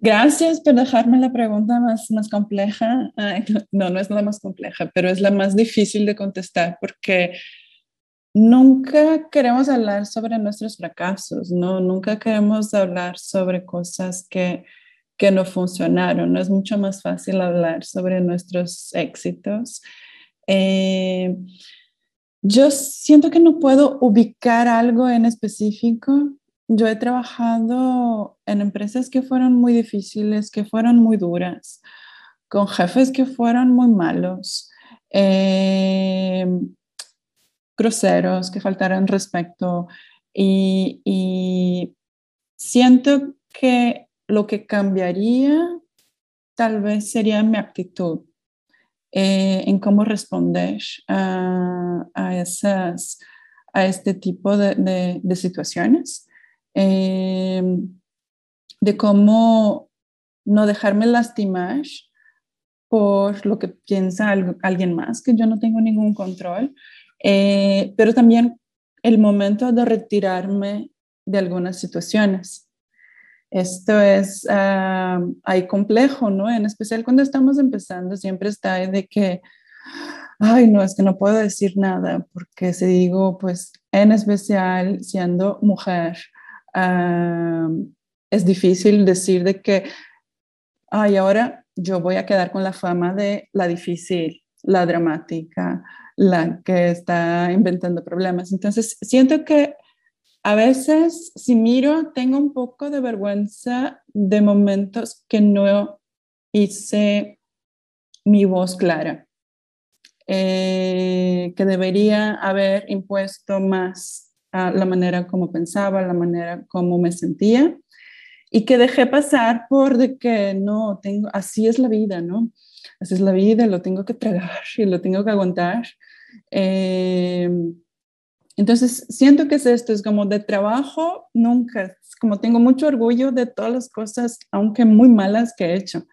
Gracias por dejarme la pregunta más, más compleja. no, no es la más compleja, pero es la más difícil de contestar porque nunca queremos hablar sobre nuestros fracasos, ¿no? Nunca queremos hablar sobre cosas que, que no funcionaron. ¿no? Es mucho más fácil hablar sobre nuestros éxitos. Eh, yo siento que no puedo ubicar algo en específico. Yo he trabajado en empresas que fueron muy difíciles, que fueron muy duras, con jefes que fueron muy malos, eh, groseros, que faltaron respeto. Y, y siento que lo que cambiaría tal vez sería mi actitud eh, en cómo responder a, a, esas, a este tipo de, de, situaciones, eh, de cómo no dejarme lastimar por lo que piensa alguien más, que yo no tengo ningún control, eh, pero también el momento de retirarme de algunas situaciones. Esto es ah, ahí complejo, ¿no? En especial cuando estamos empezando, siempre está de que, ay, no, es que no puedo decir nada, porque si digo, pues, en especial siendo mujer, ah, es difícil decir de que, ay, ahora yo voy a quedar con la fama de la difícil, la dramática, la que está inventando problemas. Entonces, siento que a veces, si miro, tengo un poco de vergüenza de momentos que no hice mi voz clara, eh, que debería haber impuesto más a la manera como pensaba, la manera como me sentía, y que dejé pasar por de que no, tengo, así es la vida, ¿no? Así es la vida, lo tengo que tragar y lo tengo que aguantar. Eh, entonces, siento que es esto, es como de trabajo, nunca, como tengo mucho orgullo de todas las cosas, aunque muy malas que he hecho,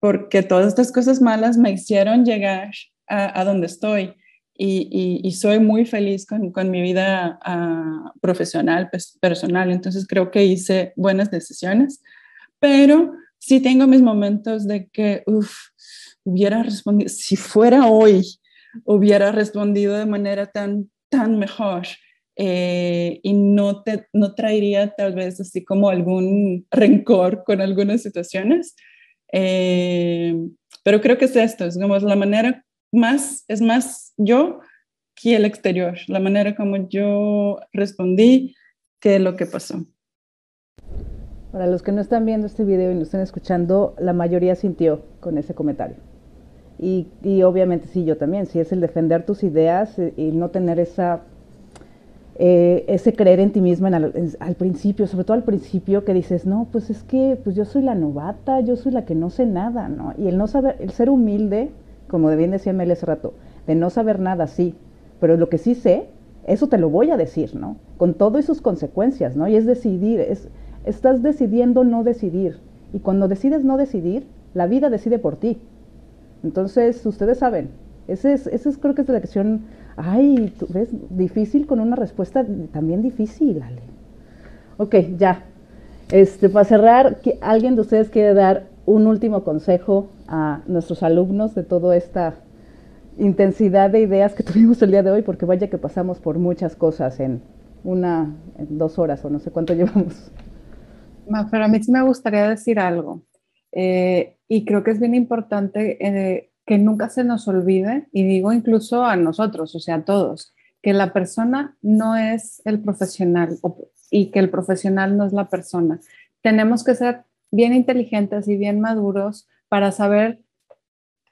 porque todas estas cosas malas me hicieron llegar a, donde estoy y, soy muy feliz con, mi vida uh, profesional, personal, entonces creo que hice buenas decisiones, pero sí tengo mis momentos de que, uff, hubiera respondido, si fuera hoy, hubiera respondido de manera tan tan mejor eh, y no, te, no traería tal vez así como algún rencor con algunas situaciones. Eh, pero creo que es esto, es como la manera más, es más yo que el exterior, la manera como yo respondí que lo que pasó. Para los que no están viendo este video y no están escuchando, la mayoría sintió con ese comentario. Y, obviamente sí, yo también, sí es el defender tus ideas eh, y no tener esa, eh, ese creer en ti misma al principio, sobre todo al principio que dices, no, pues es que pues yo soy la novata, yo soy la que no sé nada, ¿no? Y el no saber, el ser humilde, como bien decía Mel hace rato, de no saber nada, sí, pero lo que sí sé, eso te lo voy a decir, ¿no? Con todo y sus consecuencias, ¿no? Y es decidir, es, estás decidiendo no decidir. Y cuando decides no decidir, la vida decide por ti. Entonces, ustedes saben, ese es, ese es creo que es la lección, ay, ¿tú ves? Difícil con una respuesta también difícil, Ale. Ok, ya. Este, para cerrar, ¿alguien de ustedes quiere dar un último consejo a nuestros alumnos de toda esta intensidad de ideas que tuvimos el día de hoy? Porque vaya que pasamos por muchas cosas en una, en dos horas o no sé cuánto llevamos. Pero a mí sí me gustaría decir algo. Eh, y creo que es bien importante eh, que nunca se nos olvide, y digo incluso a nosotros, o sea, a todos, que la persona no es el profesional y que el profesional no es la persona. Tenemos que ser bien inteligentes y bien maduros para saber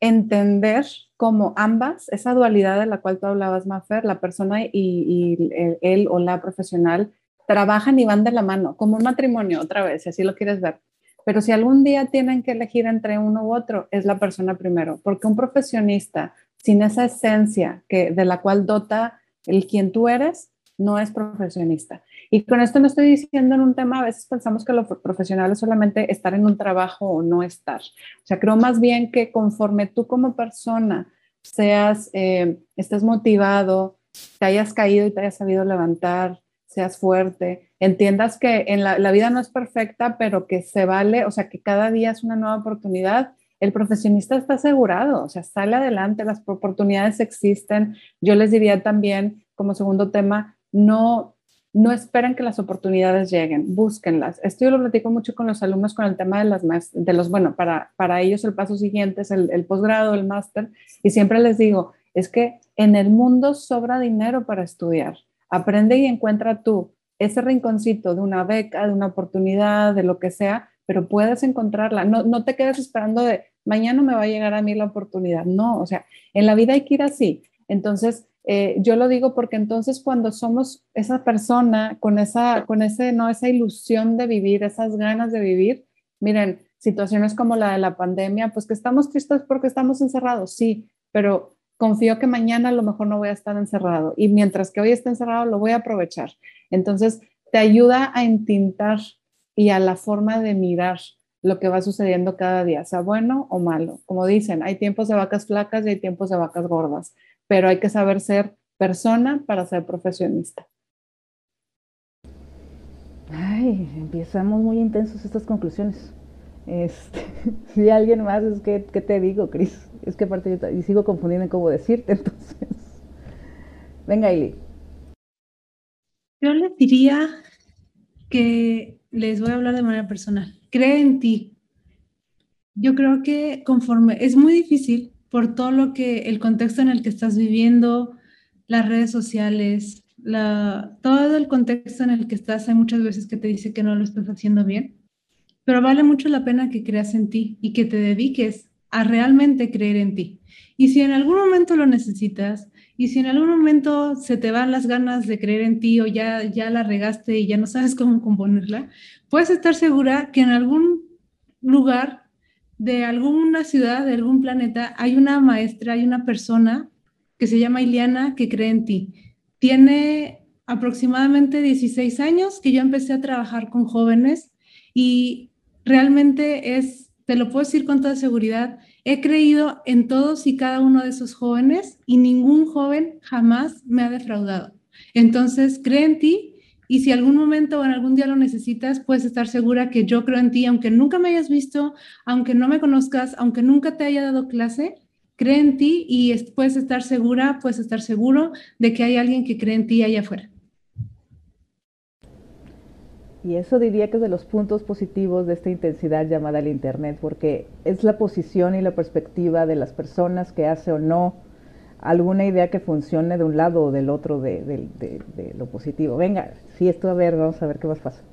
entender cómo ambas, esa dualidad de la cual tú hablabas, Mafer, la persona y, y él o la profesional, trabajan y van de la mano, como un matrimonio, otra vez, si así lo quieres ver. Pero si algún día tienen que elegir entre uno u otro, es la persona primero, porque un profesionista sin esa esencia que, de la cual dota el quien tú eres, no es profesionista. Y con esto no estoy diciendo en un tema, a veces pensamos que lo profesional es solamente estar en un trabajo o no estar. O sea, creo más bien que conforme tú como persona seas, eh, estés motivado, te hayas caído y te hayas sabido levantar, seas fuerte, entiendas que en la, vida no es perfecta, pero que se vale, o sea, que cada día es una nueva oportunidad. El profesionista está asegurado, o sea, sale adelante, las oportunidades existen. Yo les diría también, como segundo tema, no, no esperen que las oportunidades lleguen, búsquenlas. Esto yo lo platico mucho con los alumnos con el tema de las de los, bueno, para, para ellos el paso siguiente es el, el posgrado, el máster, y siempre les digo, es que en el mundo sobra dinero para estudiar. Aprende y encuentra tú ese rinconcito de una beca, de una oportunidad, de lo que sea, pero puedes encontrarla. No, no te quedes esperando de mañana me va a llegar a mí la oportunidad. No, o sea, en la vida hay que ir así. Entonces, eh, yo lo digo porque entonces cuando somos esa persona con esa, con ese, no, esa ilusión de vivir, esas ganas de vivir, miren, situaciones como la de la pandemia, pues que estamos tristes porque estamos encerrados, sí, pero confío que mañana a lo mejor no voy a estar encerrado y mientras que hoy esté encerrado lo voy a aprovechar. Entonces, te ayuda a entintar y a la forma de mirar lo que va sucediendo cada día, sea bueno o malo. Como dicen, hay tiempos de vacas flacas y hay tiempos de vacas gordas, pero hay que saber ser persona para ser profesionista. Ay, empezamos muy intensos estas conclusiones. Este, si alguien más, es que, ¿qué te digo, Cris? Es que aparte yo y sigo confundiendo en cómo decirte, entonces. Venga, Ili. Yo les diría que les voy a hablar de manera personal. Cree en ti. Yo creo que conforme es muy difícil por todo lo que el contexto en el que estás viviendo, las redes sociales, todo el contexto en el que estás, hay muchas veces que te dice que no lo estás haciendo bien, pero vale mucho la pena que creas en ti y que te dediques a realmente creer en ti. Y si en algún momento lo necesitas, y si en algún momento se te van las ganas de creer en ti o ya, ya la regaste y ya no sabes cómo componerla, puedes estar segura que en algún lugar de alguna ciudad, de algún planeta, hay una maestra, hay una persona que se llama Iliana que cree en ti. Tiene aproximadamente 16 años que yo empecé a trabajar con jóvenes y realmente es, te lo puedo decir con toda seguridad, He creído en todos y cada uno de esos jóvenes y ningún joven jamás me ha defraudado. Entonces, cree en ti y si algún momento o en algún día lo necesitas, puedes estar segura que yo creo en ti, aunque nunca me hayas visto, aunque no me conozcas, aunque nunca te haya dado clase, cree en ti y puedes estar segura, puedes estar seguro de que hay alguien que cree en ti allá afuera. Y eso diría que es de los puntos positivos de esta intensidad llamada el Internet, porque es la posición y la perspectiva de las personas que hace o no alguna idea que funcione de un lado o del otro de, lo positivo. Venga, si esto a ver, vamos a ver qué más pasa.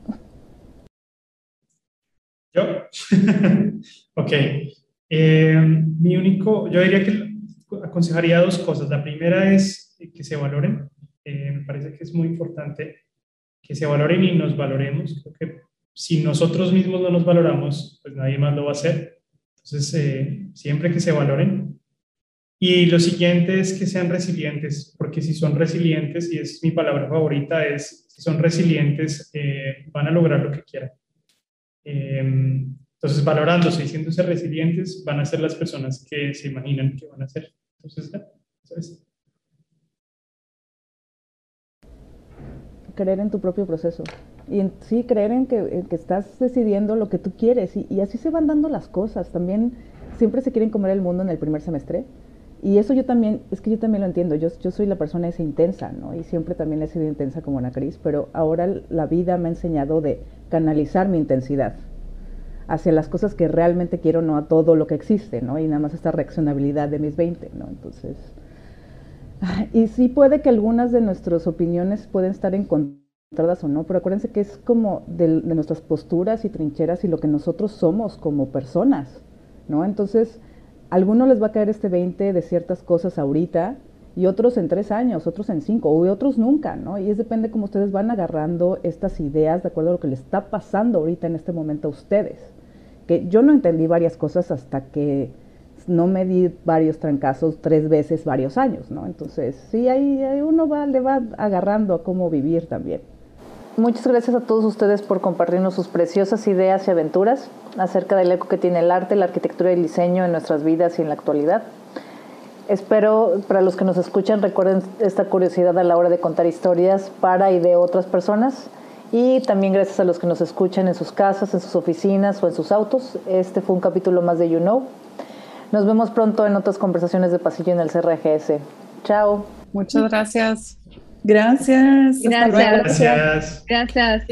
Yo, ok. Eh, mi único, yo diría que aconsejaría dos cosas. La primera es que se valoren. Eh, me parece que es muy importante que se valoren y nos valoremos. Creo que si nosotros mismos no nos valoramos, pues nadie más lo va a hacer. Entonces, eh, siempre que se valoren. Y lo siguiente es que sean resilientes, porque si son resilientes, y es mi palabra favorita, es si son resilientes, eh, van a lograr lo que quieran. Em, entonces, valorándose y siéndose resilientes, van a ser las personas que se imaginan que van a ser. Entonces, eso creer en tu propio proceso. Y sí, creer en que, estás decidiendo lo que tú quieres. Y, así se van dando las cosas. También siempre se quieren comer el mundo en el primer semestre. Y eso yo también, es que yo también lo entiendo. Yo, yo soy la persona esa intensa, ¿no? Y siempre también he sido intensa como Ana Cris. Pero ahora la vida me ha enseñado de canalizar mi intensidad hacia las cosas que realmente quiero, no a todo lo que existe, ¿no? Y nada más esta reaccionabilidad de mis 20, ¿no? Entonces y sí puede que algunas de nuestras opiniones pueden estar encontradas o no, pero acuérdense que es como de, nuestras posturas y trincheras y lo que nosotros somos como personas, ¿no? Entonces, a algunos les va a caer este 20 de ciertas cosas ahorita y otros en tres años, otros en cinco, y otros nunca, ¿no? Y es depende cómo ustedes van agarrando estas ideas de acuerdo a lo que les está pasando ahorita en este momento a ustedes. Que yo no entendí varias cosas hasta que no me di varios trancazos tres veces varios años, ¿no? Entonces, sí, ahí, uno va, le va agarrando a cómo vivir también. Muchas gracias a todos ustedes por compartirnos sus preciosas ideas y aventuras acerca del eco que tiene el arte, la arquitectura y el diseño en nuestras vidas y en la actualidad. Espero, para los que nos escuchan, recuerden esta curiosidad a la hora de contar historias para y de otras personas. Y también gracias a los que nos escuchan en sus casas, en sus oficinas o en sus autos. Este fue un capítulo más de You Know. Nos vemos pronto en otras conversaciones de pasillo en el CRGS. Chao. Muchas gracias. Gracias. Gracias. Gracias. Gracias.